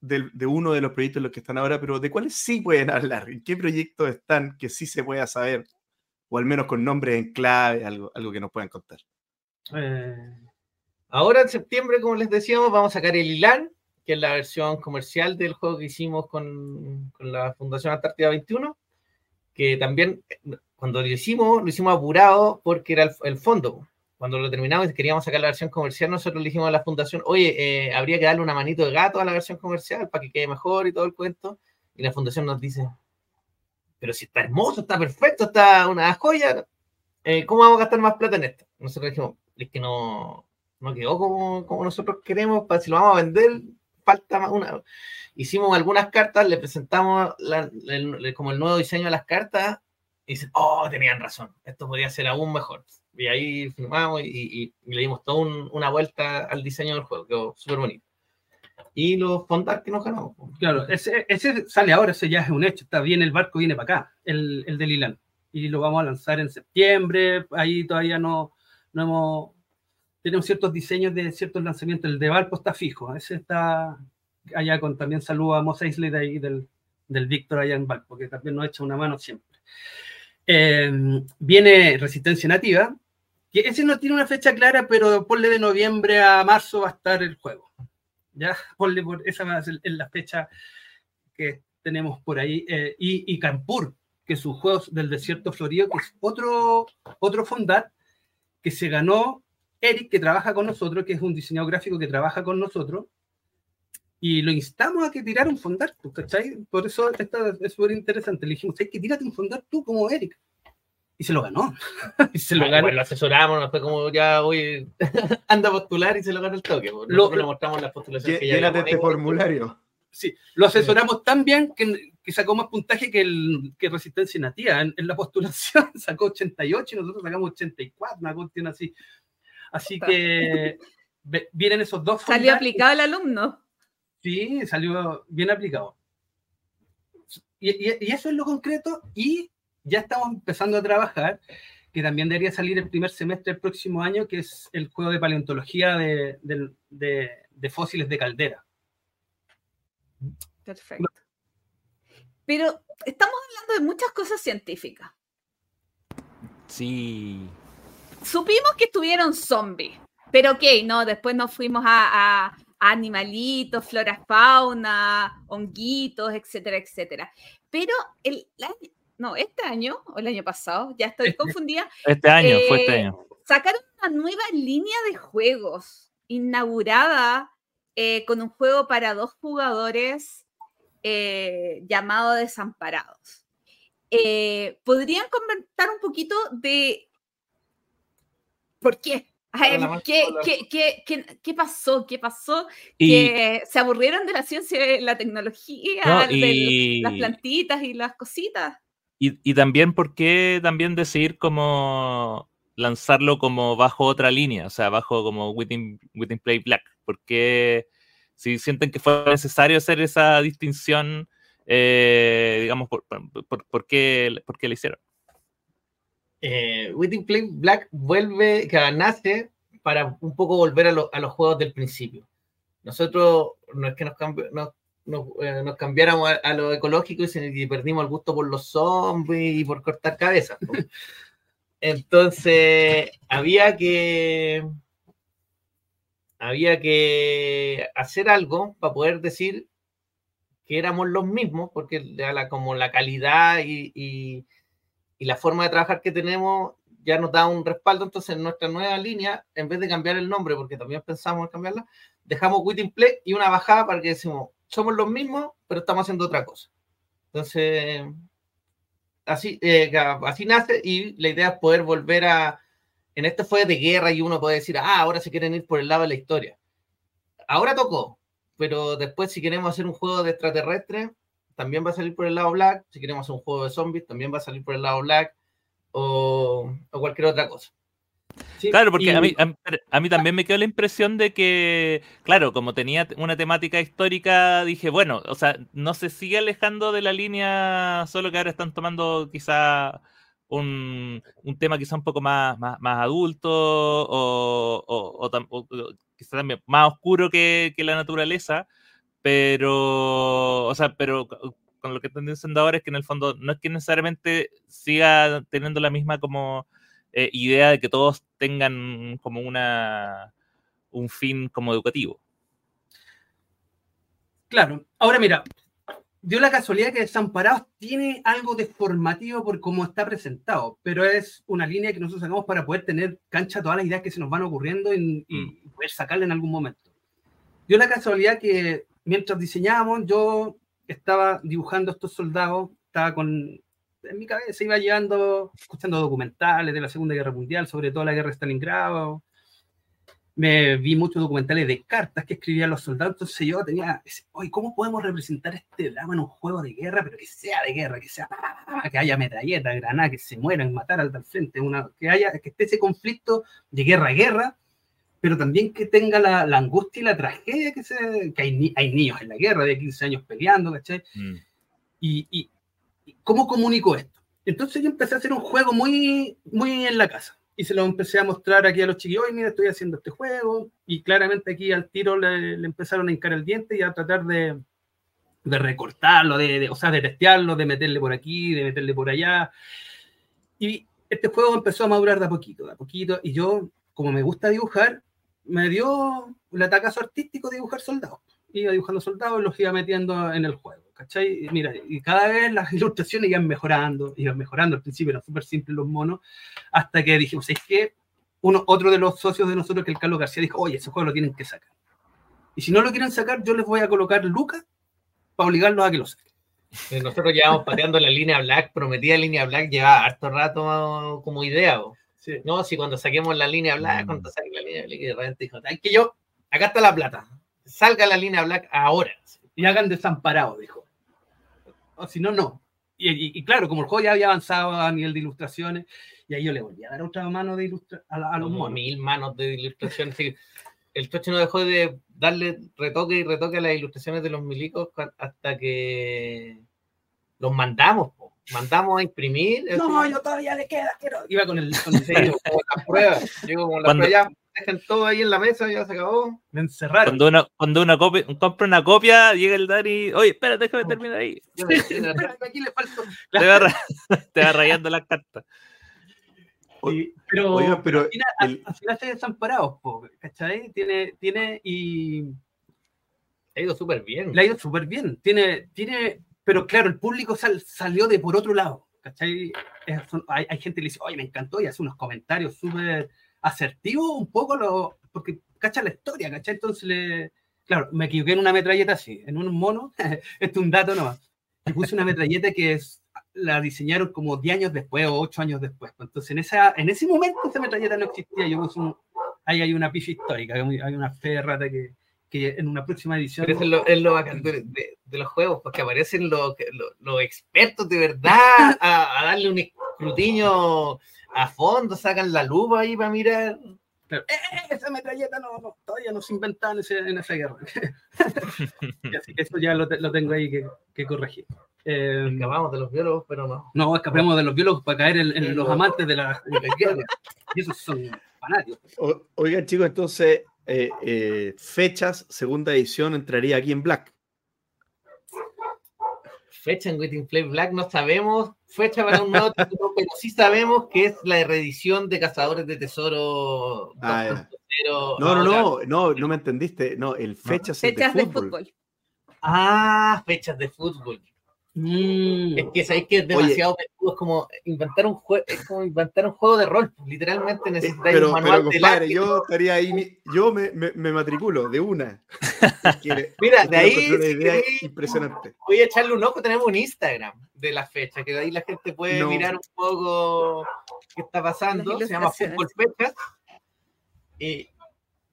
de uno de los proyectos en los que están ahora, pero ¿de cuáles sí pueden hablar? ¿En qué proyectos están que sí se pueda saber? O al menos con nombres en clave, algo, algo que nos puedan contar. Eh, Ahora en septiembre, como les decíamos, vamos a sacar el ILAN, que es la versión comercial del juego que hicimos con, con la Fundación Antártida 21, que también cuando lo hicimos, lo hicimos apurado porque era el, el fondo. Cuando lo terminamos y queríamos sacar la versión comercial, nosotros le dijimos a la fundación, oye, eh, habría que darle una manito de gato a la versión comercial para que quede mejor y todo el cuento. Y la fundación nos dice, pero si está hermoso, está perfecto, está una joya, eh, ¿cómo vamos a gastar más plata en esto? Nosotros dijimos, es que no, no quedó como, como nosotros queremos, para si lo vamos a vender, falta más una. Hicimos algunas cartas, le presentamos el- como el nuevo diseño de las cartas, y dicen, oh, tenían razón, esto podría ser aún mejor. Y ahí firmamos y, le dimos toda un- una vuelta al diseño del juego, quedó súper bonito. Y los fondar que nos ganamos. Claro, ese, sale ahora, ese ya es un hecho. Está bien, el barco viene para acá, el, el del Ilan. Y lo vamos a lanzar en septiembre. Ahí todavía no, no hemos. Tenemos ciertos diseños de ciertos lanzamientos. El de Valpo está fijo. Ese está allá con también saludo a Mos Eisley de ahí del, del Víctor allá en Valpo, que también nos echa una mano siempre. Eh, viene Resistencia Nativa, que ese no tiene una fecha clara, pero ponle de noviembre a marzo va a estar el juego. Ya, esa va a ser la fecha que tenemos por ahí. eh, y, y Campur, que es un juego del desierto florido, que es otro, otro fondar que se ganó Eric, que trabaja con nosotros, que es un diseñador gráfico que trabaja con nosotros. Y lo instamos a que tirara un fondar, pues, ¿cachai? Por eso esta es súper interesante. Le dijimos, hay que tirarte un fondar tú como Eric. Y se lo ganó. [laughs] y se lo Ah, ganó. igual lo asesoramos, fue como ya hoy [laughs] anda a postular y se lo gana el toque. pues. Lo- le mostramos las postulaciones que ya Llénate este hecho. formulario. Sí, lo asesoramos tan bien que, que sacó más puntaje que, el, que Resistencia Nativa. En, en la postulación [laughs] sacó 88 y nosotros sacamos 84, una cuestión así. Así que vienen esos dos Salió aplicado el alumno. Sí, salió bien aplicado. Y, y- y eso es lo concreto y ya estamos empezando a trabajar, que también debería salir el primer semestre del próximo año, que es el juego de paleontología de- de fósiles de caldera. Perfecto. Pero estamos hablando de muchas cosas científicas. Sí. Supimos que estuvieron zombies, pero ok, no, después nos fuimos a, a- a animalitos, flora, fauna, honguitos, etcétera, etcétera. Pero el no, este año o el año pasado, ya estoy Este. confundida, Este año, fue este Eh, año. sacaron una nueva línea de juegos inaugurada eh, con un juego para dos jugadores eh, llamado Desamparados. ¿Podrían comentar un poquito de por qué? Ay, ¿qué, qué, qué, qué, pasó? ¿Qué pasó? Y, Que se aburrieron de la ciencia y la tecnología, No, de las plantitas y las cositas. y, y también, ¿por qué también decidir como lanzarlo como bajo otra línea? O sea, bajo como Within, Within Play Black. ¿Por qué si sienten que fue necesario hacer esa distinción, eh, digamos, por, por, por- por qué, por qué la hicieron? Eh, Within Play Black vuelve, que nace para un poco volver a, lo- a los juegos del principio. Nosotros no es que nos, cambi- nos, nos, eh, nos cambiáramos a, a lo ecológico y, se- y perdimos el gusto por los zombies y por cortar cabezas. [laughs] Entonces, había que había que hacer algo para poder decir que éramos los mismos, porque la- como la calidad y, y- y la forma de trabajar que tenemos ya nos da un respaldo. Entonces, en nuestra nueva línea, en vez de cambiar el nombre, porque también pensamos en cambiarla, dejamos Within Play y una bajada para que decimos, somos los mismos, pero estamos haciendo otra cosa. Entonces, así, eh, así nace y la idea es poder volver a... En este fue de guerra y uno puede decir, ah, ahora se quieren ir por el lado de la historia. Ahora tocó, pero después si queremos hacer un juego de extraterrestre, también va a salir por el lado black. Si queremos hacer un juego de zombies, también va a salir por el lado black. O, o cualquier otra cosa. Sí, Claro, porque y- a mí, a, a mí también me quedó la impresión de que, claro, como tenía una temática histórica, dije, bueno, o sea, no se sigue alejando de la línea, solo que ahora están tomando quizá un, un tema quizá un poco más, más, más adulto o- o quizá también más oscuro que, que la naturaleza, pero, o sea, pero co- con lo que están diciendo ahora es que en el fondo no es que necesariamente siga teniendo la misma como eh, idea de que todos tengan como una un fin como educativo. Claro, ahora mira, dio la casualidad que Desamparados tiene algo de formativo por cómo está presentado, pero es una línea que nosotros sacamos para poder tener cancha a todas las ideas que se nos van ocurriendo y, y poder sacarla en algún momento. Dio la casualidad que mientras diseñábamos, yo estaba dibujando estos soldados, estaba con. En mi cabeza iba llevando, escuchando documentales de la Segunda Guerra Mundial, sobre todo la guerra de Stalingrado, me vi muchos documentales de cartas que escribían los soldados, entonces yo tenía, oye, ¿cómo podemos representar este drama en un juego de guerra, pero que sea de guerra, que sea, que haya metralleta, granada, que se mueran, matar al del frente, una, que haya, que esté ese conflicto de guerra a guerra, pero también que tenga la, la angustia y la tragedia que, se, que hay, hay niños en la guerra de 15 años peleando, ¿cachai? Mm. y, y- y cómo comunico esto. Entonces yo empecé a hacer un juego muy, muy en la casa y se lo empecé a mostrar aquí a los chiquillos, "Oye, mira, estoy haciendo este juego y claramente aquí al tiro le, le empezaron a hincar el diente y a tratar de, de recortarlo, de, de- o sea, de testearlo, de meterle por aquí, de meterle por allá. Y este juego empezó a madurar de a poquito, de a poquito, y yo, como me gusta dibujar, me dio el atacazo artístico de dibujar soldados. Iba dibujando soldados y los iba metiendo en el juego, ¿cachai? Mira, y cada vez las [laughs] ilustraciones iban mejorando, iban mejorando. Al principio eran súper simples los monos, hasta que dijimos, es que uno, otro de los socios de nosotros, que el Carlos García, dijo, oye, ese juego lo tienen que sacar. Y si no lo quieren sacar, yo les voy a colocar lucas para obligarlos a que lo saquen. Eh, Nosotros llevamos pateando la línea black, prometida línea black, lleva harto rato como idea. bo. Sí. No, si cuando saquemos la línea black, Mm. cuando saque la línea black, y de repente dijo, "Ay, que yo, acá está la plata, salga la línea black ahora. y hagan desamparado, dijo. O si no, no. Y, y- y claro, como el juego ya había avanzado a nivel de ilustraciones, y ahí yo le volví a dar otra mano de ilustra a, la- a los como monos. mil manos de ilustración. así que el Toche no dejó de darle retoque y retoque a las ilustraciones de los milicos hasta que los mandamos. Mandamos a imprimir. No, así, yo todavía le queda, quiero. Iba con el, con el como las pruebas. Llegó como las Cuando- pruebas, ya dejen todo ahí en la mesa, ya se acabó. Me encerraron. Cuando uno, cuando uno copia- compra una copia, llega el Dani, oye, espera, déjame terminar ahí. [laughs] Aquí le falta. Te va, ra- [laughs] te va rayando las cartas. Sí, pero, Oiga, pero al final, al- el- al final se desamparados, po, ¿cachai? Tiene, tiene, y ha ido súper bien. le ha ido súper bien. Tiene, tiene, pero claro, el público sal- salió de por otro lado, ¿cachai? Es- son- hay, hay gente que le dice, oye, me encantó, y hace unos comentarios súper asertivos, un poco, lo, porque cacha la historia, ¿cachai? Entonces le, claro, me equivoqué en una metralleta así, en un mono, [laughs] esto es un dato nomás. Y puse una metralleta que es, la diseñaron como 10 años después o 8 años después. Entonces, en, esa, en ese momento esa metralleta no existía. Yo puse un, ahí hay una picha histórica, hay una fe de rata que, que en una próxima edición. Pero es lo, es lo bacán de, de- de los juegos, porque aparecen los, los- los expertos de verdad [laughs] a, a darle un escrutinio a fondo, sacan la lupa ahí para mirar. Claro, "Eh, esa metralleta no, no, todavía no se inventaron en, ese- en esa guerra. [laughs] [laughs] Así que eso ya lo, lo tengo ahí que, que corregir. Eh, Escapamos de los biólogos, pero no. no escapemos de los biólogos para caer en, en los amantes de la, de la guerra. Y esos son fanáticos. O- oigan, chicos, entonces, eh, eh, fechas, segunda edición, entraría aquí en Black. Fecha en Waiting Play Black no sabemos. Fecha para un nuevo [laughs] título, pero sí sabemos que es la reedición de Cazadores de Tesoro Ah, ya. 2.0. No, no, no, no, no me entendiste. No, el fechas es Fechas de de fútbol. fútbol. Ah, fechas de fútbol. Mm. Es que sabéis que es demasiado peludo, es como inventar un juego, es como inventar un juego de rol. pues, Literalmente Eh, necesitáis Pero, un manual pero compadre, árbitro. yo estaría ahí, yo me, me- me matriculo de una. Quiere- [laughs] Mira, de ahí lo encontré una si idea queréis, impresionante. voy a echarle un ojo. Tenemos un Instagram de la fecha, que de ahí la gente puede No. mirar un poco qué está pasando. Se llama. Fútbol Fechas. Y-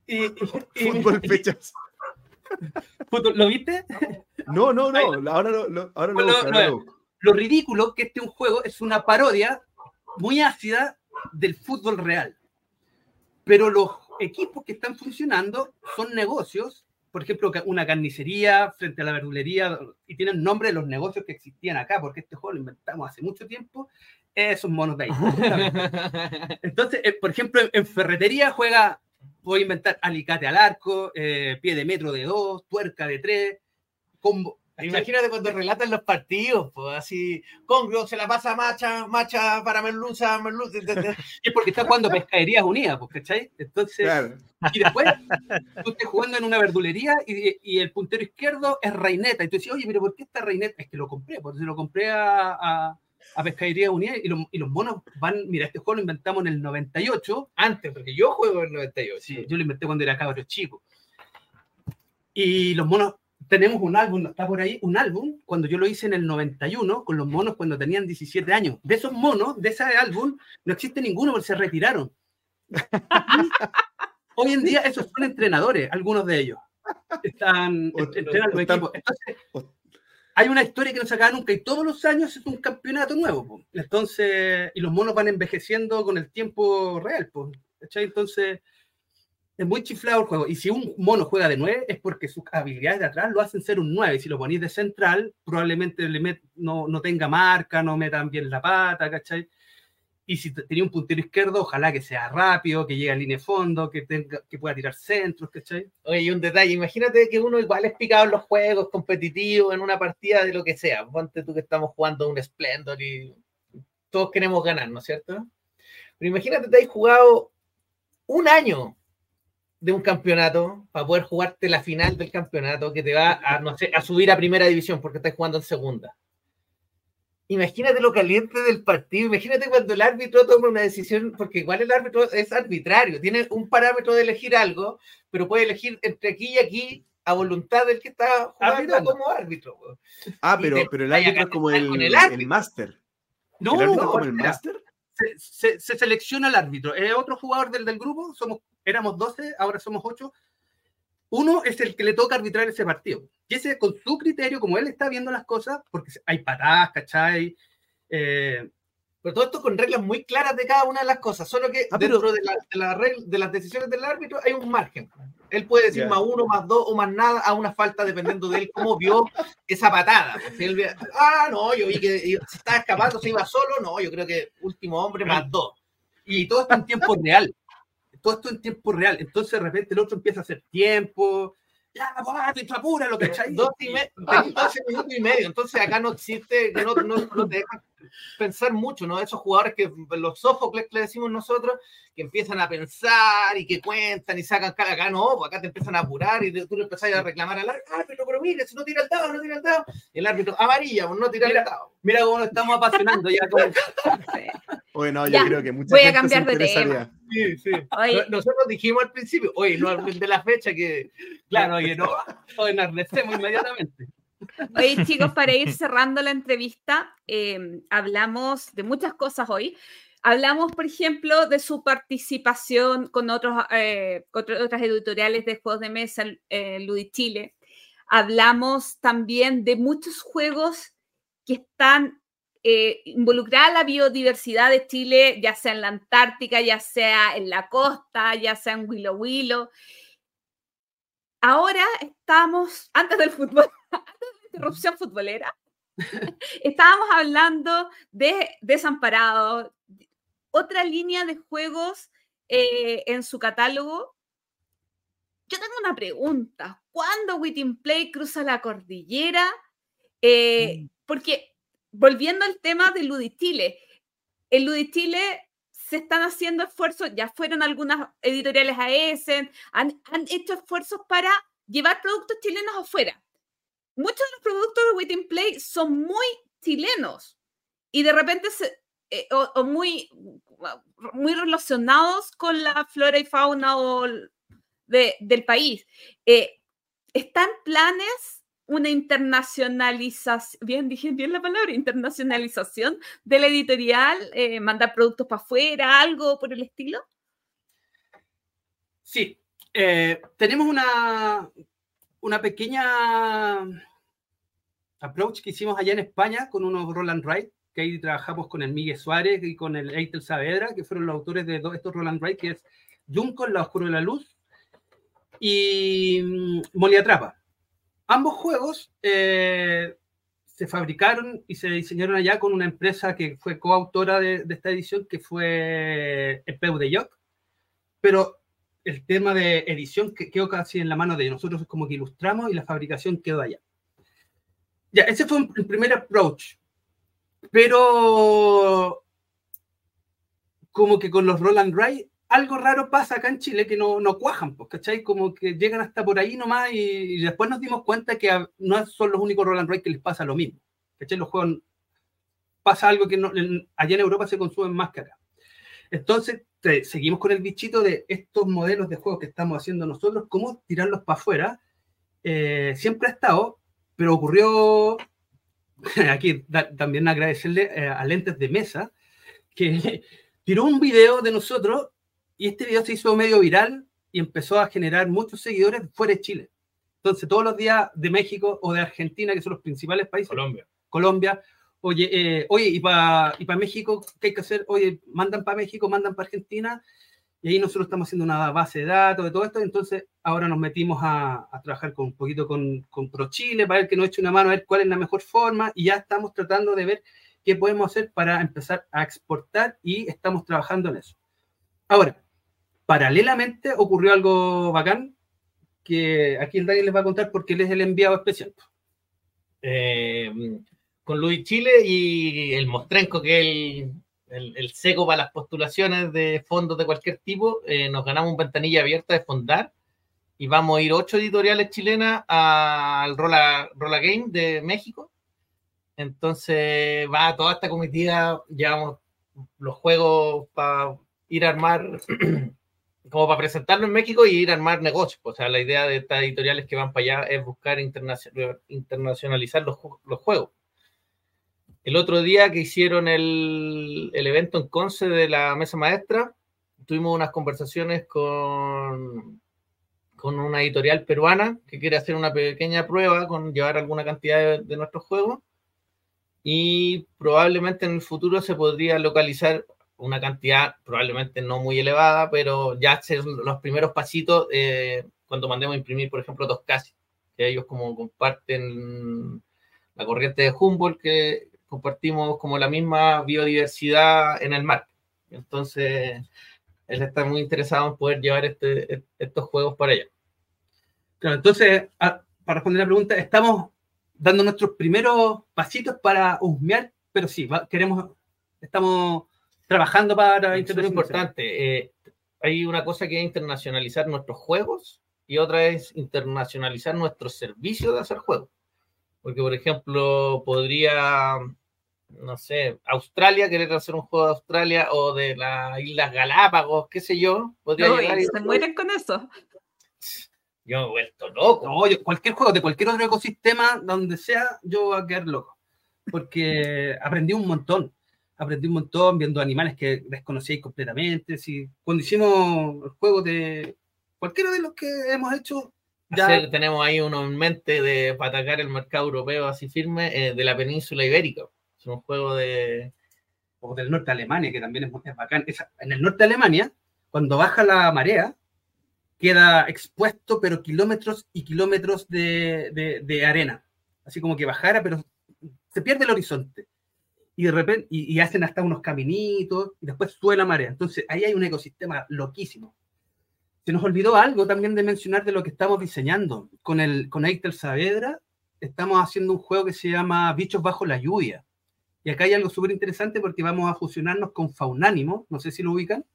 y- Fútbol fechas. ¿Lo viste? No, no, no. Ahora lo, lo- ahora lo Bueno, busco, ahora no, lo. Lo ridículo que este un juego es una parodia muy ácida del fútbol real. Pero los equipos que están funcionando son negocios, por ejemplo, una carnicería frente a la verdulería, y tienen nombre de los negocios que existían acá, porque este juego lo inventamos hace mucho tiempo, esos monos de ahí. [laughs] Entonces, eh, por ejemplo, en, en ferretería juega, voy a inventar alicate al arco, eh, pie de metro de dos, tuerca de tres, combo. Imagínate cuando relatan los partidos, pues así, Congrio se la pasa a Macha, Macha para Merluza, Merluza. de- de- Y [laughs] es porque está jugando Pescaderías Unidas, pues, ¿cachai? Entonces, Claro. y después tú estás jugando en una verdulería y, y el puntero izquierdo es Reineta. Y tú dices, oye, pero ¿por qué está Reineta? Es que lo compré, porque se lo compré a, a, a Pescaderías Unidas y, los- y los monos van, mira, este juego lo inventamos en el 98. Antes, porque yo juego en 98. Sí, yo lo inventé cuando era cabro chico. Y los monos, tenemos un álbum, está por ahí, un álbum, cuando yo lo hice en el 91, con los monos cuando tenían 17 años. De esos monos, de ese álbum, no existe ninguno porque se retiraron. Hoy en día esos son entrenadores, algunos de ellos. Están, O- entrenan los están- equipos. Entonces, o- hay una historia que no se acaba nunca y todos los años es un campeonato nuevo. po. Entonces, y los monos van envejeciendo con el tiempo real. po. Entonces, es muy chiflado el juego. Y si un mono juega de 9 es porque sus habilidades de atrás lo hacen ser un 9. Y si lo ponéis de central, probablemente le met- no, no tenga marca, no metan bien la pata, ¿cachai? Y si te- tenía un puntero izquierdo, ojalá que sea rápido, que llegue a línea de fondo, que, tenga, que pueda tirar centros, ¿cachai? Oye, y un detalle, imagínate que uno igual es picado en los juegos competitivos, en una partida de lo que sea. Ponte tú que estamos jugando un Splendor y todos queremos ganar, ¿no es cierto? Pero imagínate te has jugado un año de un campeonato para poder jugarte la final del campeonato que te va a, a subir a primera división porque estás jugando en segunda. Imagínate lo caliente del partido, imagínate cuando el árbitro toma una decisión, porque igual el árbitro es arbitrario, tiene un parámetro de elegir algo, pero puede elegir entre aquí y aquí a voluntad del que está jugando Arbitrando. como árbitro. Ah, pero, pero el árbitro es como el, el máster. No, ¿El árbitro no, como el máster? se, se- se selecciona el árbitro. Es otro jugador del, del grupo, somos, éramos 12, ahora somos 8. Uno es el que le toca arbitrar ese partido. Y ese, con su criterio, como él está viendo las cosas, porque hay patadas, ¿cachai? Eh, Pero todo esto con reglas muy claras de cada una de las cosas, solo que Ah, pero- dentro de, la- de la regla- de las decisiones del árbitro hay un margen. Él puede decir Ya. más uno, más dos o más nada a una falta dependiendo de él cómo vio esa patada. Pues, él ah, no, yo vi que se estaba escapando, se iba solo, no, yo creo que último hombre más dos. y todo esto en tiempo real. Todo esto en tiempo real. Entonces, de repente, el otro empieza a hacer tiempo. Ya, árbitro, ¿cachai? Dos y me- 12 minutos y medio. Entonces acá no existe, que no, no, no te dejan pensar mucho, ¿no? Esos jugadores que los Sófocles le decimos nosotros, que empiezan a pensar y que cuentan y sacan cara acá, no, pues acá te empiezan a apurar y tú le empezás a reclamar al árbitro, pero mire, si no tira el dado, no tira el dado. Y el árbitro, amarilla, pues no tira Mira, el dado. Mira cómo nos estamos apasionando ya. con- Sí. Oye, no, yo Ya, creo que mucha voy a gente cambiar se de interesaría. Sí, sí. Oye, Nosotros dijimos al principio, oye, no de la fecha que. Claro, oye, no. [laughs] Enardecemos inmediatamente. Oye, chicos, para ir cerrando la entrevista, eh, hablamos de muchas cosas hoy, Hablamos, por ejemplo, de su participación con, otros, eh, otras editoriales de juegos de mesa, eh, Ludus Chile. Hablamos también de muchos juegos que están eh, involucrados en la biodiversidad de Chile, ya sea en la Antártica, ya sea en la costa, ya sea en Willow Willow. Ahora estamos, antes del fútbol, [laughs] antes de la interrupción futbolera, [laughs] estábamos hablando de Desamparado, otra línea de juegos eh, en su catálogo. Yo tengo una pregunta. ¿Cuándo Within Play cruza la cordillera? Eh, Mm. porque volviendo al tema de Luditile, en Luditile se están haciendo esfuerzos, ya fueron algunas editoriales a Essen, han, han hecho esfuerzos para llevar productos chilenos afuera. Muchos de los productos de Within Play son muy chilenos y de repente se, eh, o, o muy, muy relacionados con la flora y fauna o de- del país. Eh, ¿Está en planes una internacionalización, bien dije bien la palabra, internacionalización de la editorial, eh, mandar productos para afuera, algo por el estilo? Sí, eh, tenemos una, una pequeña approach que hicimos allá en España con unos Roland Wright, que ahí trabajamos con el Miguel Suárez y con el Eitel Saavedra, que fueron los autores de dos- estos Roland Wright, que es Junco, La Oscuro de la Luz, y mm, Moliatrapa. Ambos juegos eh, se fabricaron y se diseñaron allá con una empresa que fue coautora de, esta edición, que fue Peu de Yoc, pero el tema de edición que quedó casi en la mano de. Nosotros como que ilustramos y la fabricación quedó allá. Ya, ese fue el primer approach. Pero como que con los Roland Wright, algo raro pasa acá en Chile que no, no cuajan, pues, ¿cachai? Como que llegan hasta por ahí nomás y, después nos dimos cuenta que no son los únicos Roland Wright que les pasa lo mismo. ¿Cachai? Los juegos pasa algo que no- allá en Europa se consumen más que acá. Entonces, seguimos con el bichito de estos modelos de juegos que estamos haciendo nosotros, cómo tirarlos para afuera. Eh, siempre ha estado, pero ocurrió, [laughs] aquí también agradecerle eh, a Lentes de Mesa, que [laughs] tiró un video de nosotros y este video se hizo medio viral y empezó a generar muchos seguidores fuera de Chile. Entonces, todos los días de México o de Argentina, que son los principales países, Colombia. Colombia, oye, eh, oye, y para y pa México, ¿qué hay que hacer? Oye, mandan para México, mandan para Argentina, y ahí nosotros estamos haciendo una base de datos de todo esto, entonces ahora nos metimos a, a trabajar con un poquito con, con ProChile para ver que nos eche una mano, a ver cuál es la mejor forma, y ya estamos tratando de ver qué podemos hacer para empezar a exportar, y estamos trabajando en eso. Ahora, paralelamente ocurrió algo bacán, que aquí el Daniel les va a contar porque él es el enviado especial. eh, con Luis Chile y el Mostrenco, que es el, el- el seco para las postulaciones de fondos de cualquier tipo, eh, nos ganamos un ventanilla abierta de fondar y vamos a ir ocho editoriales chilenas al Rola, Rola de México. Entonces va toda esta comitiva, llevamos los juegos para ir a armar, [clears throat] como para presentarlo en México y ir a armar negocios. O sea, la idea de estas editoriales que van para allá es buscar internacio- internacionalizar los juegos. El otro día que hicieron el, el evento en Conce de la mesa maestra, tuvimos unas conversaciones con, con una editorial peruana que quiere hacer una pequeña prueba con llevar alguna cantidad de, de nuestros juegos y probablemente en el futuro se podría localizar una cantidad probablemente no muy elevada, pero ya hacer los primeros pasitos eh, cuando mandemos a imprimir, por ejemplo, dos casi, que ellos como comparten la corriente de Humboldt, que compartimos como la misma biodiversidad en el mar. Entonces, él está muy interesado en poder llevar este, estos juegos para allá. Claro, entonces, para responder la pregunta, estamos dando nuestros primeros pasitos para husmear, pero sí, queremos, estamos trabajando para Es súper importante. eh, hay una cosa que es internacionalizar nuestros juegos y otra es internacionalizar nuestros servicios de hacer juegos. Porque, por ejemplo, podría, no sé, Australia querer hacer un juego de Australia o de las Islas Galápagos, qué sé yo. Podría llegar y- se mueren con eso. Yo me he vuelto loco. No, yo- cualquier juego de cualquier otro ecosistema, donde sea, yo voy a quedar loco. Porque aprendí un montón. Aprendí un montón viendo animales que desconocíais completamente. Si, cuando hicimos el juego de cualquiera de los que hemos hecho, ya Hacer- tenemos ahí uno en mente de para atacar el mercado europeo así firme eh, de la península ibérica. Es un juego de. o del norte de Alemania, que también es, muy- es bacán. Esa- en el norte de Alemania, cuando baja la marea, queda expuesto, pero kilómetros y kilómetros de, de- de arena. Así como que bajara, pero se pierde el horizonte. Y de repente, y, hacen hasta unos caminitos, y después sube la marea. Entonces, ahí hay un ecosistema loquísimo. Se nos olvidó algo también de mencionar de lo que estamos diseñando. Con, el, con Eitel Saavedra, estamos haciendo un juego que se llama Bichos bajo la lluvia. Y acá hay algo súper interesante porque vamos a fusionarnos con Faunánimo, no sé si lo ubican.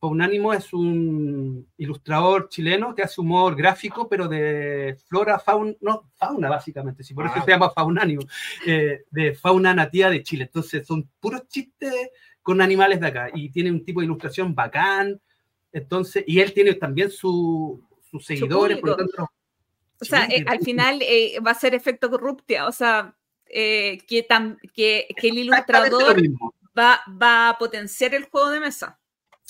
Faunánimo es un ilustrador chileno que hace humor gráfico, pero de flora, fauna, no, fauna básicamente, sí, por eso Ah. se llama Faunánimo, eh, de fauna nativa de Chile. Entonces son puros chistes con animales de acá y tiene un tipo de ilustración bacán. Entonces, y él tiene también su- sus seguidores, por lo público. tanto, O sea, eh, al final eh, va a ser efecto corruptia, o sea, eh, que, tam- que, que el ilustrador va a potenciar el juego de mesa.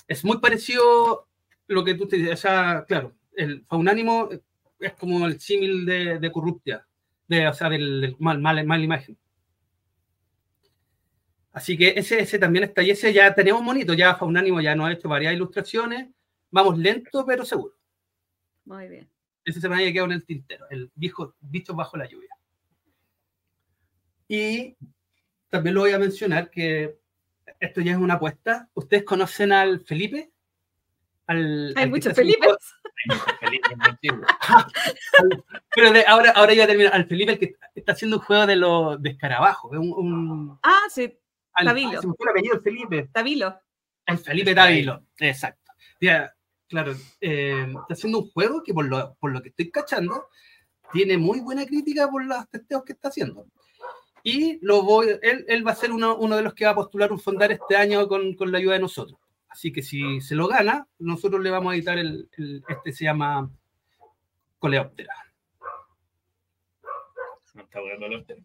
Es muy parecido lo que tú te dices. O sea, claro, el faunánimo es como el símil de, de Corruptia, de, o sea, del, del mal, mal, mal imagen. Así que ese, ese también está, y ese ya tenemos bonito, ya faunánimo ya nos ha hecho varias ilustraciones, vamos lento pero seguro. Muy bien. Ese se me había quedado en el tintero, el viejo bicho bajo la lluvia. Y también lo voy a mencionar que esto ya es una apuesta. ¿Ustedes conocen al Felipe? Al, Hay al muchos Felipes. Felipe. [laughs] Pero de- ahora, ahora ya termina. Al Felipe, el que está haciendo un juego de los de escarabajo. es Un, un- Ah, sí, al- Tabilo. se me fue el apellido, Felipe. Tabilo. El Felipe Dávilo. Exacto. Ya, claro, eh, está haciendo un juego que por lo, por lo que estoy cachando, tiene muy buena crítica por los testeos que está haciendo. Y lo voy, él, él va a ser uno, uno de los que va a postular un fondar este año con, con la ayuda de nosotros. Así que si se lo gana, nosotros le vamos a editar el, el- este se llama Coleóptera. No está bueno los temas.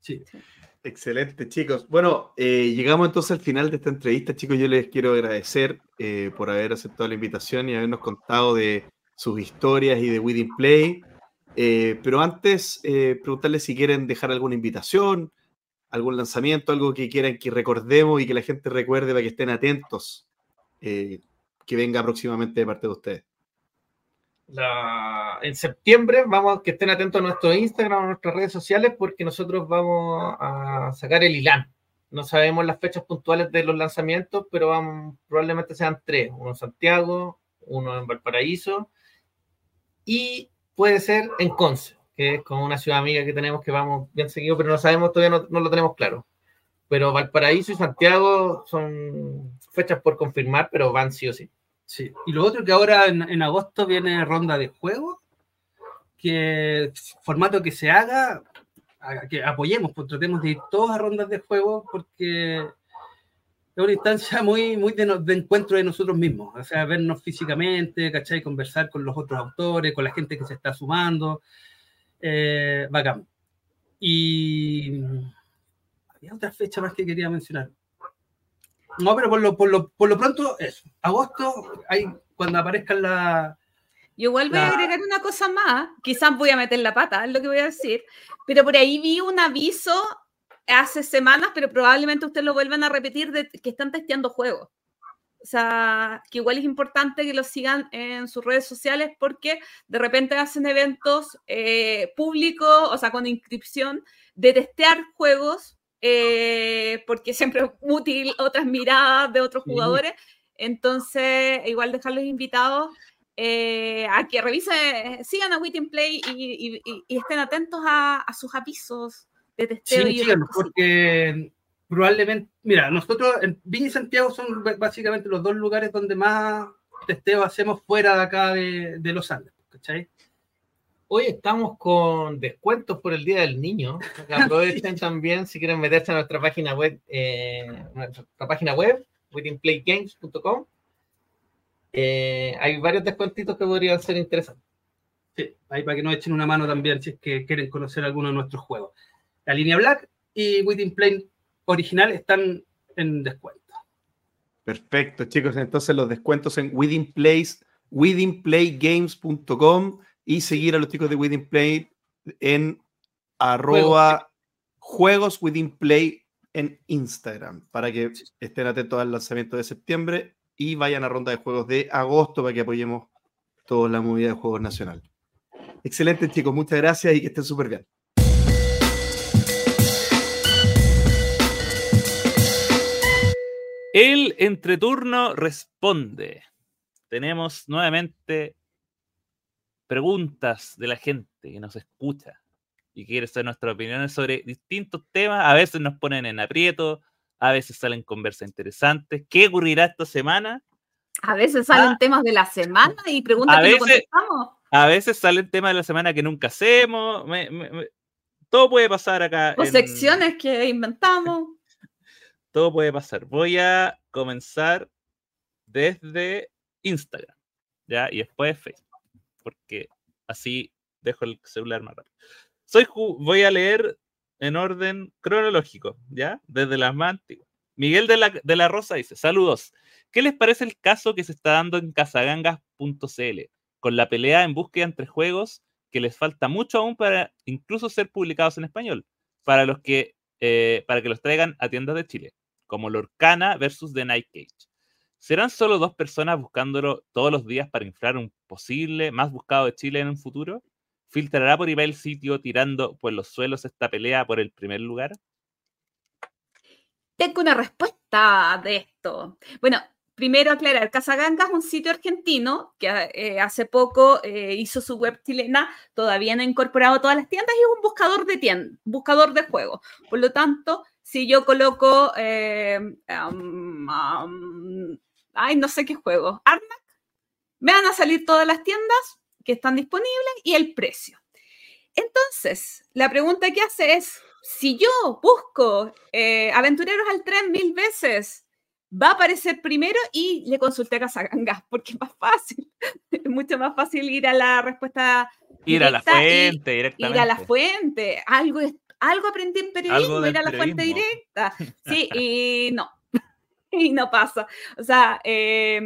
Sí. Excelente, chicos. Bueno, eh, llegamos entonces al final de esta entrevista, chicos. Yo les quiero agradecer eh, por haber aceptado la invitación y habernos contado de sus historias y de Within Play. Eh, pero antes, eh, preguntarles si quieren dejar alguna invitación, algún lanzamiento, algo que quieran que recordemos y que la gente recuerde para que estén atentos, eh, que venga próximamente de parte de ustedes. La- en septiembre vamos que estén atentos a nuestro Instagram, a nuestras redes sociales, porque nosotros vamos a sacar el ILAN. No sabemos las fechas puntuales de los lanzamientos, pero vamos, probablemente sean tres: uno en Santiago, uno en Valparaíso y puede ser en Conce, que es como una ciudad amiga que tenemos que vamos bien seguido, pero no sabemos, todavía no, no lo tenemos claro. Pero Valparaíso y Santiago son fechas por confirmar, pero van sí o sí. Sí. Y lo otro que ahora en, agosto viene ronda de juego, que formato que se haga, que apoyemos, pues tratemos de ir todos a rondas de juego porque es una instancia muy, muy de, no- de encuentro de nosotros mismos, o sea, vernos físicamente, ¿cachai? Conversar con los otros autores, con la gente que se está sumando, eh, bacán. Y había otra fecha más que quería mencionar. No, pero por lo, por lo, por lo pronto, eso. Agosto, hay, cuando aparezcan la. Yo igual voy a agregar una cosa más, quizás voy a meter la pata, es lo que voy a decir, pero por ahí vi un aviso hace semanas, pero probablemente ustedes lo vuelvan a repetir, de que están testeando juegos. O sea, que igual es importante que los sigan en sus redes sociales porque de repente hacen eventos eh, públicos, o sea, con inscripción, de testear juegos, eh, porque siempre es útil otras miradas de otros jugadores. Entonces, igual dejarlos invitados eh, a que revisen, sigan a Witting Play y, y- y- y estén atentos a, a sus avisos de testeo. Sí, y porque probablemente. Mira, nosotros en Viña y Santiago son básicamente los dos lugares donde más testeo hacemos fuera de acá de, de los Andes, ¿cachai? Hoy estamos con descuentos por el Día del Niño. [laughs] Aprovechen también si quieren meterse a nuestra página web, eh, nuestra página web, withinplaygames.com. Eh, hay varios descuentitos que podrían ser interesantes. Sí, ahí para que nos echen una mano también si es que quieren conocer alguno de nuestros juegos. La línea Black y Within Plane original están en descuento. Perfecto, chicos. Entonces los descuentos en Within Place, withinplaygames.com y seguir a los chicos de Within Play en arroba juegos Within Play en Instagram para que estén atentos al lanzamiento de septiembre y vayan a ronda de juegos de agosto para que apoyemos toda la movida de juegos nacional. Excelente, chicos. Muchas gracias y que estén súper bien. El entreturno responde. Tenemos nuevamente preguntas de la gente que nos escucha y quiere saber nuestras opiniones sobre distintos temas. A veces nos ponen en aprieto, a veces salen conversas interesantes. ¿Qué ocurrirá esta semana? A veces salen Ah. temas de la semana y preguntas A que no veces- contestamos. A veces salen temas de la semana que nunca hacemos. me- me- me- todo puede pasar acá. O en- secciones que inventamos. Todo puede pasar. Voy a comenzar desde Instagram, ¿ya? Y después Facebook, porque así dejo el celular más rápido. Soy voy a leer en orden cronológico, ¿ya? Desde las más antiguas. Miguel de la, de la Rosa dice, saludos. ¿Qué les parece el caso que se está dando en casagangas.cl con la pelea en búsqueda entre juegos que les falta mucho aún para incluso ser publicados en español, para los que eh, para que los traigan a tiendas de Chile, como Lorcana versus The Night Cage. ¿Serán solo dos personas buscándolo todos los días para inflar un posible más buscado de Chile en un futuro? ¿Filtrará por eBay el sitio tirando por los suelos esta pelea por el primer lugar? Tengo una respuesta de esto. Bueno, primero aclarar, Casaganga es un sitio argentino que eh, hace poco eh, hizo su web chilena, todavía no ha incorporado todas las tiendas y es un buscador de tiendas, buscador de juegos. Por lo tanto, si yo coloco, um, ay, no sé qué juego, Arnak, me van a salir todas las tiendas que están disponibles y el precio. Entonces, la pregunta que hace es, si yo busco Aventureros al Tren mil veces, va a aparecer primero y le consulté a Casagangas, [laughs] porque es más fácil, es mucho más fácil ir a la respuesta, Ir a la Directa y- fuente, directamente. ir a la fuente, algo, es- algo aprendí en periodismo, ir a la fuente directa. [laughs] Sí, y no, [laughs] y no pasa. O sea, eh,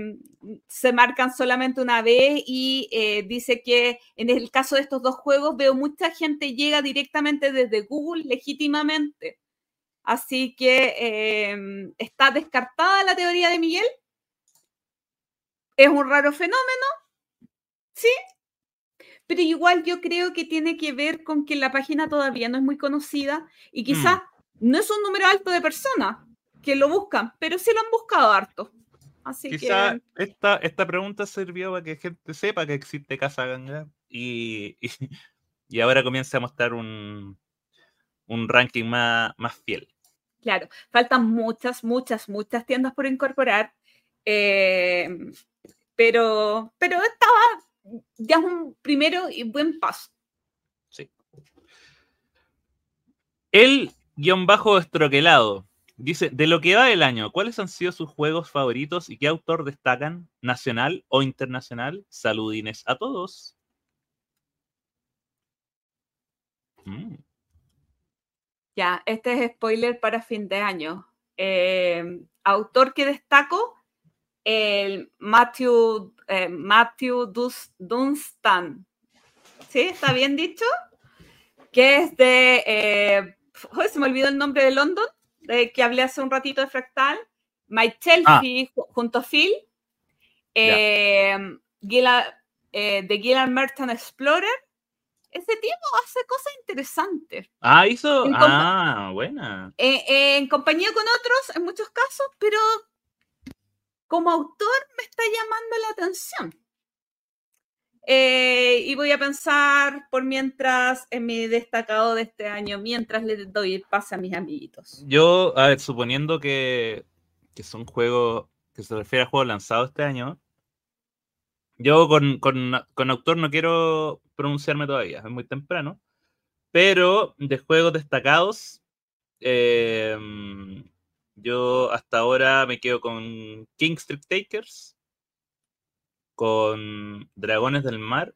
se marcan solamente una vez y eh, dice que en el caso de estos dos juegos veo mucha gente llega directamente desde Google legítimamente. Así que eh, está descartada la teoría de Miguel. Es un raro fenómeno, sí, pero igual yo creo que tiene que ver con que la página todavía no es muy conocida y quizás no es un número alto de personas que lo buscan, pero sí lo han buscado harto. Así Quizá que esta, esta pregunta sirvió para que gente sepa que existe Casa Ganga y, y, [laughs] y ahora comienza a mostrar un, un ranking más, más fiel. Claro, faltan muchas, muchas, muchas tiendas por incorporar, eh, pero, pero estaba ya es un primero y buen paso. El guion bajo estroquelado dice, de lo que va del año, ¿cuáles han sido sus juegos favoritos y qué autor destacan, nacional o internacional? Saludines a todos. Mm, Ya, este es spoiler para fin de año. Eh, autor que destaco, el Matthew, eh, Matthew Dunstan. ¿Sí? ¿Está bien dicho? Que es de... eh, se me olvidó el nombre de London, de que hablé hace un ratito de Fractal. My Chelsea ju- junto a Phil. Eh, Gila- eh, de Gillan Merchant Explorer. Ese tipo hace cosas interesantes. Ah, hizo... Ah, buena. Eh, eh, en compañía con otros, en muchos casos, pero como autor me está llamando la atención. Eh, y voy a pensar por mientras en mi destacado de este año, mientras le doy el pase a mis amiguitos. Yo, a ver, suponiendo que, que son juegos que se refiere a juegos lanzados este año, yo con, con, con autor no quiero pronunciarme todavía, es muy temprano, pero de juegos destacados, eh, yo hasta ahora me quedo con King Street Takers, con Dragones del Mar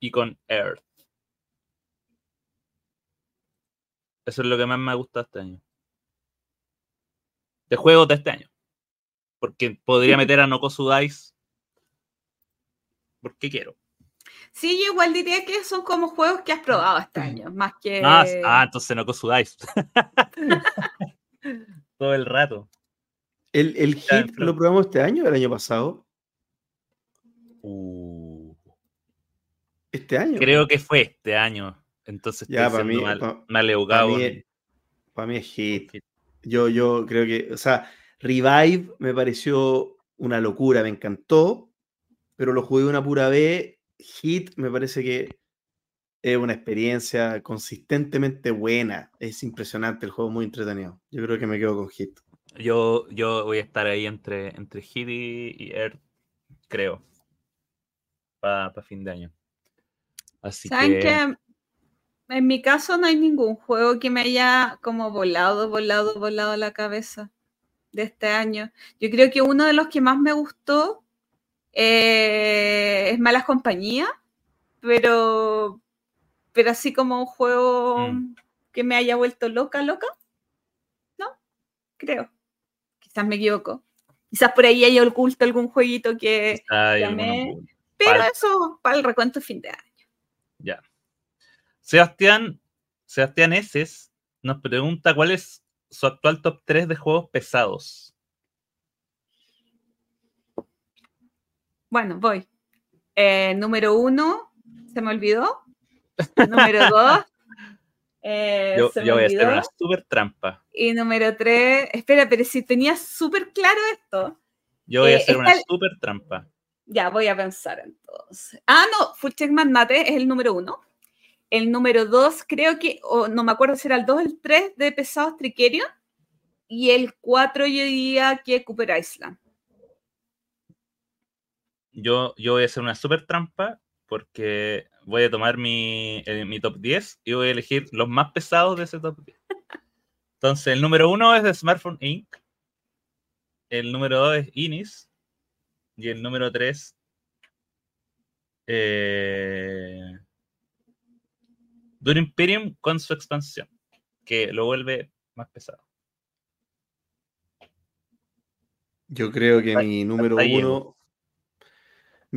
y con Earth. Eso es lo que más me ha gustado este año. de juegos de este año. Porque podría meter a Nokosu Dice. Porque quiero. Sí, yo igual diría que son como juegos que has probado este año, más que. Ah, ah, entonces Nokosu Dice. [laughs] Todo el rato. ¿El, el Ya, hit pero- lo probamos este año o el año pasado? Uh, Este año. creo que fue este año. Entonces Ya, estoy para mí- mal, pa- mal Para educado mí, es- para mí es hit. Yo, yo creo que, o sea, Revive me pareció una locura, me encantó, pero lo jugué una pura vez. Hit me parece que es una experiencia consistentemente buena. Es impresionante el juego, muy entretenido. Yo creo que me quedo con Hit. Yo, yo voy a estar ahí entre, entre Hit y, y Earth, creo. Para fin de año. Así ¿Saben que. que En mi caso no hay ningún juego que me haya como volado, volado, volado la cabeza de este año. Yo creo que uno de los que más me gustó eh, es Malas Compañías, pero, pero así como un juego Mm. que me haya vuelto loca, loca, no, creo. Quizás me equivoco. Quizás por ahí haya oculto algún jueguito que... llamé-. Pero Para- eso para el recuento fin de año. Ya. Sebastián, Sebastián Eses nos pregunta cuál es su actual top 3 de juegos pesados. Bueno, voy. Eh, número uno, se me olvidó. Número dos, [laughs] eh, Yo, se me yo voy a hacer una super trampa. Y número tres, espera, pero si tenía súper claro esto, Yo voy a Eh, hacer una el- super trampa. ya voy a pensar entonces. Ah, no, Full Check Magnate es el número uno. El número dos, creo que, o no me acuerdo si era el dos o el tres de Pesados Trickerion. Y el cuatro yo diría que Cooper Island. Yo, yo voy a hacer una super trampa porque voy a tomar mi, eh, mi top 10 y voy a elegir los más pesados de ese top 10. Entonces, el número uno es de Smartphone Inc. El número dos es Inis. Y el número tres. Eh, Dune Imperium con su expansión, que lo vuelve más pesado. Yo creo que mi número ahí llego. uno.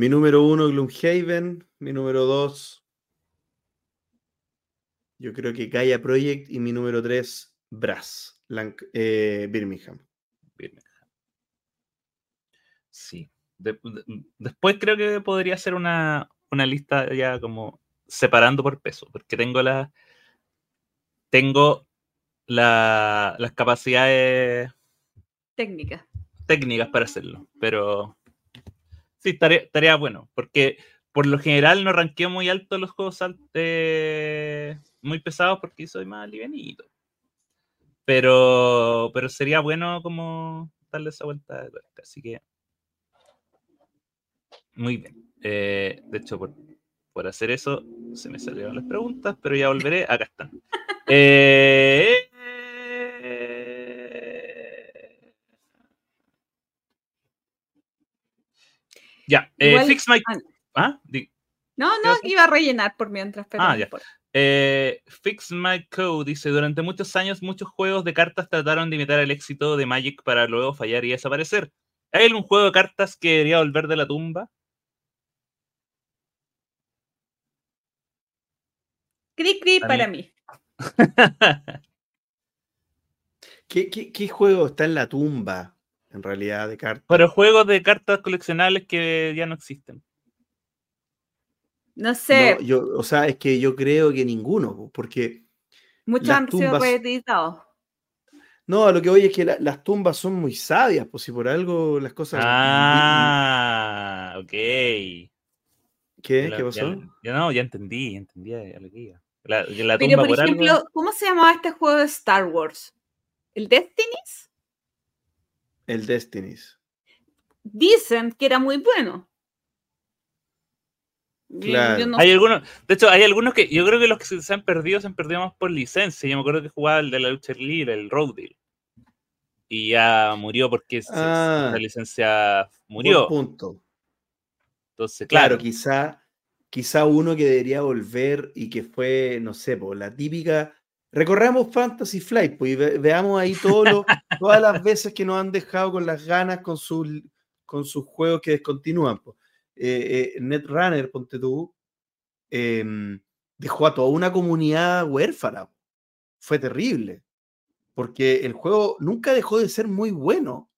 Mi número uno, Gloomhaven. Mi número dos. Yo creo que Gaia Project. Y mi número tres, Brass. Lanc- eh, Birmingham. Birmingham. Sí. De- de- después creo que podría ser una, una lista ya como separando por peso, porque tengo la tengo la- las capacidades Técnica. técnicas para hacerlo, pero sí, estaría, estaría bueno, porque por lo general no ranqueo muy alto los juegos eh, muy pesados porque soy más livianito. Pero, pero sería bueno como darle esa vuelta de tuerca, así que muy bien. Eh, de hecho, por, por hacer eso se me salieron las preguntas, pero ya volveré. Acá están. [laughs] Eh, Ya, eh, Igual- Fix My. ah, ¿Ah? No, ¿Qué no, iba a rellenar por mientras, pero Ah, no ya. Eh, Fix My Code dice: Durante muchos años, muchos juegos de cartas trataron de imitar el éxito de Magic para luego fallar y desaparecer. ¿Hay algún juego de cartas que debería volver de la tumba? Cri cri para mí- mí. [laughs] ¿Qué, qué, qué juego está en la tumba, en realidad, de cartas? Pero juegos de cartas coleccionables que ya no existen. No sé, No, yo, o sea, es que yo creo que ninguno, po, porque muchos han sido tumbas- reeditados. no, a lo que voy es que la- las tumbas son muy sabias, pues si por algo las cosas. Ah, ok. ¿Qué? Ya ¿Qué pasó? Ya, ya no, ya entendí, ya entendí a lo que iba. La, Pero, tumba por por algo- ejemplo, ¿cómo se llamaba este juego de Star Wars? ¿El Destinies? El Destinies. Dicen que era muy bueno. Claro. no Hay algunos, de hecho, hay algunos que yo creo que los que se han perdido se han perdido más por licencia. Yo me acuerdo que jugaba el de la lucha libre, el Road Deal. Y ya murió porque se- Ah. la licencia murió. punto. Entonces, Claro, claro. quizá, quizá uno que debería volver y que fue, no sé, po, la típica recorramos Fantasy Flight pues, y ve- veamos ahí todo lo- [laughs] todas las veces que nos han dejado con las ganas con sus, con sus juegos que descontinúan. pues. Eh, eh, Netrunner, ponte tú, em, dejó a toda una comunidad huérfana. Fue terrible. Porque el juego nunca dejó de ser muy bueno.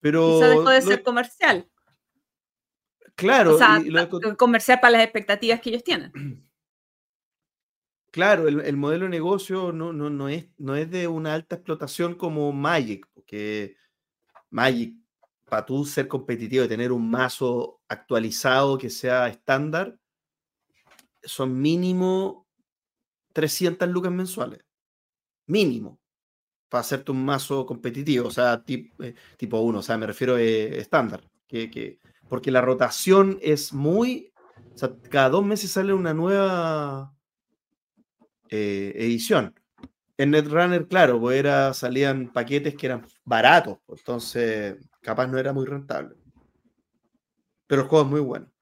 Pero Quizá dejó de lo- ser comercial. claro, o sea, y lo descont- comercial para las expectativas que ellos tienen. [clears throat] Claro, el, el modelo de negocio no, no, no, es, no es de una alta explotación como Magic, porque Magic, para tú ser competitivo y tener un mazo actualizado que sea estándar, son mínimo 300 lucas mensuales. Mínimo. Para hacerte un mazo competitivo, o sea, eh, tipo 1, o sea, me refiero a estándar. Que, que- porque la rotación es muy. O sea, cada dos meses sale una nueva eh, edición. En Netrunner, claro, pues era, salían paquetes que eran baratos, pues, entonces capaz no era muy rentable. Pero el juego es muy bueno.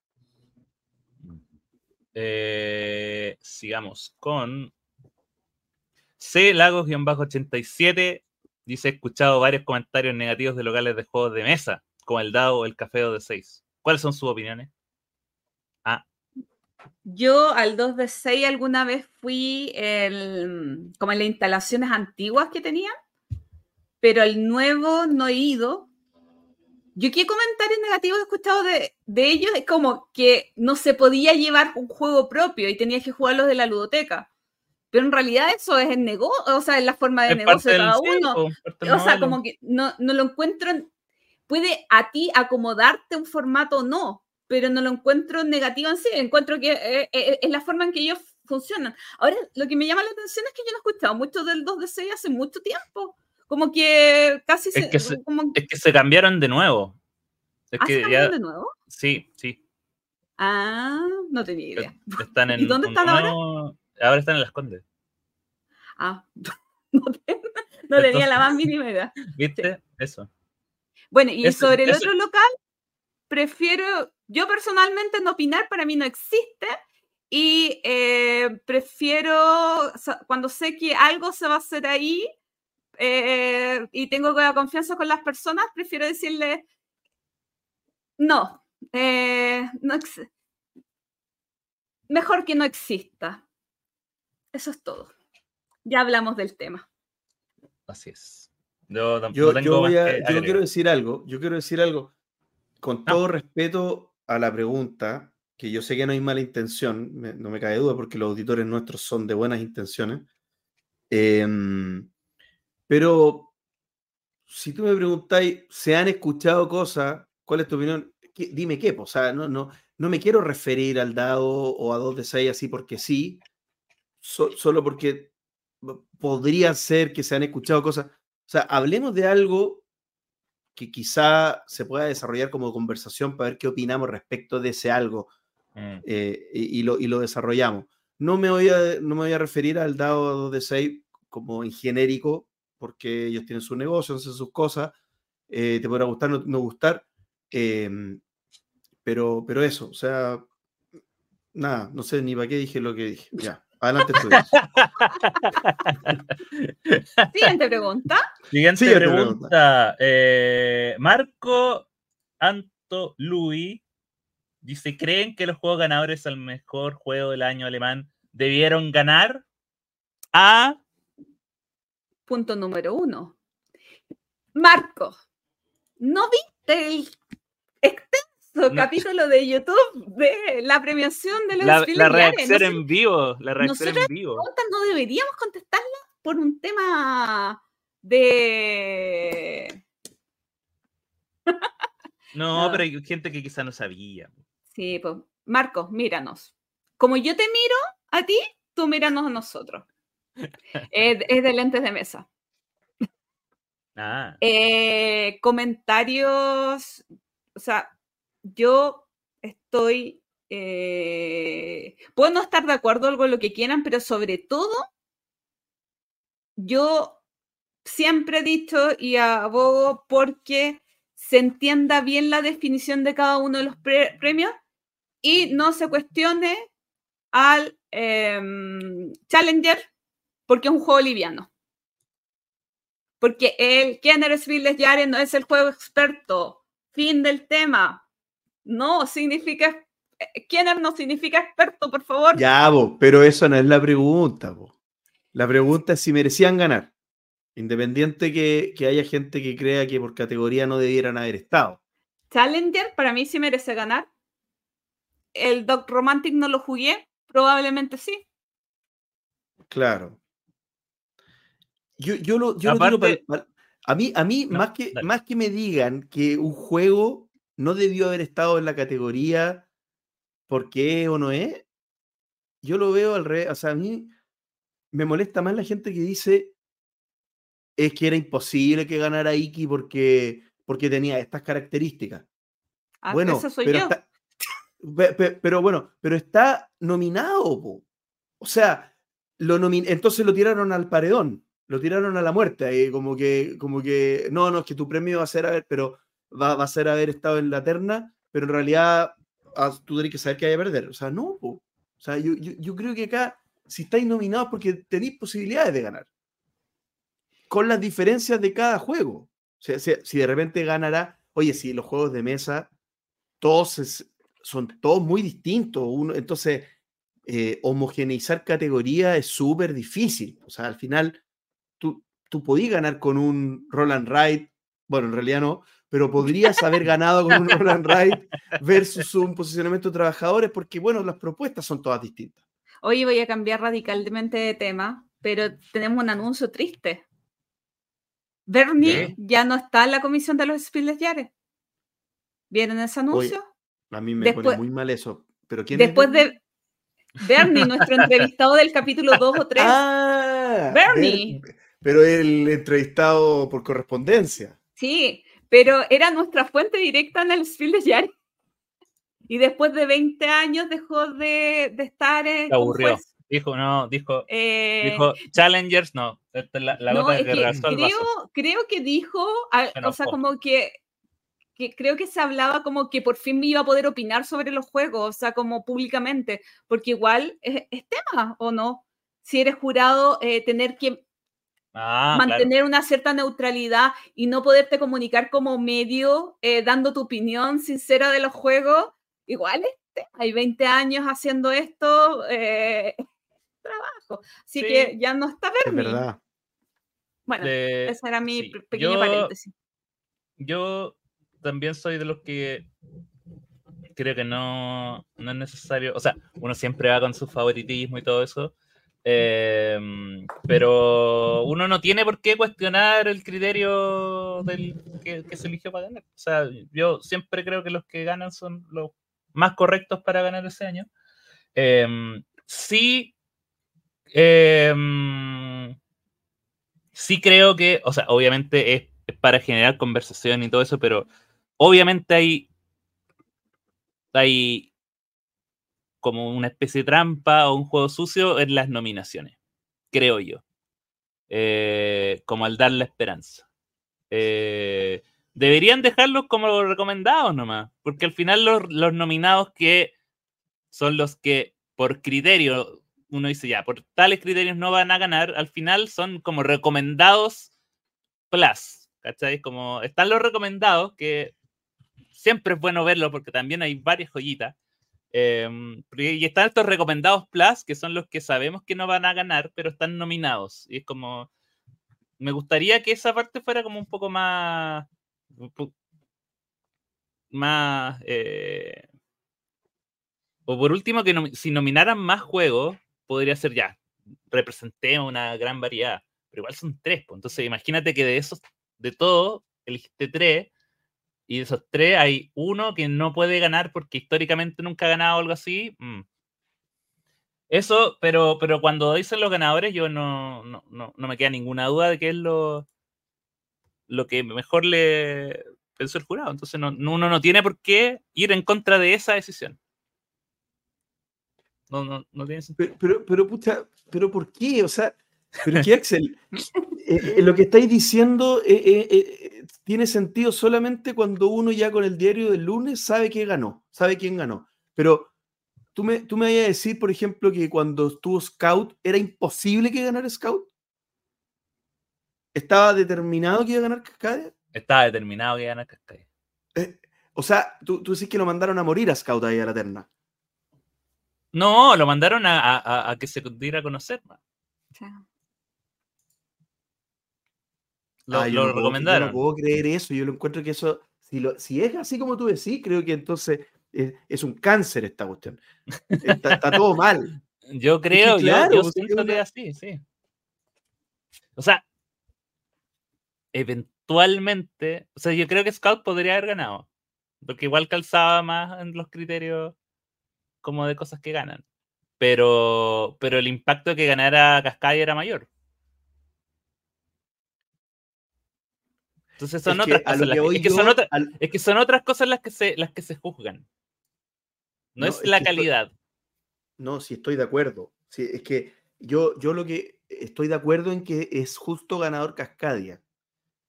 Eh, sigamos con C Lagos-87. Dice: He escuchado varios comentarios negativos de locales de juegos de mesa, como el Dado o el Café de 6. ¿Cuáles son sus opiniones? Yo al 2 de 6 alguna vez fui el, como en las instalaciones antiguas que tenían, pero el nuevo no he ido. Yo qué comentarios negativos he escuchado de, de ellos es como que no se podía llevar un juego propio y tenías que jugarlos de la ludoteca. Pero en realidad eso es el negocio, o sea, es la forma de Es negocio de cada uno. O sea, como que no, no lo encuentro, en- puede a ti acomodarte un formato o no, pero no lo encuentro negativo en sí, encuentro que eh, eh, es la forma en que ellos funcionan. Ahora, lo que me llama la atención es que yo no he escuchado mucho del 2 de 6 hace mucho tiempo, como que casi Es se... que se- como- Es que se cambiaron de nuevo. Es ¿Ah, se cambiaron ya. de nuevo? Sí, sí. Ah, no tenía idea. [laughs] Están en. ¿Y dónde están ahora? nuevo- Ahora están en las Condes. Ah, [laughs] no, ten- no tenía la más mínima idea. ¿Viste? Eso. Bueno, y Eso- sobre el eso- otro local, prefiero, yo personalmente no opinar, para mí no existe. Y eh, prefiero, cuando sé que algo se va a hacer ahí eh, y tengo la confianza con las personas, prefiero decirle, no, eh, no mejor que no exista. Eso es todo. Ya hablamos del tema. Así es. Yo tampoco Yo, tengo yo, voy a- quiero decir algo, yo quiero decir algo, con todo respeto a la pregunta, que yo sé que no hay mala intención, me- no me cabe duda porque los auditores nuestros son de buenas intenciones, em, pero si tú me preguntáis, ¿se han escuchado cosas? ¿Cuál es tu opinión? ¿Qué- dime qué, o sea, no, no, no me quiero referir al dado o a dos de seis así porque sí, so- solo porque podría ser que se han escuchado cosas. O sea, hablemos de algo que quizá se pueda desarrollar como conversación para ver qué opinamos respecto de ese algo Mm. eh, y, y lo, y lo desarrollamos. No me, voy a, no me voy a referir al dado 2 de 6 como en genérico, porque ellos tienen su negocio, hacen sus cosas, eh, te podrá gustar, no, no gustar, em, pero, pero eso, o sea, nada, no sé ni para qué dije lo que dije. Ya, adelante [laughs] estudios. Siguiente pregunta. Siguiente Siguiente pregunta. Eh, Marco Anto Louis dice: ¿Creen que los juegos ganadores al mejor juego del año alemán debieron ganar? A. Punto número uno. Marco, ¿no viste el extenso No. [laughs] capítulo de YouTube de la premiación de los La, la reacción Nosotros- en vivo. La reacción en vivo. no deberíamos contestarla por un tema de... [laughs] No, No. pero hay gente que quizá no sabía. Sí, pues, Marcos, míranos. Como yo te miro a ti, tú míranos a nosotros. [laughs] es, es de lentes de mesa. Ah, Eh, comentarios, o sea, yo estoy, eh, puedo no estar de acuerdo con lo que quieran, pero sobre todo, yo siempre he dicho y abogo porque se entienda bien la definición de cada uno de los pre- premios y no se cuestione al em, Challenger Porque es un juego liviano. Porque el Kenner Village Yare no es el juego experto. Fin del tema. No significa. eh, Kenner no significa experto, por favor. Ya, vos, pero eso no es la pregunta, vos. La pregunta es si merecían ganar. Independiente que, que haya gente que crea que por categoría no debieran haber estado. Challenger para mí sí merece ganar. El Doc Romantic no lo jugué, probablemente sí. Claro. Yo, yo lo, yo lo pa'l- pa'l- a mí, a mí No, más, que, dale. más que me digan que un juego no debió haber estado en la categoría porque es o no es, yo lo veo al revés. O sea, a mí me molesta más la gente que dice es que era imposible que ganara Iki porque, porque tenía estas características. Ah, Bueno, soy pero, yo. está- pero bueno, pero está nominado, po. O sea, lo nomin- entonces lo tiraron al paredón, lo tiraron a la muerte, como que, como que, no, no, es que tu premio va a ser haber, pero va, va a ser haber estado en la terna, pero en realidad ah, tú tenés que saber que hay a perder. O sea, no, po. O sea, yo, yo, yo creo que acá, si estáis nominados, porque tenéis posibilidades de ganar. Con las diferencias de cada juego. O sea, si, si de repente ganará, oye, si los juegos de mesa, todos es- son todos muy distintos. Uno, entonces, eh, homogeneizar categoría es súper difícil. O sea, al final, tú, tú podías ganar con un Roland Wright, bueno, en realidad no, pero podrías haber ganado con un [laughs] Roland Wright versus un posicionamiento de trabajadores, porque, bueno, las propuestas son todas distintas. Hoy voy a cambiar radicalmente de tema, pero tenemos un anuncio triste. Bernie ¿Qué? ya no está en la comisión de los Spiles Yare. ¿Vieron ese anuncio? A mí me Después- pone muy mal eso. ¿Pero quién es Después de Bernie, nuestro [laughs] entrevistado del capítulo 2 o 3. Ah, Bernie. Ber- pero el entrevistado por correspondencia. Sí, pero era nuestra fuente directa en el Spiles Yare. Y después de 20 años dejó de, de estar eh, Se aburrió. juez. Dijo, no, dijo, Eh, dijo, Challengers, no. La, la no, gota es que que rebasó el vaso. creo, creo que dijo, Se o sea, como que, que creo que se hablaba como que por fin me iba a poder opinar sobre los juegos, o sea, como públicamente, porque igual es, es tema, ¿o no? Si eres jurado, eh, tener que Ah, claro. mantener una cierta neutralidad y no poderte comunicar como medio eh, dando tu opinión sincera de los juegos, igual es tema. Hay 20 años haciendo esto, eh, [laughs] trabajo. Así Sí. que ya no está Es Bernie. verdad. Bueno, De- ese era mi sí. pequeño Yo- paréntesis. yo también soy de los que creo que no, no es necesario, o sea, uno siempre va con su favoritismo y todo eso, em, pero uno no tiene por qué cuestionar el criterio del que, se eligió para ganar. O sea, yo siempre creo que los que ganan son los más correctos para ganar ese año. Em, sí, em, sí creo que, o sea, obviamente es, es para generar conversación y todo eso, pero obviamente hay, hay como una especie de trampa o un juego sucio en las nominaciones, creo yo. Eh, como al dar la esperanza. Eh, deberían dejarlos como recomendados nomás, porque al final los, los nominados que son los que por criterio uno dice ya, por tales criterios no van a ganar, al final son como recomendados plus, ¿cachai? Como están los recomendados, que siempre es bueno verlo porque también hay varias joyitas. Em, y están estos recomendados plus, que son los que sabemos que no van a ganar, pero están nominados. Y es como, me gustaría que esa parte fuera como un poco más, más, eh, o por último, que si nominaran más juegos, podría ser ya, representemos una gran variedad, pero igual son tres, entonces imagínate que de esos, de todo, elegiste tres, y de esos tres hay uno que no puede ganar porque históricamente nunca ha ganado algo así. mm. Eso, pero, pero cuando dicen los ganadores, yo no, no, no, no me queda ninguna duda de que es lo, lo que mejor le pensó el jurado. Entonces no, no- uno no tiene por qué ir en contra de esa decisión. No, no, no tiene sentido. Pero, pero, pero, pucha, ¿pero por qué? O sea, pero que Axel, [laughs] eh, eh, lo que estáis diciendo eh, eh, tiene sentido solamente cuando uno ya con el diario del lunes sabe que ganó, sabe quién ganó. Pero tú me, tú me vayas a decir, por ejemplo, que cuando estuvo Scout era imposible que ganara Scout. ¿Estaba determinado que iba a ganar Cascadia? Estaba determinado que iba a ganar Cascadia. Eh, o sea, tú, tú decís que lo mandaron a morir a Scout ahí a la terna. No, lo mandaron a, a- a que se diera a conocer. man. O sea, Lo, Ah, no puedo- recomendaron. yo no puedo creer eso. Yo lo encuentro que eso, si, lo, si es así como tú decís, creo que entonces es, es un cáncer esta cuestión. Está, está todo mal. [laughs] Yo creo, yo- claro, yo, pues, siento es que es así, sí. O sea, eventualmente, o sea, yo creo que Scout podría haber ganado, porque igual calzaba más en los criterios como de cosas que ganan. Pero, pero el impacto que ganara Cascadia era mayor. Entonces son otras cosas. es, que son otras- cosas las que se, las que se juzgan. No, No, es es la estoy- calidad. No, sí estoy de acuerdo. Sí, es que yo, yo lo que estoy de acuerdo en que es justo ganador Cascadia.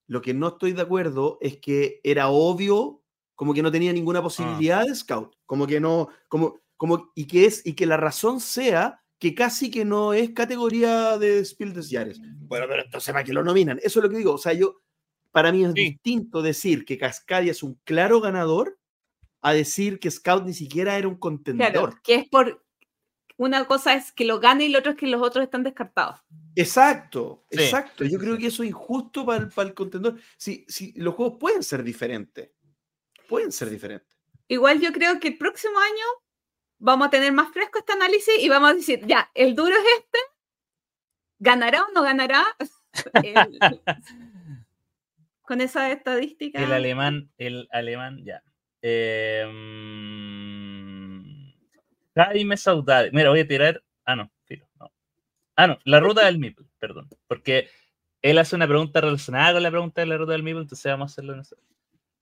Lo que no estoy de acuerdo es que era obvio, como que no tenía ninguna Ah. posibilidad de scout, como que no, como, como, y que es, y que la razón sea que casi que no es categoría de Spiel des Jahres. Bueno, pero entonces ¿para qué lo nominan? Eso es lo que digo. O sea, yo, para mí es Sí. distinto decir que Cascadia es un claro ganador a decir que Scout ni siquiera era un contendor. claro, que es por. Una cosa es que lo gane y lo otro es que los otros están descartados. Exacto, Sí, exacto. Yo creo que eso es injusto para el, para el contendor. Si, si los juegos pueden ser diferentes, pueden ser diferentes. Igual yo creo que el próximo año vamos a tener más fresco este análisis y vamos a decir, ya, el duro es este, ¿ganará o no ganará? [laughs] El- con esa estadística. El alemán, el alemán, ya. Eh, Jaime Saudade. Mira, voy a tirar. Ah, no, filo, no. Ah, no, la ruta del Meeple, perdón. Porque él hace una pregunta relacionada con la pregunta de la ruta del Meeple, entonces vamos a hacerlo.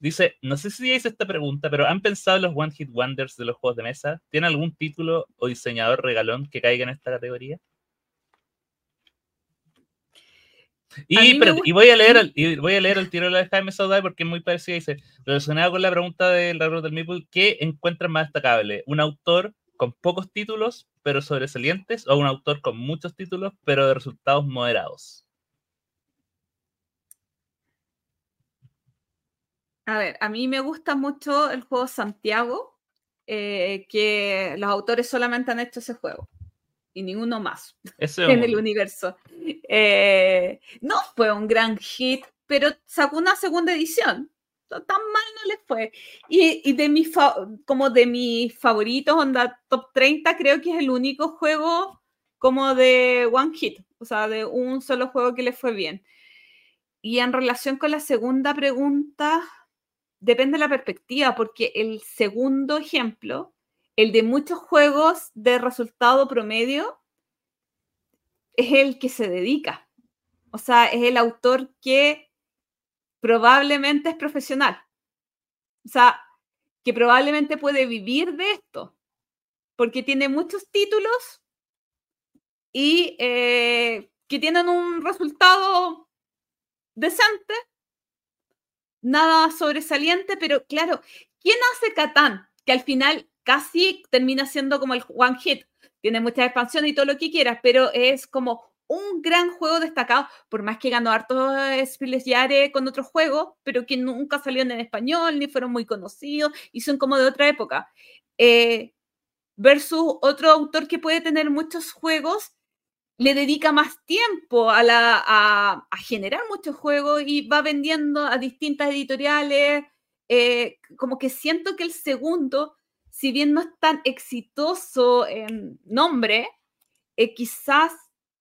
Dice, no sé si hice esta pregunta, pero ¿han pensado en los One Hit Wonders de los juegos de mesa? ¿Tiene algún título o diseñador regalón que caiga en esta categoría? Y, espérate, y voy a leer el, y voy a leer el tiro de la de Jaime Saudade porque es muy parecida. Dice, relacionado con la pregunta de la ruta del Meeple, ¿qué encuentran más destacable? ¿Un autor con pocos títulos pero sobresalientes o un autor con muchos títulos pero de resultados moderados? A ver, a mí me gusta mucho el juego Santiago, eh, que los autores solamente han hecho ese juego y ninguno más [laughs] en el universo. Eh, no fue un gran hit, pero sacó una segunda edición. Tan mal no les fue. Y, y de mis como de mis favoritos, onda top 30, creo que es el único juego como de one hit, o sea, de un solo juego que le fue bien. Y en relación con la segunda pregunta, depende de la perspectiva, porque el segundo ejemplo, el de muchos juegos de resultado promedio, es el que se dedica. O sea, es el autor que probablemente es profesional. O sea, que probablemente puede vivir de esto, porque tiene muchos títulos y eh, que tienen un resultado decente, nada sobresaliente, pero claro, ¿quién hace Catán? Que al final casi termina siendo como el one hit, tiene muchas expansiones y todo lo que quieras, pero es como un gran juego destacado, por más que ganó hartos Spiles Yare con otros juegos, pero que nunca salieron en español, ni fueron muy conocidos, y son como de otra época. Eh, versus otro autor que puede tener muchos juegos, le dedica más tiempo a, la, a generar muchos juegos y va vendiendo a distintas editoriales. eh, como que siento que el segundo, si bien no es tan exitoso en nombre, eh, quizás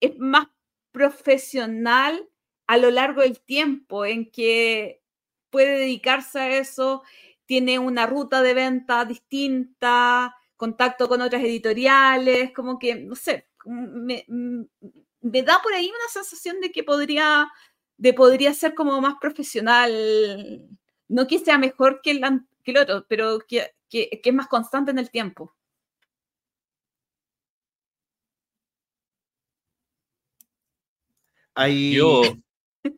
es más profesional a lo largo del tiempo en que puede dedicarse a eso, tiene una ruta de venta distinta, contacto con otras editoriales, como que, no sé, me, da por ahí una sensación de que podría, de podría ser como más profesional, no que sea mejor que el, an- que el otro, pero que, que, que es más constante en el tiempo. Hay... Yo. [laughs]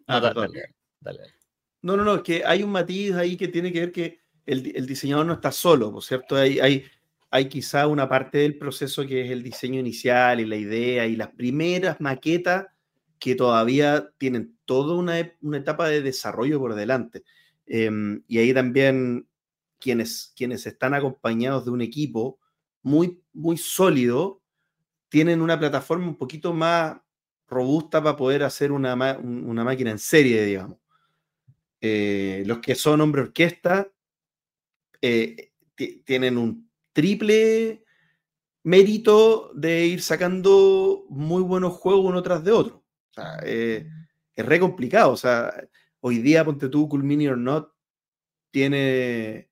Ah, No, da- perdón. dale, dale, dale. No, no, no, es que hay un matiz ahí que tiene que ver que el, el diseñador no está solo, ¿por cierto? Hay, hay, hay quizá una parte del proceso que es el diseño inicial y la idea y las primeras maquetas que todavía tienen toda una, ep- una etapa de desarrollo por delante. Em, y ahí también quienes, quienes están acompañados de un equipo muy, muy sólido tienen una plataforma un poquito más robusta para poder hacer una, una máquina en serie, digamos. Eh, los que son hombre orquesta eh, ti- tienen un triple mérito de ir sacando muy buenos juegos uno tras de otro. O sea, eh, es re complicado. O sea, hoy día, ponte tú, Cool Mini or Not, tiene.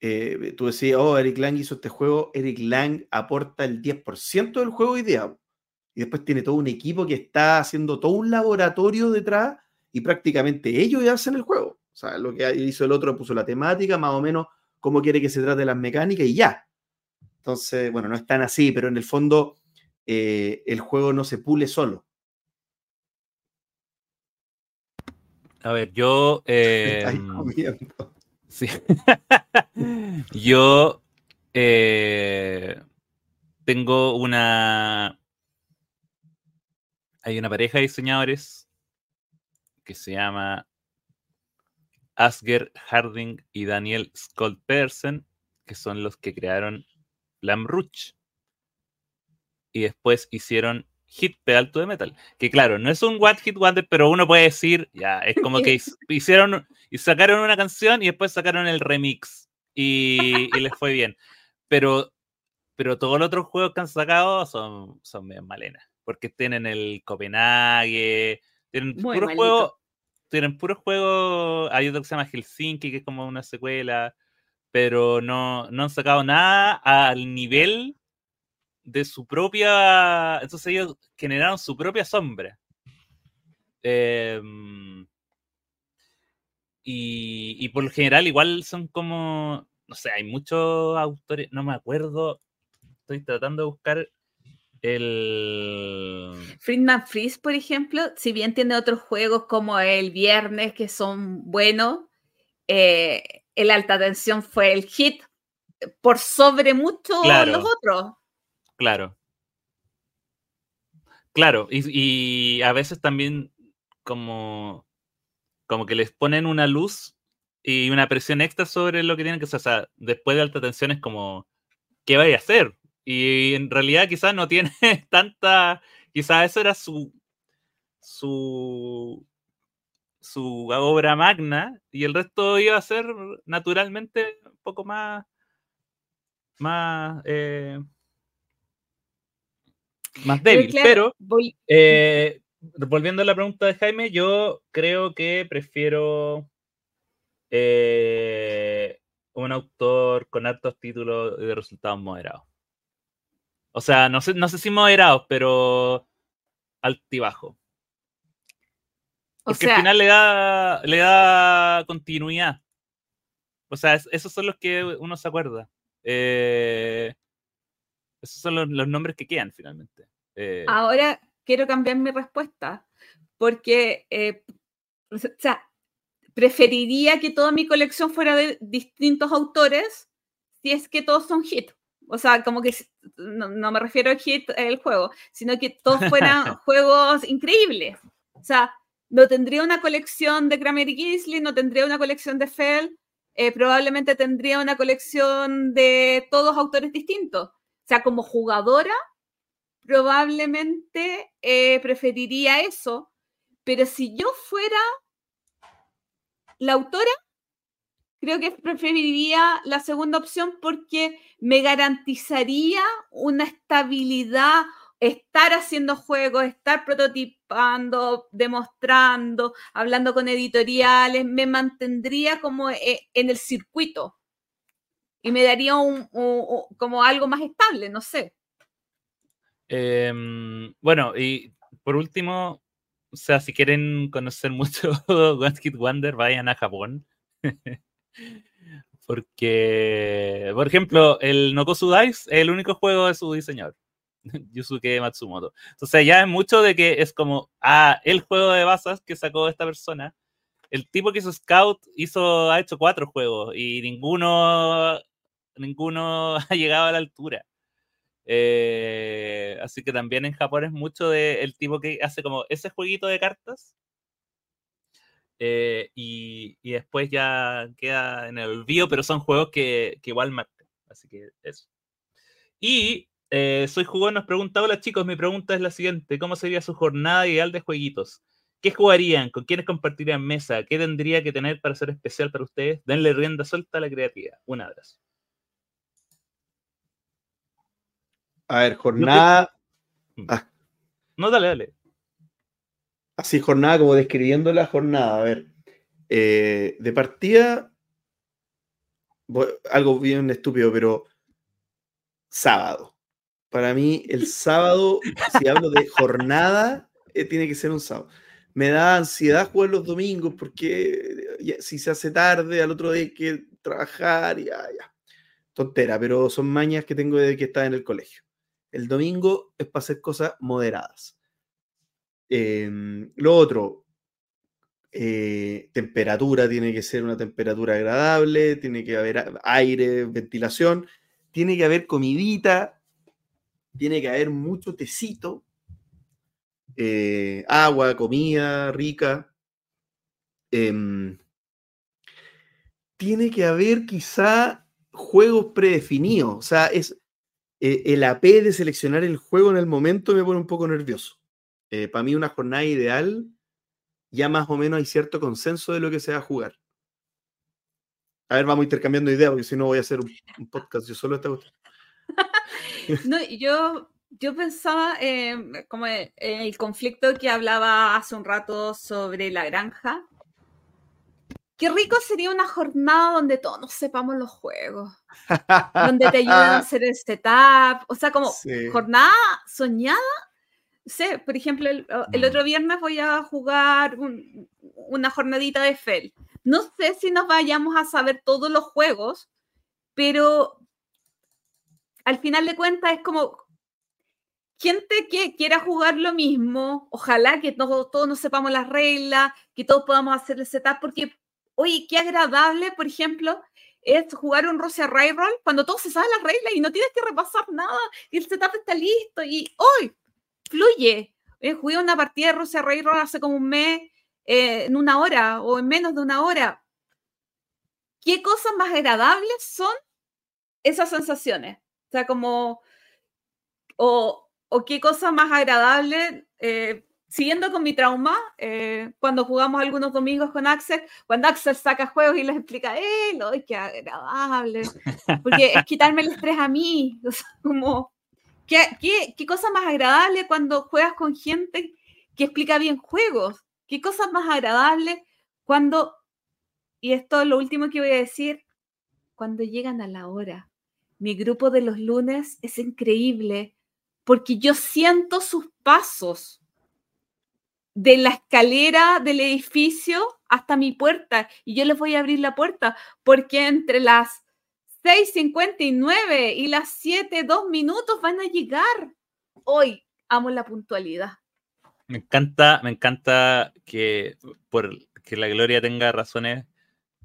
Eh, tú decías, oh, Eric Lang hizo este juego. Eric Lang aporta el 10% del juego día. Y después tiene todo un equipo que está haciendo todo un laboratorio detrás y prácticamente ellos ya hacen el juego. O sea, lo que hizo el otro puso la temática, más o menos cómo quiere que se trate las mecánicas y ya. Entonces, bueno, no es tan así, pero en el fondo eh, el juego no se pule solo. A ver, yo. [laughs] Ahí em, comiendo. Sí. [laughs] Yo eh, tengo una. Hay una pareja de diseñadores que se llama Asger Harding y Daniel Scott Petersen, que son los que crearon Lam Rouge. Y después hicieron Hit Pedal to the Metal. Que claro, no es un One Hit Wonder, pero uno puede decir, ya, es como que [laughs] hicieron y sacaron una canción y después sacaron el remix y, y les fue bien. Pero, pero todos los otros juegos que han sacado son, son bien malenas, porque tienen el Copenhague, tienen Muy puros malito. juegos, tienen puros juegos, hay otro que se llama Helsinki, que es como una secuela, pero no, no han sacado nada al nivel de su propia. Entonces ellos generaron su propia sombra. Em, y, y por lo general, igual son como. No sé, hay muchos autores, no me acuerdo. Estoy tratando de buscar el. Friedman Freeze, por ejemplo, si bien tiene otros juegos como el Viernes que son buenos, eh, el Alta Tensión fue el hit por sobre mucho Claro. los otros. Claro. Claro, y, y a veces también como, como que les ponen una luz y una presión extra sobre lo que tienen que hacer. O sea, después de alta tensión es como, ¿qué vaya a hacer? Y en realidad quizás no tiene [laughs] tanta, quizás eso era su, su, su obra magna y el resto iba a ser naturalmente un poco más, más, eh, más Pero débil. claro, Pero voy- eh, volviendo a la pregunta de Jaime, yo creo que prefiero eh, un autor con altos títulos de resultados moderados. O sea, no sé, no sé si moderados, pero altibajo. o Porque sea, al final le da, le da continuidad. O sea, es- esos son los que uno se acuerda. Eh, esos son los, los nombres que quedan finalmente. Eh, ahora quiero cambiar mi respuesta porque, eh, o sea, preferiría que toda mi colección fuera de distintos autores si es que todos son hit. O sea, como que no, no me refiero a hit el juego, sino que todos fueran [laughs] juegos increíbles. O sea, no tendría una colección de Kramer y Gisli, no tendría una colección de Fell, eh, probablemente tendría una colección de todos autores distintos. O sea, como jugadora, probablemente eh, preferiría eso, pero si yo fuera la autora, creo que preferiría la segunda opción porque me garantizaría una estabilidad, estar haciendo juegos, estar prototipando, demostrando, hablando con editoriales, me mantendría como eh, en el circuito y me daría un, como algo más estable, no sé. Em, bueno, y por último, o sea, si quieren conocer [laughs] mucho One Hit Wonder, vayan a Japón. [laughs] Porque, por ejemplo, el Nokosu Dice es el único juego de su diseñador, [laughs] Yusuke Matsumoto. Entonces ya es mucho de que es como, ah, el juego de basas que sacó esta persona. El tipo que hizo Scout hizo, ha hecho cuatro juegos y ninguno ninguno ha llegado a la altura. Eh, así que también en Japón es mucho de el tipo que hace como ese jueguito de cartas eh, y, y, después ya queda en el olvido, pero son juegos que, que igual marcan. Así que eso. Y eh, Soy Jugón nos pregunta, hola chicos, mi pregunta es la siguiente, ¿cómo sería su jornada ideal de jueguitos? ¿Qué jugarían? ¿Con quiénes compartirían mesa? ¿Qué tendría que tener para ser especial para ustedes? Denle rienda suelta a la creatividad. Un abrazo. A ver, jornada. Mm. Ah. No, dale, dale. Así, jornada, como describiendo la jornada. A ver. Eh, de partida. Algo bien estúpido, pero. Sábado. Para mí, el sábado, si hablo de [laughs] jornada, eh, tiene que ser un sábado. Me da ansiedad jugar los domingos porque si se hace tarde, al otro día hay que trabajar y ya, ya. Tontera, pero son mañas que tengo desde que estaba en el colegio. El domingo es para hacer cosas moderadas. Em, lo otro, eh, temperatura, tiene que ser una temperatura agradable, tiene que haber aire, ventilación, tiene que haber comidita, tiene que haber mucho tecito, eh, agua, comida rica. Em, tiene que haber quizá juegos predefinidos, o sea, es eh, el AP de seleccionar el juego en el momento me pone un poco nervioso. Eh, para mí una jornada ideal, ya más o menos hay cierto consenso de lo que se va a jugar. A ver, vamos intercambiando ideas, porque si no voy a hacer un, podcast yo solo esta cuestión. [laughs] no, yo, yo pensaba como en el conflicto que hablaba hace un rato sobre la granja. Qué rico sería una jornada donde todos nos sepamos los juegos, donde te ayudan a [laughs] hacer el setup, o sea, como jornada soñada. Sé, por ejemplo, el, otro viernes voy a jugar una jornadita de FEL. No sé si nos vayamos a saber todos los juegos, pero al final de cuentas es como gente que quiera jugar lo mismo, ojalá que todos, todos nos sepamos las reglas, que todos podamos hacer el setup, porque oye, qué agradable, por ejemplo, es jugar un Rusia Railroll cuando todo se sabe las reglas y no tienes que repasar nada y el setup está listo y hoy fluye. Eh, jugué una partida de Rusia Railroll hace como un mes, eh, en una hora o en menos de una hora. ¿Qué cosas más agradables son esas sensaciones? O sea, como, o, qué cosas más agradables eh, siguiendo con mi trauma, eh, cuando jugamos algunos domingos con Axel, cuando Axel saca juegos y les explica, ¡eh, qué agradable! Porque es quitarme el estrés a mí. [laughs] como, ¿qué, qué, qué cosa más agradable cuando juegas con gente que explica bien juegos? ¿Qué cosa más agradable cuando, y esto es lo último que voy a decir, cuando llegan a la hora? Mi grupo de los lunes es increíble porque yo siento sus pasos de la escalera del edificio hasta mi puerta y yo les voy a abrir la puerta porque entre las 6.59 y las 7, dos minutos van a llegar. Hoy amo la puntualidad. Me encanta, me encanta que, por, que la Gloria tenga razones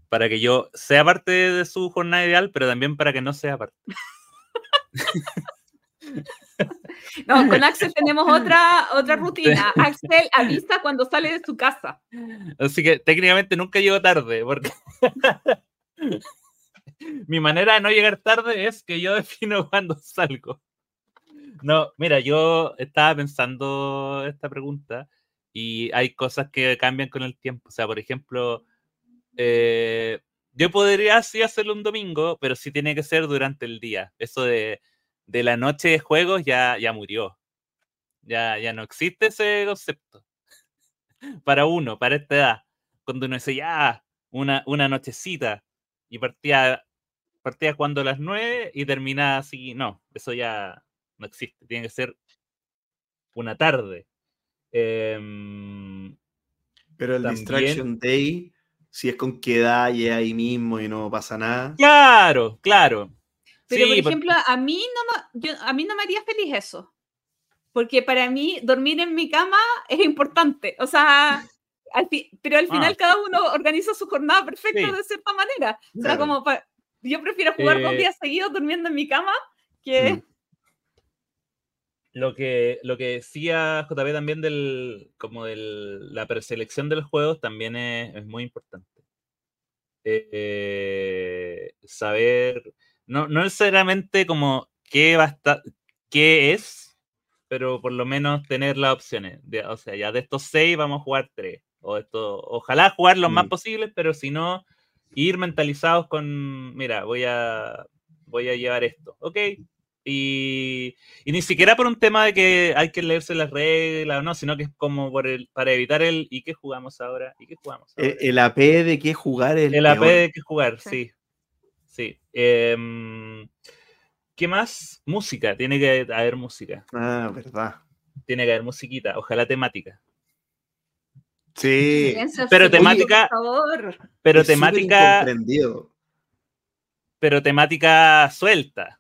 para que yo sea parte de su jornada ideal, pero también para que no sea parte. [laughs] [laughs] No, con Axel tenemos otra, otra rutina. Axel avisa cuando sale de su casa. Así que técnicamente nunca llego tarde, porque [laughs] mi manera de no llegar tarde es que yo [laughs] defino cuando salgo. No, mira, yo estaba pensando esta pregunta y hay cosas que cambian con el tiempo. O sea, por ejemplo, eh, yo podría sí hacerlo un domingo, pero sí tiene que ser durante el día. Eso de de la noche de juegos ya, ya murió. Ya, ya no existe ese concepto. [laughs] para uno, para esta edad. Cuando uno dice ya, una, una nochecita y partía, partía cuando a las nueve y terminaba así. No, eso ya no existe. Tiene que ser una tarde. Em, Pero el Distraction Day, si es con que da y ahí mismo y no pasa nada. Claro, claro. Pero, por ejemplo, a, mí no me, a mí no me haría feliz eso. Porque para mí dormir en mi cama es importante. O sea, pero al final ah. cada uno organiza su jornada perfecta de cierta manera. O sea, como Yo prefiero jugar dos Eh, días seguidos durmiendo en mi cama que... Mm. [laughs] Lo que, lo que decía JP también del, como del, la preselección de los juegos también es, es muy importante. Eh, saber, no, no necesariamente como qué va a estar, qué es, pero por lo menos tener las opciones. De, o sea, ya de estos seis vamos a jugar tres. O esto, ojalá jugar los más Mm. posibles, pero si no, ir mentalizados con, mira, voy a, voy a llevar esto. Ok. Y, y ni siquiera por un tema de que hay que leerse las reglas, no, sino que es como por el, para evitar el ¿y qué jugamos ahora? ¿Y qué jugamos ahora? Eh, El AP de qué jugar es El AP peor. de que jugar, Sí. sí. Sí. Em, ¿Qué más? Música, tiene que haber música. Ah, verdad. Tiene que haber musiquita, ojalá temática. Sí. Pero temática- Por favor. Pero es temática, pero temática suelta.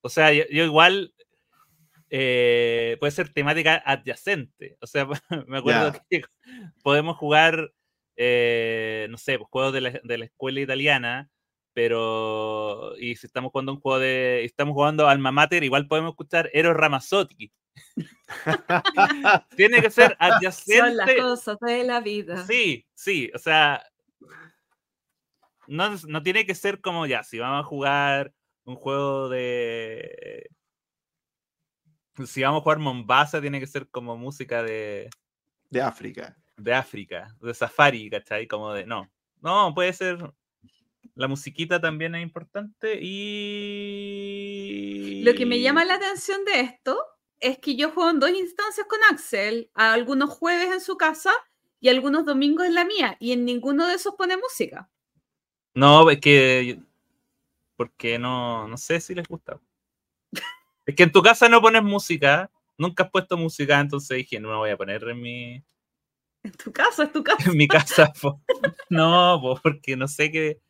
O sea, yo, yo igual eh, puede ser temática adyacente. O sea, [laughs] me acuerdo que podemos jugar, eh, no sé, pues, juegos de la, de la escuela italiana, pero y si estamos jugando un juego de, estamos jugando Alma Mater, igual podemos escuchar Eros Ramazzotti. [laughs] Tiene que ser Son las adyacente. cosas de la vida. Sí, sí, o sea, no, no tiene que ser como ya, si vamos a jugar un juego de... Si vamos a jugar Mombasa, tiene que ser como música de, de África. de África, de Safari, ¿cachai? Como de... No, no, puede ser... La musiquita también es importante y... Lo que me llama la atención de esto es que yo juego en dos instancias con Axel, algunos jueves en su casa y algunos domingos en la mía, y en ninguno de esos pone música. No, es que. Porque no, no sé si les gusta. [laughs] Es que en tu casa no pones música. Nunca has puesto música, entonces dije, no me voy a poner en mi, [laughs] En tu casa, es tu [laughs] casa. en mi casa. po. No, po, porque no sé qué.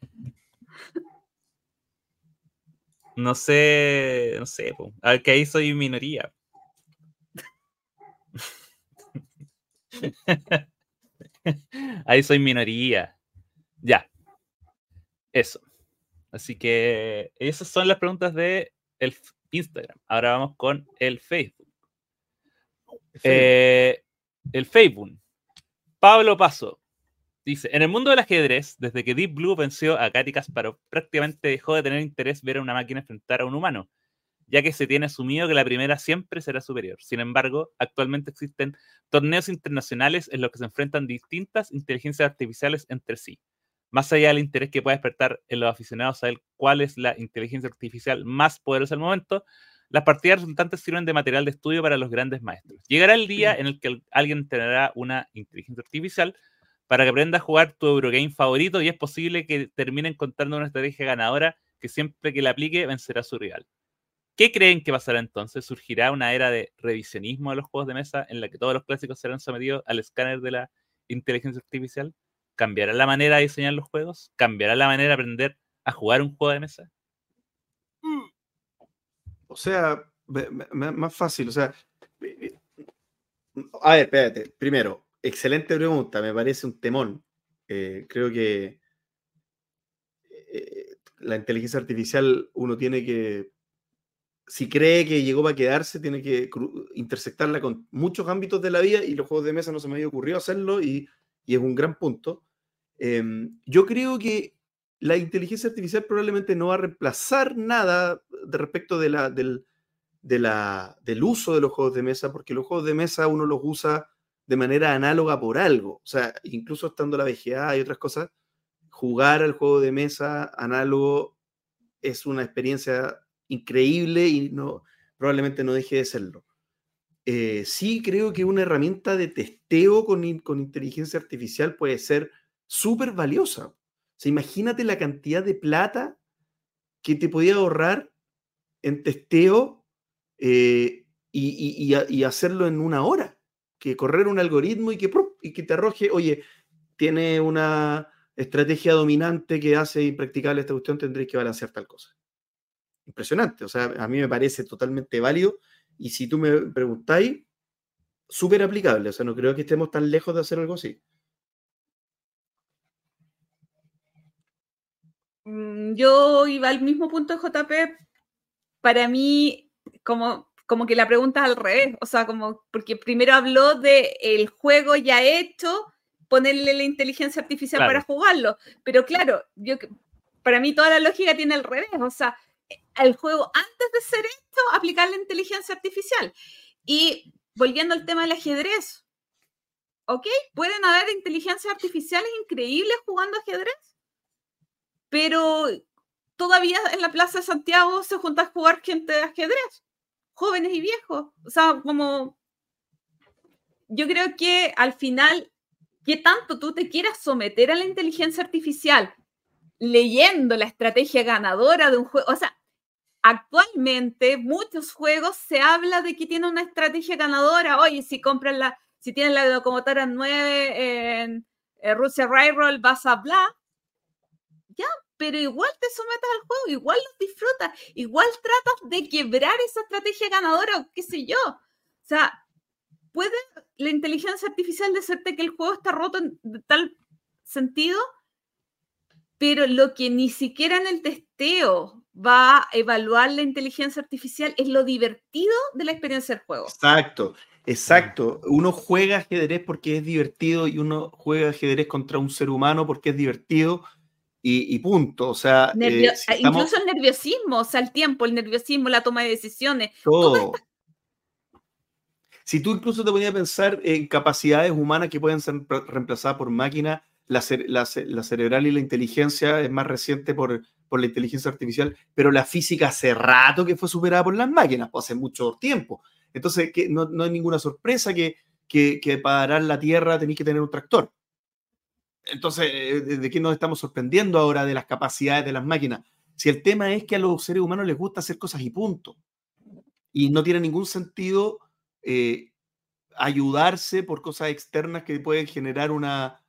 No sé, no sé, po. A ver, que ahí soy minoría. [laughs] Ahí soy minoría. Ya. Eso. Así que esas son las preguntas de el Instagram. Ahora vamos con el Facebook. Eh, el Facebook. Pablo Paso dice: En el mundo del ajedrez, desde que Deep Blue venció a Gary Kasparov, prácticamente dejó de tener interés ver a una máquina enfrentar a un humano, ya que se tiene asumido que la primera siempre será superior. Sin embargo, actualmente existen torneos internacionales en los que se enfrentan distintas inteligencias artificiales entre sí. Más allá del interés que pueda despertar en los aficionados a saber cuál es la inteligencia artificial más poderosa al momento, las partidas resultantes sirven de material de estudio para los grandes maestros. Llegará el día en el que alguien entrenará una inteligencia artificial para que aprenda a jugar tu Eurogame favorito y es posible que termine encontrando una estrategia ganadora que siempre que la aplique vencerá a su rival. ¿Qué creen que pasará entonces? ¿Surgirá una era de revisionismo de los juegos de mesa en la que todos los clásicos serán sometidos al escáner de la inteligencia artificial? ¿Cambiará la manera de diseñar los juegos? ¿Cambiará la manera de aprender a jugar un juego de mesa? O sea, más fácil, o sea. eh, A ver, espérate. Primero, excelente pregunta, me parece un temón. Eh, creo que eh, la inteligencia artificial uno tiene que, si cree que llegó para quedarse, tiene que intersectarla con muchos ámbitos de la vida y los juegos de mesa no se me había ocurrido hacerlo y, y es un gran punto. Em, yo creo que la inteligencia artificial probablemente no va a reemplazar nada respecto de del, del uso de los juegos de mesa, porque los juegos de mesa uno los usa de manera análoga por algo. O sea, incluso estando la VGA y otras cosas, jugar al juego de mesa análogo es una experiencia increíble y no, probablemente no deje de serlo. Eh, sí creo que una herramienta de testeo con, con inteligencia artificial puede ser súper valiosa. O sea, imagínate la cantidad de plata que te podía ahorrar en testeo eh, y, y- hacerlo en una hora. Que correr un algoritmo y que, y que te arroje, oye, tiene una estrategia dominante que hace impracticable esta cuestión, tendréis que balancear tal cosa. Impresionante. O sea, a mí me parece totalmente válido. Y si tú me preguntáis, súper aplicable. O sea, no creo que estemos tan lejos de hacer algo así. Mm, Yo iba al mismo punto de JP. Para mí, como, como que la pregunta es al revés. O sea, como porque primero habló de el juego ya hecho, ponerle la inteligencia artificial Claro. para jugarlo. Pero claro, yo para mí toda la lógica tiene al revés. O sea, el juego antes de ser esto, aplicar la inteligencia artificial. Y volviendo al tema del ajedrez, ¿ok? Pueden haber inteligencias artificiales increíbles jugando ajedrez, pero todavía en la Plaza de Santiago se junta a jugar gente de ajedrez, jóvenes y viejos. O sea, como yo creo que al final, ¿qué tanto tú te quieras someter a la inteligencia artificial leyendo la estrategia ganadora de un juego? O sea, actualmente muchos juegos se habla de que tiene una estrategia ganadora. Oye, si compras la, si tienes la locomotora 9 en, eh, Rusia Railroad, vas a bla. Ya, pero igual te sometes al juego, igual lo disfrutas, igual tratas de quebrar esa estrategia ganadora o qué sé yo. O sea, puede la inteligencia artificial decirte que el juego está roto en tal sentido, pero lo que ni siquiera en el testeo va a evaluar la inteligencia artificial es lo divertido de la experiencia del juego. Exacto, exacto. Uno juega ajedrez porque es divertido y uno juega ajedrez contra un ser humano porque es divertido y, y punto. O sea, eh, si estamos Incluso el nerviosismo, o sea, el tiempo, el nerviosismo, la toma de decisiones. todo. Si tú incluso te ponías a pensar en capacidades humanas que pueden ser re- reemplazadas por máquinas, la, cere- la ce- la cerebral y la inteligencia es más reciente por, por la inteligencia artificial, pero la física hace rato que fue superada por las máquinas, pues hace mucho tiempo. Entonces, que no, no hay ninguna sorpresa que, que, que para arar la Tierra tenéis que tener un tractor. Entonces, eh, ¿de qué nos estamos sorprendiendo ahora de las capacidades de las máquinas? Si el tema es que a los seres humanos les gusta hacer cosas y punto. Y no tiene ningún sentido eh, ayudarse por cosas externas que pueden generar una,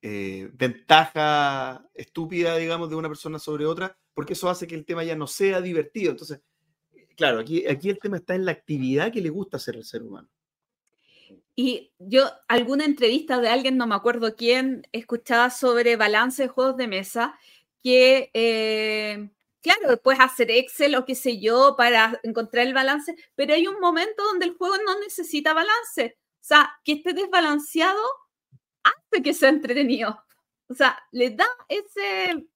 eh, ventaja estúpida, digamos, de una persona sobre otra, porque eso hace que el tema ya no sea divertido. Entonces, claro, aquí, aquí el tema está en la actividad que le gusta hacer al ser humano. Y yo, alguna entrevista de alguien, no me acuerdo quién, escuchaba sobre balance de juegos de mesa, que, eh, claro, puedes hacer Excel o qué sé yo para encontrar el balance, pero hay un momento donde el juego no necesita balance. O sea, que esté desbalanceado hace que sea entretenido. O sea, le da ese,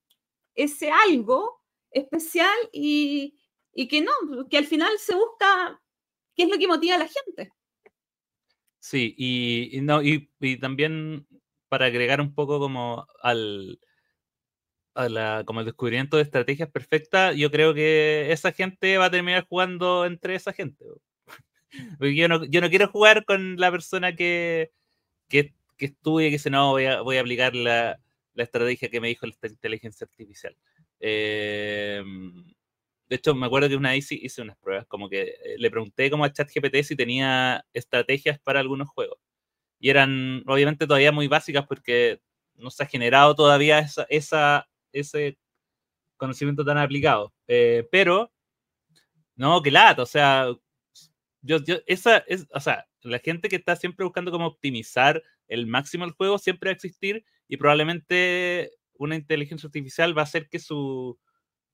ese algo especial y, y que no, que al final se busca qué es lo que motiva a la gente. Sí, y, no, y, también para agregar un poco como al a la, como el descubrimiento de estrategias perfectas, yo creo que esa gente va a terminar jugando entre esa gente. [laughs] yo no, yo no quiero jugar con la persona que, que, que estudie y que dice, no, voy a, voy a aplicar la, la estrategia que me dijo la inteligencia artificial. Eh, de hecho, me acuerdo que una vez hice, unas pruebas, como que eh, le pregunté como a ChatGPT si tenía estrategias para algunos juegos. Y eran obviamente todavía muy básicas porque no se ha generado todavía esa, esa, ese conocimiento tan aplicado. Eh, pero, no, que lata, o sea, yo, yo, esa es, o sea, la gente que está siempre buscando cómo optimizar el máximo el juego siempre va a existir y probablemente una inteligencia artificial va a hacer que su,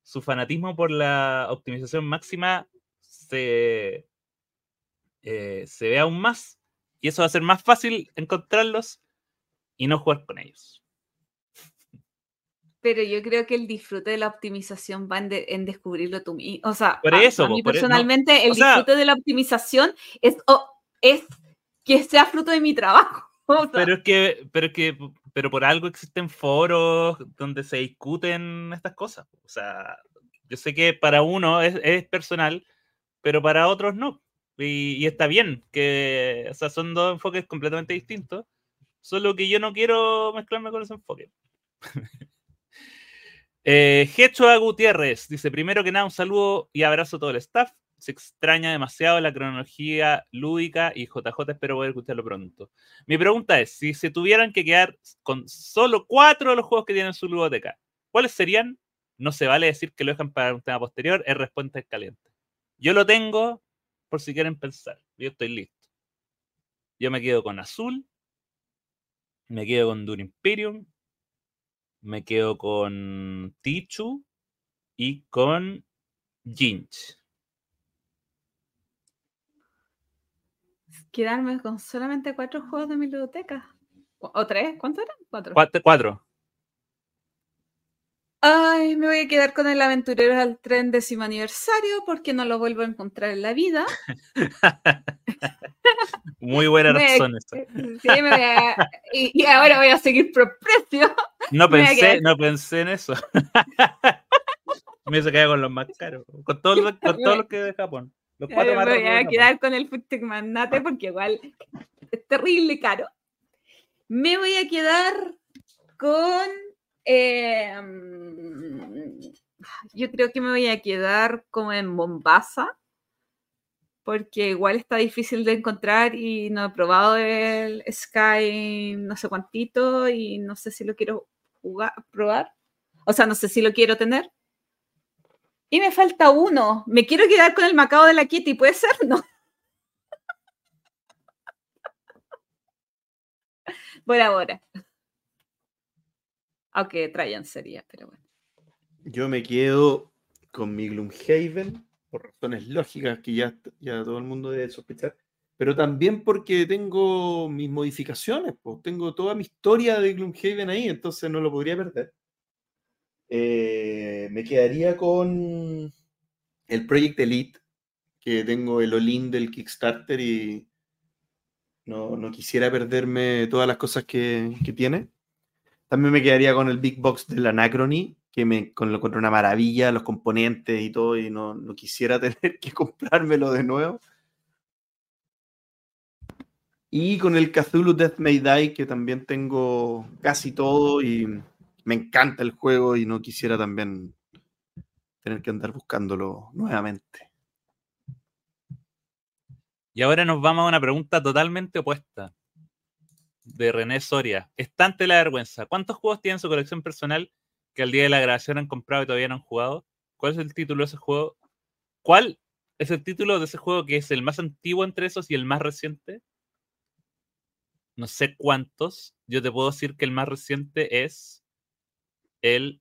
su fanatismo por la optimización máxima se, eh, se vea aún más y eso va a ser más fácil encontrarlos y no jugar con ellos. Pero yo creo que el disfrute de la optimización va en, de- en descubrirlo tú mismo. O sea, Por a, eso, a mí po, por e- no. personalmente el O sea- disfrute de la optimización es, o- es que sea fruto de mi trabajo. [laughs] O sea, Pero es que, pero es que, pero por algo existen foros donde se discuten estas cosas. O sea, yo sé que para uno es, es personal, pero para otros no. Y, y está bien, que, o sea, son dos enfoques completamente distintos. Solo que yo no quiero mezclarme con ese enfoque. [laughs] eh, Gutiérrez dice: Primero que nada, un saludo y abrazo a todo el staff. Se extraña demasiado la cronología lúdica y JJ espero poder escucharlo pronto. Mi pregunta es, si se tuvieran que quedar con solo cuatro de los juegos que tienen su ludoteca, ¿cuáles serían? No se vale decir que lo dejan para un tema posterior, es respuesta caliente. Yo lo tengo por si quieren pensar. Yo estoy listo. Yo me quedo con Azul, me quedo con Dune Imperium, me quedo con Tichu y con Jinch. Quedarme con solamente cuatro juegos de mi biblioteca. ¿O tres? ¿Cuántos eran? Cuatro. Cuatro. cuatro. Ay, me voy a quedar con el aventurero al tren décimo aniversario porque no lo vuelvo a encontrar en la vida. [laughs] Muy buena Me- razón esa. [laughs] Sí, me voy a- y, y ahora voy a seguir por precio. No [laughs] me pensé, no pensé en eso. me hizo quedar con los más caros. Con todos los, con todos los que de Japón. Los cuatro Me voy a quedar con el Tech Magnate porque igual es terrible caro. Me voy a quedar con. eh, yo creo que me voy a quedar como en Mombasa. Porque igual está difícil de encontrar y no he probado el Sky no sé cuántito y no sé si lo quiero jugar, probar. O sea, no sé si lo quiero tener. Y me falta uno. Me quiero quedar con el Macao de la Kitty, ¿puede ser? No. [laughs] Por ahora. Aunque Trajan sería, pero bueno. Yo me quedo con mi Gloomhaven, por razones lógicas que ya, ya todo el mundo debe sospechar, pero también porque tengo mis modificaciones, pues tengo toda mi historia de Gloomhaven ahí, entonces no lo podría perder. Eh, me quedaría con el Project Elite, que tengo el all-in del Kickstarter y no, no quisiera perderme todas las cosas que, que tiene. También me quedaría con el Big Box del Anachrony, que me con lo encuentro una maravilla, los componentes y todo, y no, no quisiera [laughs] tener que comprármelo de nuevo. Y con el Cthulhu Death May Die, que también tengo casi todo y me encanta el juego y no quisiera también tener que andar buscándolo nuevamente. Y ahora nos vamos a una pregunta totalmente opuesta. De René Soria. Estante la vergüenza. ¿Cuántos juegos tiene en su colección personal que al día de la grabación han comprado y todavía no han jugado? ¿Cuál es el título de ese juego? ¿Cuál es el título de ese juego que es el más antiguo entre esos y el más reciente? No sé cuántos. Yo te puedo decir que el más reciente es el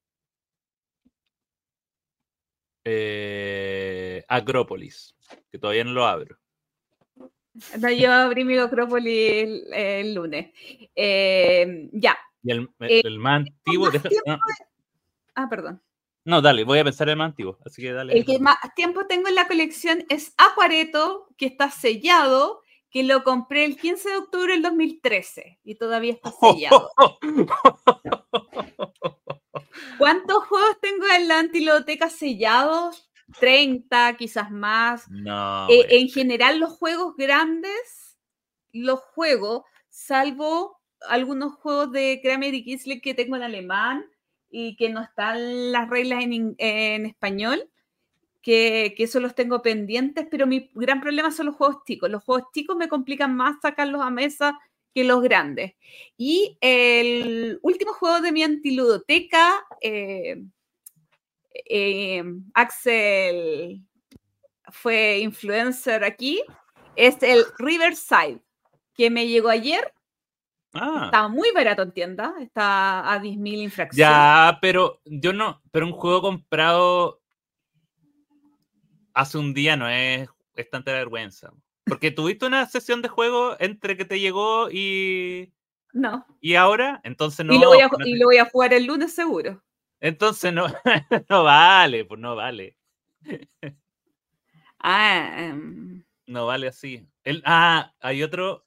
eh, Acrópolis, que todavía no lo abro. No, yo abrí mi Acrópolis el, el lunes. Eh, ya. Y el, Eh, el más antiguo. más deja- tiempo no, Ah, perdón. no, dale, voy a pensar en el más antiguo. Así que dale. El que más tiempo tengo en la colección es Acuareto, que está sellado, que lo compré el 15 de octubre del 2013 y todavía está [laughs] sellado. [laughs] ¿Cuántos juegos tengo en la antiloteca sellados? 30, quizás más. No. Eh, en general, los juegos grandes los juego, salvo algunos juegos de Kramer y Kislev que tengo en alemán y que no están las reglas en español, que, que eso los tengo pendientes, pero mi gran problema son los juegos chicos. Los juegos chicos me complican más sacarlos a mesa que los grandes. Y el último juego de mi antiludoteca, eh, eh, Axel fue influencer aquí, es el Riverside, que me llegó ayer. Ah, Estaba muy barato en tienda, está a 10.000 infracciones. ya, pero yo no. Pero un juego comprado hace un día no es, es tanta vergüenza. Porque tuviste una sesión de juego entre que te llegó y, No, y ahora, entonces no. y, lo voy a, no te- y lo voy a jugar el lunes seguro. Entonces no, [laughs] no vale, pues no vale. [laughs] Ah, em, No vale así. El, ah, hay otro,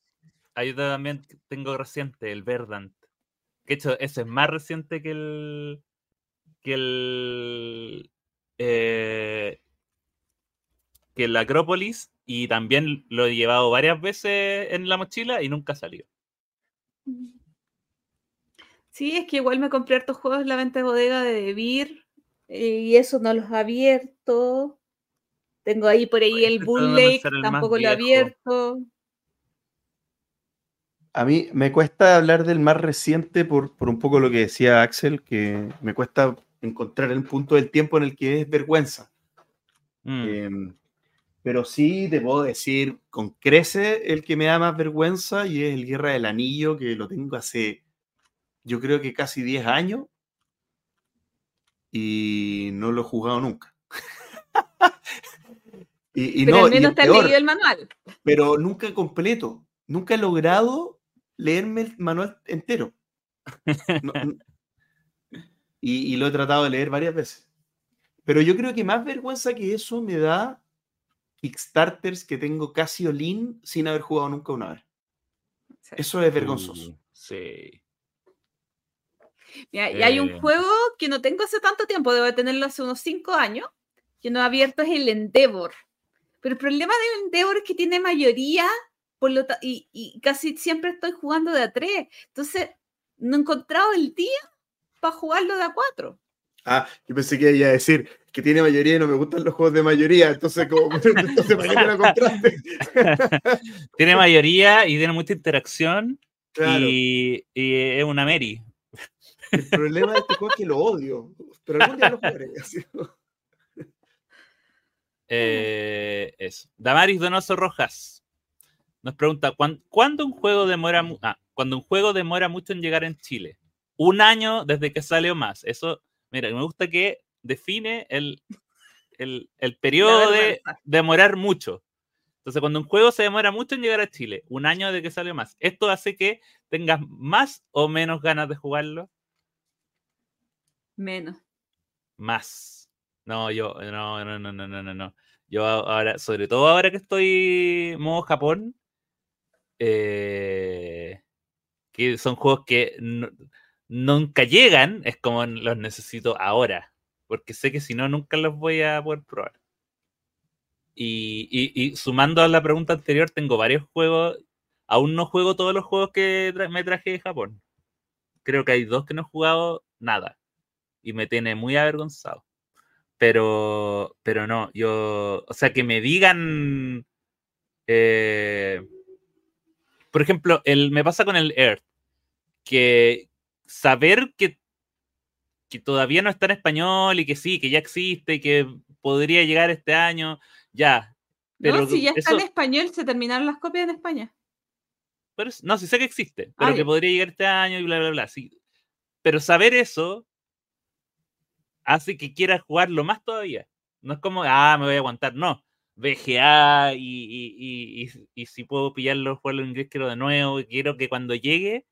hay otro también que tengo reciente, el Verdant. Que de hecho, ese es más reciente que el. que el. eh, que el Acrópolis. Y también lo he llevado varias veces en la mochila y nunca salió. Sí, es que igual me compré hartos juegos en la venta de bodega de Debir eh, y eso no los he abierto. Tengo ahí por ahí Oye, el Bull Lake, el tampoco lo he abierto. A mí me cuesta hablar del más reciente por, por un poco lo que decía Axel, que me cuesta encontrar el punto del tiempo en el que es vergüenza. Mm. Em, pero sí te puedo decir con crece el que me da más vergüenza y es el Guerra del Anillo, que lo tengo hace, yo creo que casi 10 años. y no lo he jugado nunca. [laughs] y, y Pero no, al y menos es te has peor, leído el manual. pero nunca completo. Nunca he logrado leerme el manual entero. No- [laughs] y, y lo he tratado de leer varias veces. Pero yo creo que más vergüenza que eso me da Kickstarters que tengo casi all-in sin haber jugado nunca una vez. Sí. Eso es vergonzoso. Uh, sí. Mira, y hay un Eh. juego que no tengo hace tanto tiempo, debo de tenerlo hace unos cinco años, que no he abierto, es el Endeavor. Pero el problema del Endeavor es que tiene mayoría por lo y, y casi siempre estoy jugando de a tres. Entonces, no he encontrado el día para jugarlo de a cuatro. Ah, yo pensé que iba a decir que tiene mayoría y no me gustan los juegos de mayoría. Entonces, como, [laughs] entonces ¿para qué te lo compraste? [laughs] Tiene mayoría y tiene mucha interacción Claro. y, y es una Mary. El problema de este juego es que lo odio. Pero algún día lo jugaré. [laughs] así. Eh, eso. Damaris Donoso Rojas nos pregunta: ¿cuán- ¿cuándo un juego demora ah, cuando un juego demora mucho en llegar en Chile? Un año desde que sale o más. Eso, mira, me gusta que define el, [laughs] el, el periodo de demorar mucho. Entonces, cuando un juego se demora mucho en llegar a Chile, un año de que sale más, ¿esto hace que tengas más o menos ganas de jugarlo? Menos. Más. No, yo, no, no, no, no, no, no, no. Yo ahora, sobre todo ahora que estoy modo Japón, eh, que son juegos que no- nunca llegan, es como los necesito ahora, porque sé que si no, nunca los voy a poder probar. Y, sumando a la pregunta anterior, tengo varios juegos, aún no juego todos los juegos que me traje de Japón. Creo que hay dos que no he jugado nada y me tiene muy avergonzado. Pero, pero no, yo, o sea, que me digan, eh, por ejemplo, el, me pasa con el Earth, que saber que, que todavía no está en español y que sí, que ya existe y que podría llegar este año, ya. Pero no, si ya está eso- en español, se terminaron las copias en España. pero no, sí sé que existe, pero que podría llegar este año y bla, bla, bla. Sí. Pero saber eso hace que quieras jugarlo más todavía. No es como, ah, me voy a aguantar. No. VGA y, y, y, y- si puedo pillarlo, jugarlo en inglés, quiero de nuevo. Quiero que cuando llegue,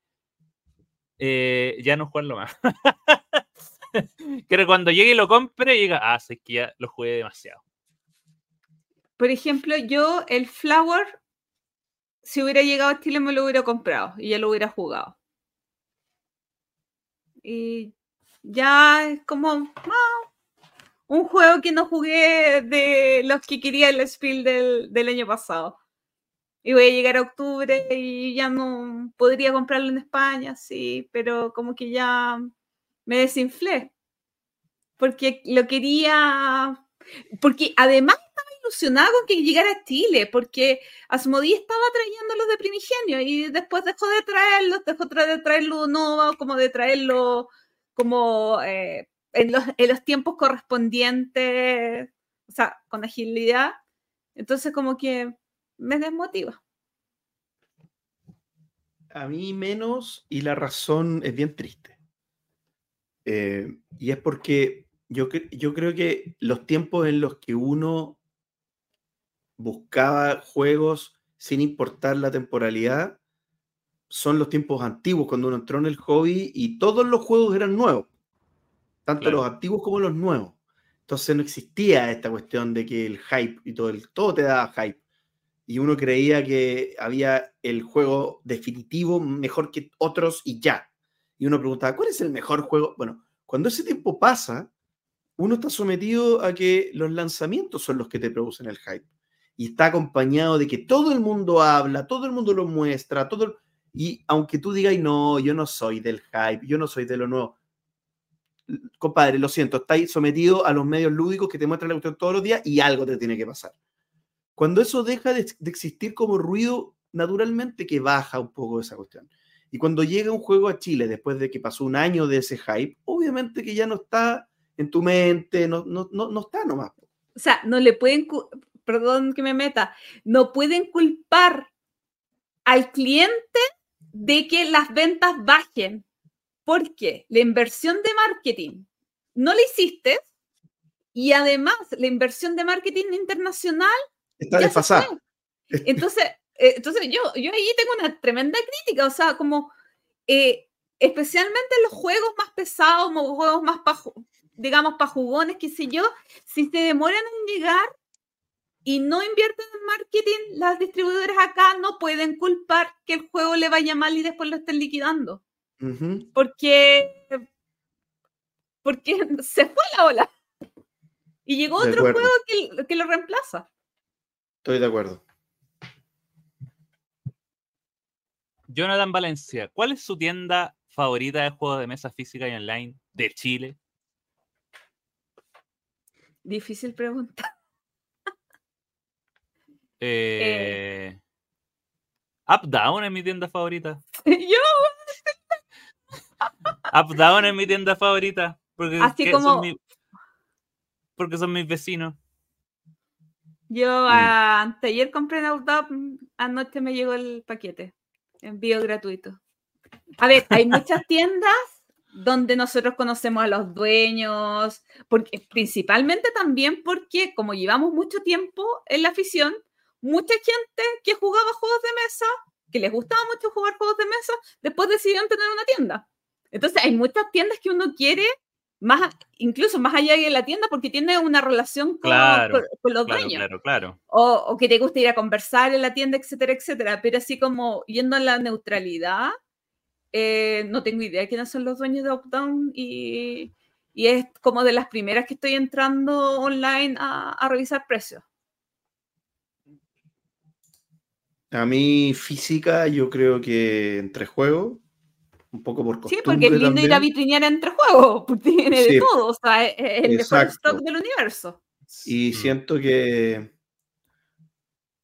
eh, ya no jugarlo más. [laughs] quiero que cuando llegue y lo compre, diga, ah, sé que ya lo jugué demasiado. Por ejemplo, yo el Flower, si hubiera llegado a Chile, me lo hubiera comprado y ya lo hubiera jugado. Y ya es como ah, un juego que no jugué de los que quería el Spiel del, del año pasado. Y voy a llegar a octubre y ya no podría comprarlo en España, sí, pero como que ya me desinflé. Porque lo quería. Porque además estaba ilusionada con que llegara a Chile, porque Asmodee estaba trayendo los de Primigenio y después dejó de traerlos, dejó de traerlo Nova, como de traerlo como eh, en, los, en los tiempos correspondientes, o sea, con agilidad. Entonces, como que me desmotiva. A mí menos, y la razón es bien triste. Eh, y es porque yo, yo creo que los tiempos en los que uno buscaba juegos sin importar la temporalidad son los tiempos antiguos, cuando uno entró en el hobby y todos los juegos eran nuevos, tanto Claro. los antiguos como los nuevos. Entonces no existía esta cuestión de que el hype y todo, el, todo te daba hype. Y uno creía que había el juego definitivo mejor que otros y ya. Y uno preguntaba, ¿cuál es el mejor juego? Bueno, cuando ese tiempo pasa, uno está sometido a que los lanzamientos son los que te producen el hype. Y está acompañado de que todo el mundo habla, todo el mundo lo muestra, todo y aunque tú digas, no, yo no soy del hype, yo no soy de lo nuevo. Compadre, lo siento, estáis sometido a los medios lúdicos que te muestran la cuestión todos los días y algo te tiene que pasar. Cuando eso deja de, de existir como ruido, naturalmente que baja un poco esa cuestión. Y cuando llega un juego a Chile, después de que pasó un año de ese hype, obviamente que ya no está en tu mente, no, no, no, no está nomás. O sea, no le pueden, perdón que me meta, no pueden culpar al cliente de que las ventas bajen. porque la inversión de marketing no lo hiciste y además la inversión de marketing internacional Está desfasada. [laughs] Entonces, eh, entonces yo, yo ahí tengo una tremenda crítica, o sea, como eh, especialmente en los juegos más pesados, juegos más, pa digamos, para jugones, qué sé yo, si se demoran en llegar y no invierten en marketing, las distribuidoras acá no pueden culpar que el juego le vaya mal y después lo estén liquidando, porque, porque [laughs] se fue la ola. Y llegó otro juego que, que lo reemplaza. Estoy de acuerdo. Jonathan Valencia, ¿cuál es su tienda favorita de juegos de mesa física y online de Chile? Difícil pregunta. Eh, Up Down es mi tienda favorita. [laughs] Yo, Up Down es mi tienda favorita. Porque, Así que como- son mi- porque son mis vecinos. Yo Mm. anteayer compré en Outdoor, anoche me llegó el paquete. Envío gratuito. A ver, hay muchas [laughs] tiendas donde nosotros conocemos a los dueños, porque, principalmente también porque como llevamos mucho tiempo en la afición, mucha gente que jugaba juegos de mesa, que les gustaba mucho jugar juegos de mesa, después decidieron tener una tienda. Entonces hay muchas tiendas que uno quiere, más, incluso más allá de la tienda, porque tiene una relación con, Claro, con- con los Claro, dueños claro, claro. o, o que te gusta ir a conversar en la tienda, etcétera, etcétera. Pero así como yendo a la neutralidad, eh, no tengo idea de quiénes son los dueños de Updown y, y es como de las primeras que estoy entrando online a, a revisar precios. A mí, física, yo creo que entre juegos, un poco por Sí, costumbre porque es lindo ir a también, vitrinear entre juegos, porque [laughs] tiene Sí. de todo, o sea, es, es el mejor stock del universo. Y Mm. siento que,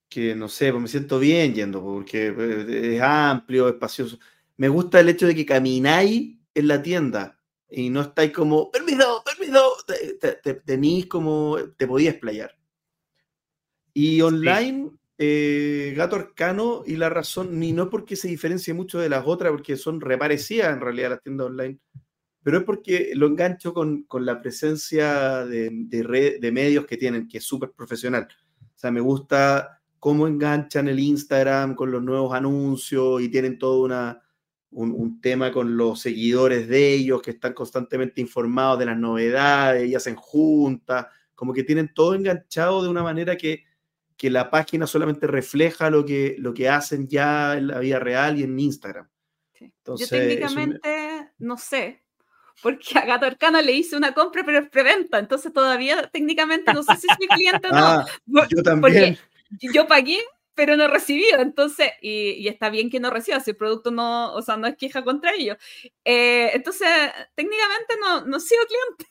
que, no sé, pues me siento bien yendo, porque eh, es amplio, espacioso. Me gusta el hecho de que camináis en la tienda y no estáis como, permiso, permiso, te, te- te- tenís como, te podías explayar. Y online, eh, Gato Arcano y La Razón, ni no es porque se diferencie mucho de las otras, porque son reparecidas en realidad las tiendas online, pero es porque lo engancho con, con la presencia de, de, medios que tienen, que es súper profesional. O sea, me gusta cómo enganchan el Instagram con los nuevos anuncios y tienen todo una, un, un tema con los seguidores de ellos que están constantemente informados de las novedades y hacen juntas, como que tienen todo enganchado de una manera que, que la página solamente refleja lo que, lo que hacen ya en la vida real y en Instagram. Sí. Entonces, Yo técnicamente no sé, porque a Gato Arcano le hice una compra, pero es preventa, entonces todavía técnicamente no sé si soy cliente o no. [laughs] Ah, yo también. yo pagué, pero no recibí, entonces, y, y está bien que no reciba, si el producto no, o sea, no es queja contra ellos. Eh, entonces, técnicamente no, no sigo cliente.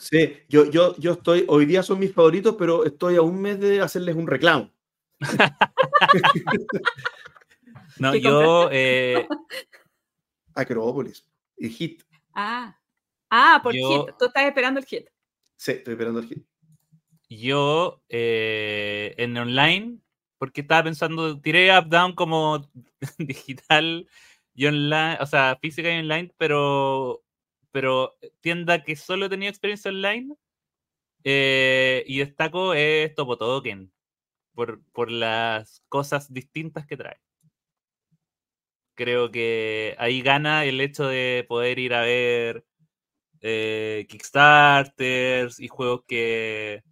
Sí, yo, yo, yo estoy, hoy día son mis favoritos, pero estoy a un mes de hacerles un reclamo. [laughs] No, ¿Qué yo, eh, Acrópolis y Hit. Ah, ah, por Yo- hit, tú estás esperando el hit. Sí, estoy esperando el Hit. yo eh, en online, porque estaba pensando, tiré up down como [laughs] digital y online, o sea, física y online, pero, pero tienda que solo tenía experiencia online. eh, y destaco es Topo Token por, por las cosas distintas que trae. Creo que ahí gana el hecho de poder ir a ver eh, Kickstarters y juegos que,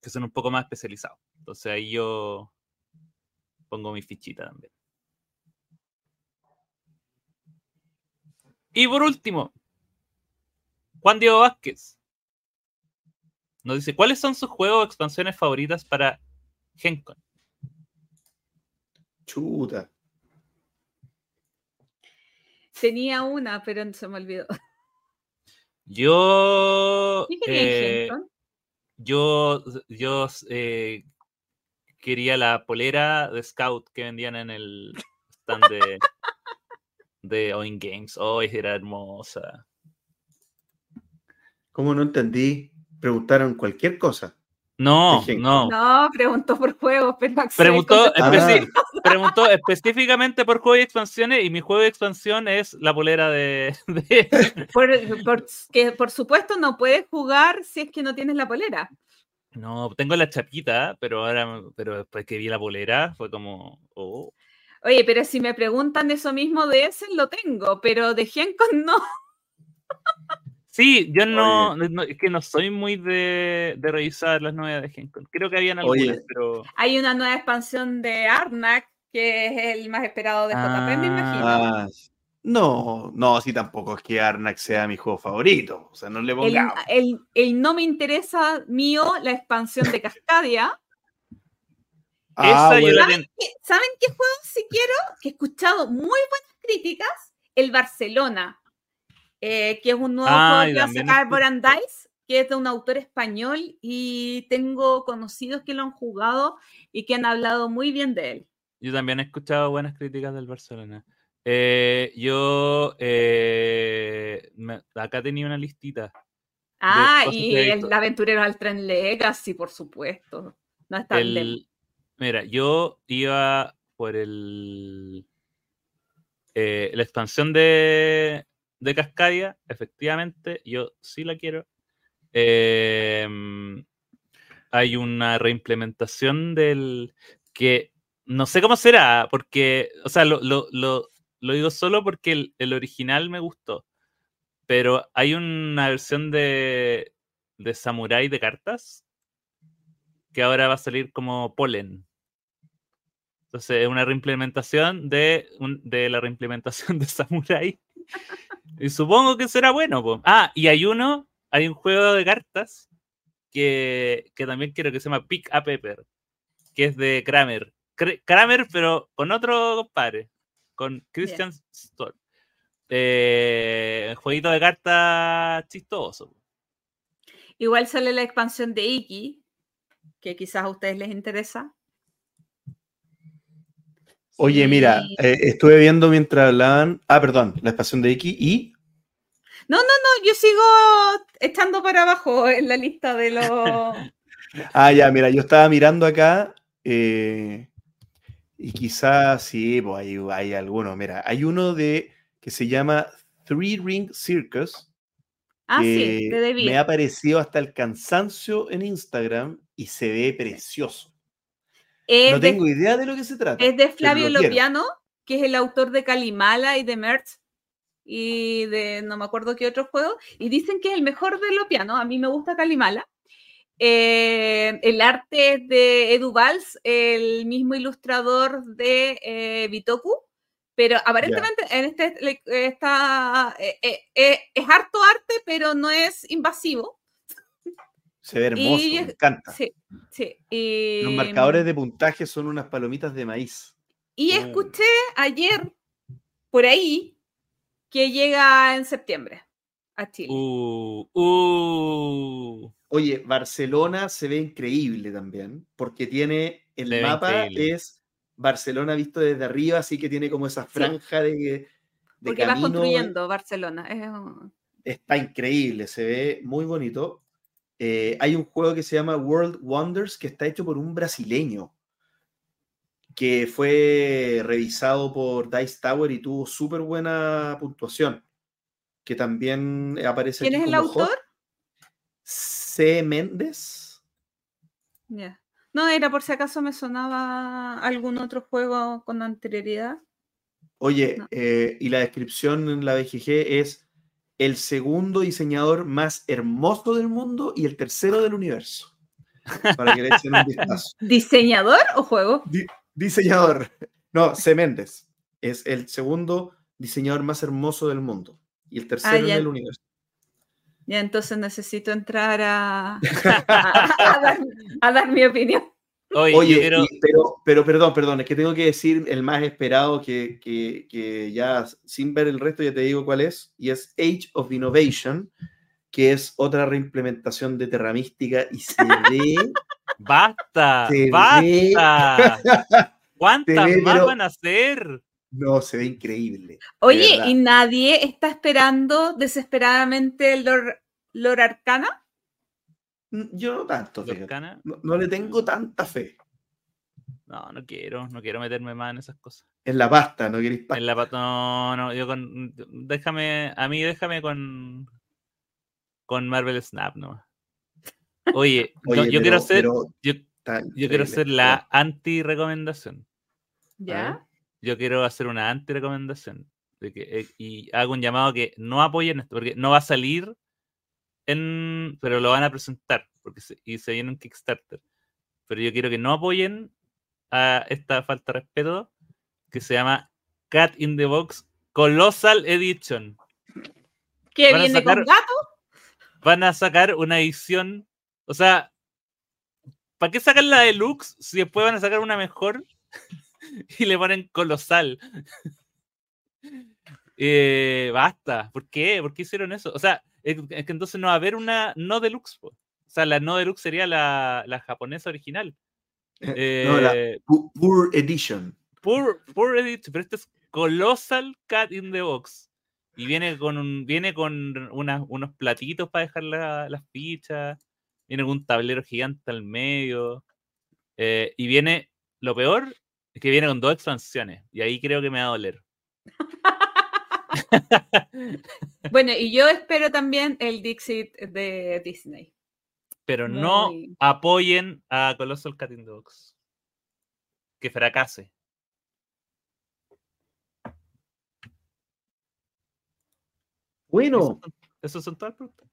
que son un poco más especializados. Entonces ahí yo pongo mi fichita también. Y por último, Juan Diego Vázquez nos dice, ¿cuáles son sus juegos o expansiones favoritas para Gencon? Chuta. Tenía una, pero se me olvidó. Yo... ¿Qué quería en eh, yo, yo eh, quería la polera de Scout que vendían en el stand de, de Oin Games. Oh, era hermosa. ¿Cómo no entendí? Preguntaron cualquier cosa. No, no. No, preguntó por juegos, Preguntó contestó- especi- Ah. preguntó específicamente por juego y expansiones y mi juego de expansión es la polera de... [laughs] de- Por, por- que por supuesto no puedes jugar si es que no tienes la polera. No, tengo la chapita, pero ahora, pero después que vi la polera fue como... oh. Oye, pero si me preguntan eso mismo de ese, lo tengo, pero de Gencon no. Sí, yo no, no- es que no soy muy de, de revisar las novedades de Gencon. Creo que habían Oye. algunas, pero... Hay una nueva expansión de Arnak, que es el más esperado de JP, me imagino. Ah, no, no, sí tampoco es que Arnak sea mi juego favorito. O sea, no le El, pongamos. el- el no me interesa mío, la expansión de Cascadia. [laughs] Ah, Esa bueno. ¿Saben qué, ¿Saben qué juego si quiero? Que he escuchado muy buenas críticas. El Barcelona, eh, que es un nuevo Ah, juego que va a sacar escuché- Brandeis, que es de un autor español y tengo conocidos que lo han jugado y que han hablado muy bien de él. Yo también he escuchado buenas críticas del Barcelona. Eh, yo eh, me- acá tenía una listita. Ah, y el aventurero al tren Legacy, por supuesto. No está el... El- mira, yo iba por el eh, la expansión de, de Cascadia, efectivamente, yo sí la quiero. Em, hay una reimplementación del que no sé cómo será, porque, o sea, lo, digo solo porque el, original me gustó, pero hay una versión de, de Samurai de cartas que ahora va a salir como Polen. Entonces, es una reimplementación de, de la reimplementación de Samurai. [laughs] Y supongo que será bueno. po. Ah, y hay uno, hay un juego de cartas que, que también quiero que se llama Pick a Pepper, que es de Kramer. Kramer, pero con otro compadre, con Christian Stoll. Eh, jueguito de cartas chistoso. Igual sale la expansión de Iki, que quizás a ustedes les interesa. Oye, mira, eh, estuve viendo mientras hablaban. Ah, perdón, la expansión de Iki y. No, yo sigo echando para abajo en la lista de los... [laughs] Ah, ya, mira, yo estaba mirando acá. eh, y quizás sí, pues hay, hay algunos. Mira, hay uno de que se llama Three Ring Circus. Ah, sí, de David. me ha aparecido hasta el cansancio en Instagram y se ve precioso. Es, No de, tengo idea de lo que se trata. es de Flavio lo. Lopiano, que es el autor de Calimala y de Merch y de no me acuerdo qué otro juego. Y dicen que es el mejor de Lopiano. A mí me gusta Calimala. Eh, el arte es de Edu Valls, el mismo ilustrador de eh, Bitoku. Pero aparentemente en este eh, es harto arte, pero no es invasivo. Se ve hermoso, Y- me encanta. Sí, sí. y- Los marcadores de puntaje son unas palomitas de maíz. Y Oh. escuché ayer por ahí que llega en septiembre a Chile. Uh, uh. Oye, Barcelona se ve increíble también, porque tiene el Se mapa es Barcelona visto desde arriba, así que tiene como esa franja de, de porque vas camino. construyendo Barcelona. es un- Está increíble, se ve muy bonito. Eh, hay un juego que se llama World Wonders que está hecho por un brasileño que fue revisado por Dice Tower y tuvo súper buena puntuación. Que también aparece ¿Quién es el hot. autor? C. Méndez. Ya. No, era por si acaso me sonaba algún otro juego con anterioridad. Oye, No. eh, y la descripción en la BGG es el segundo diseñador más hermoso del mundo y el tercero del universo. Para que le echen un vistazo. [laughs] ¿Diseñador o juego? Di- diseñador. No, C. Méndez. Es el segundo diseñador más hermoso del mundo y el tercero Ah, del universo. Ya entonces necesito entrar a, [laughs] a, dar, a dar mi opinión. Oye, yo Oye, quiero- y- pero, pero perdón, perdón, es que tengo que decir el más esperado que, que, que ya sin ver el resto ya te digo cuál es, y es Age of Innovation, que es otra reimplementación de Terra Mística y se [laughs] ve... ¡Basta! Se ve- ¡Basta! [laughs] ¿Cuántas ve, más pero- van a hacer? No, se ve increíble. Oye. ¿y nadie está esperando desesperadamente el Lord, Lord Arcana? Mm, Yo no tanto, fíjate. No, no le tengo tanta fe. No, no quiero, no quiero meterme más en esas cosas. En la pasta, ¿no queréis pasta? En la pata, no, no, yo con, déjame, a mí déjame con, con Marvel Snap, ¿no? Oye, no, [laughs] Oye, yo pero- quiero hacer, yo, yo quiero hacer la anti-recomendación. ¿Ya? Yo quiero hacer una anti-recomendación. de que, eh, y hago un llamado a que no apoyen esto, porque no va a salir en. Pero lo van a presentar, porque se, y se viene un Kickstarter. Pero yo quiero que no apoyen a esta falta de respeto que se llama Cat in the Box Colossal Edition. ¿Qué viene sacar- con gato? Van a sacar una edición. O sea, ¿para qué sacan la deluxe si después van a sacar una mejor [laughs] y le ponen colosal? [laughs] Eh, basta. ¿Por qué? ¿Por qué hicieron eso? O sea, es, es que entonces no va a haber una no deluxe. po. O sea, la no deluxe sería la, la japonesa original. Eh, no, la Eh, Poor Edition. Poor, poor edit, pero este es Colossal Cat in the Box. Y viene con un, viene con unos platitos para dejar la- las fichas. Viene con un tablero gigante al medio. eh, y viene, lo peor, es que viene con dos expansiones. Y ahí creo que me va a doler. [laughs] [laughs] Bueno, y yo espero también el Dixit de Disney. Pero no Muy- apoyen a Colossal the Box. Que fracase. Bueno, Esos son, todas las preguntas.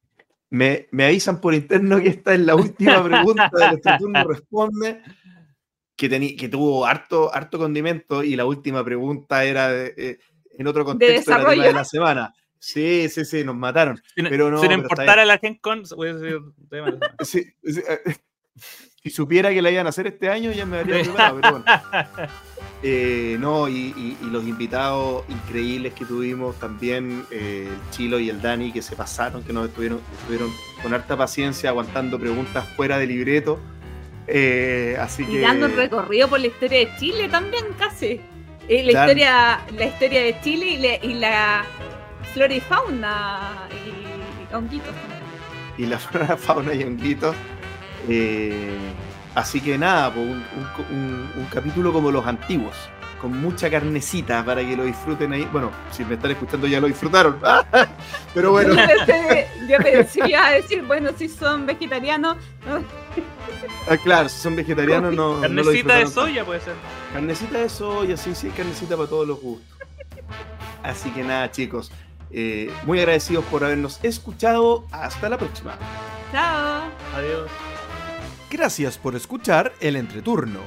me, me avisan por interno que esta es la última [laughs] pregunta de nuestro turno responde. Que, tuvo harto, harto condimento y la última pregunta era de, eh, en otro contexto era tema de la semana. Sí, sí, sí, nos mataron. Si, no- Pero no, si no pero está importara la Gen Con, voy a decir tema de la semana. Sí, sí, eh, [laughs] si supiera que la iban a hacer este año, ya me habría preparado, pero bueno. [laughs] Eh, no, y, y- y los invitados increíbles que tuvimos también, eh, el Chilo y el Dani, que se pasaron, que nos estuvieron, estuvieron con harta paciencia aguantando preguntas fuera de libreto. Eh, así Y que. dando un recorrido por la historia de Chile también, casi. Eh, la, historia, la historia de Chile y, la- y la flora y fauna y honguitos. y la [laughs] flora, fauna y honguitos. Eh, así que nada, pues, un, un- un- un capítulo como los antiguos, con mucha carnecita para que lo disfruten ahí. Bueno, si me están escuchando ya lo disfrutaron. [laughs] Pero bueno, Yo pensé, yo pensé iba a decir, bueno, si son vegetarianos, ah, claro, si son vegetarianos no. no lo Carnecita de soya puede ser. Carnecita de soya, sí, sí, carnecita para todos los gustos. Así que nada, chicos. eh, muy agradecidos por habernos escuchado. Hasta la próxima. chao. Adiós. Gracias por escuchar el entreturno.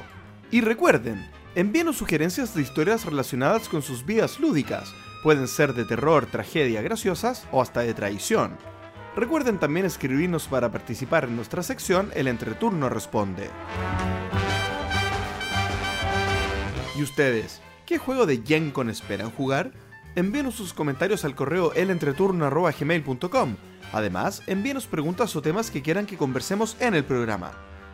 Y recuerden, envíenos sugerencias de historias relacionadas con sus vidas lúdicas. Pueden ser de terror, tragedia, graciosas o hasta de traición. Recuerden también escribirnos para participar en nuestra sección El Entreturno Responde. ¿Y ustedes? ¿Qué juego de Gencon esperan jugar? Envíenos sus comentarios al correo elentreturno.gmail.com. Además, envíenos preguntas o temas que quieran que conversemos en el programa.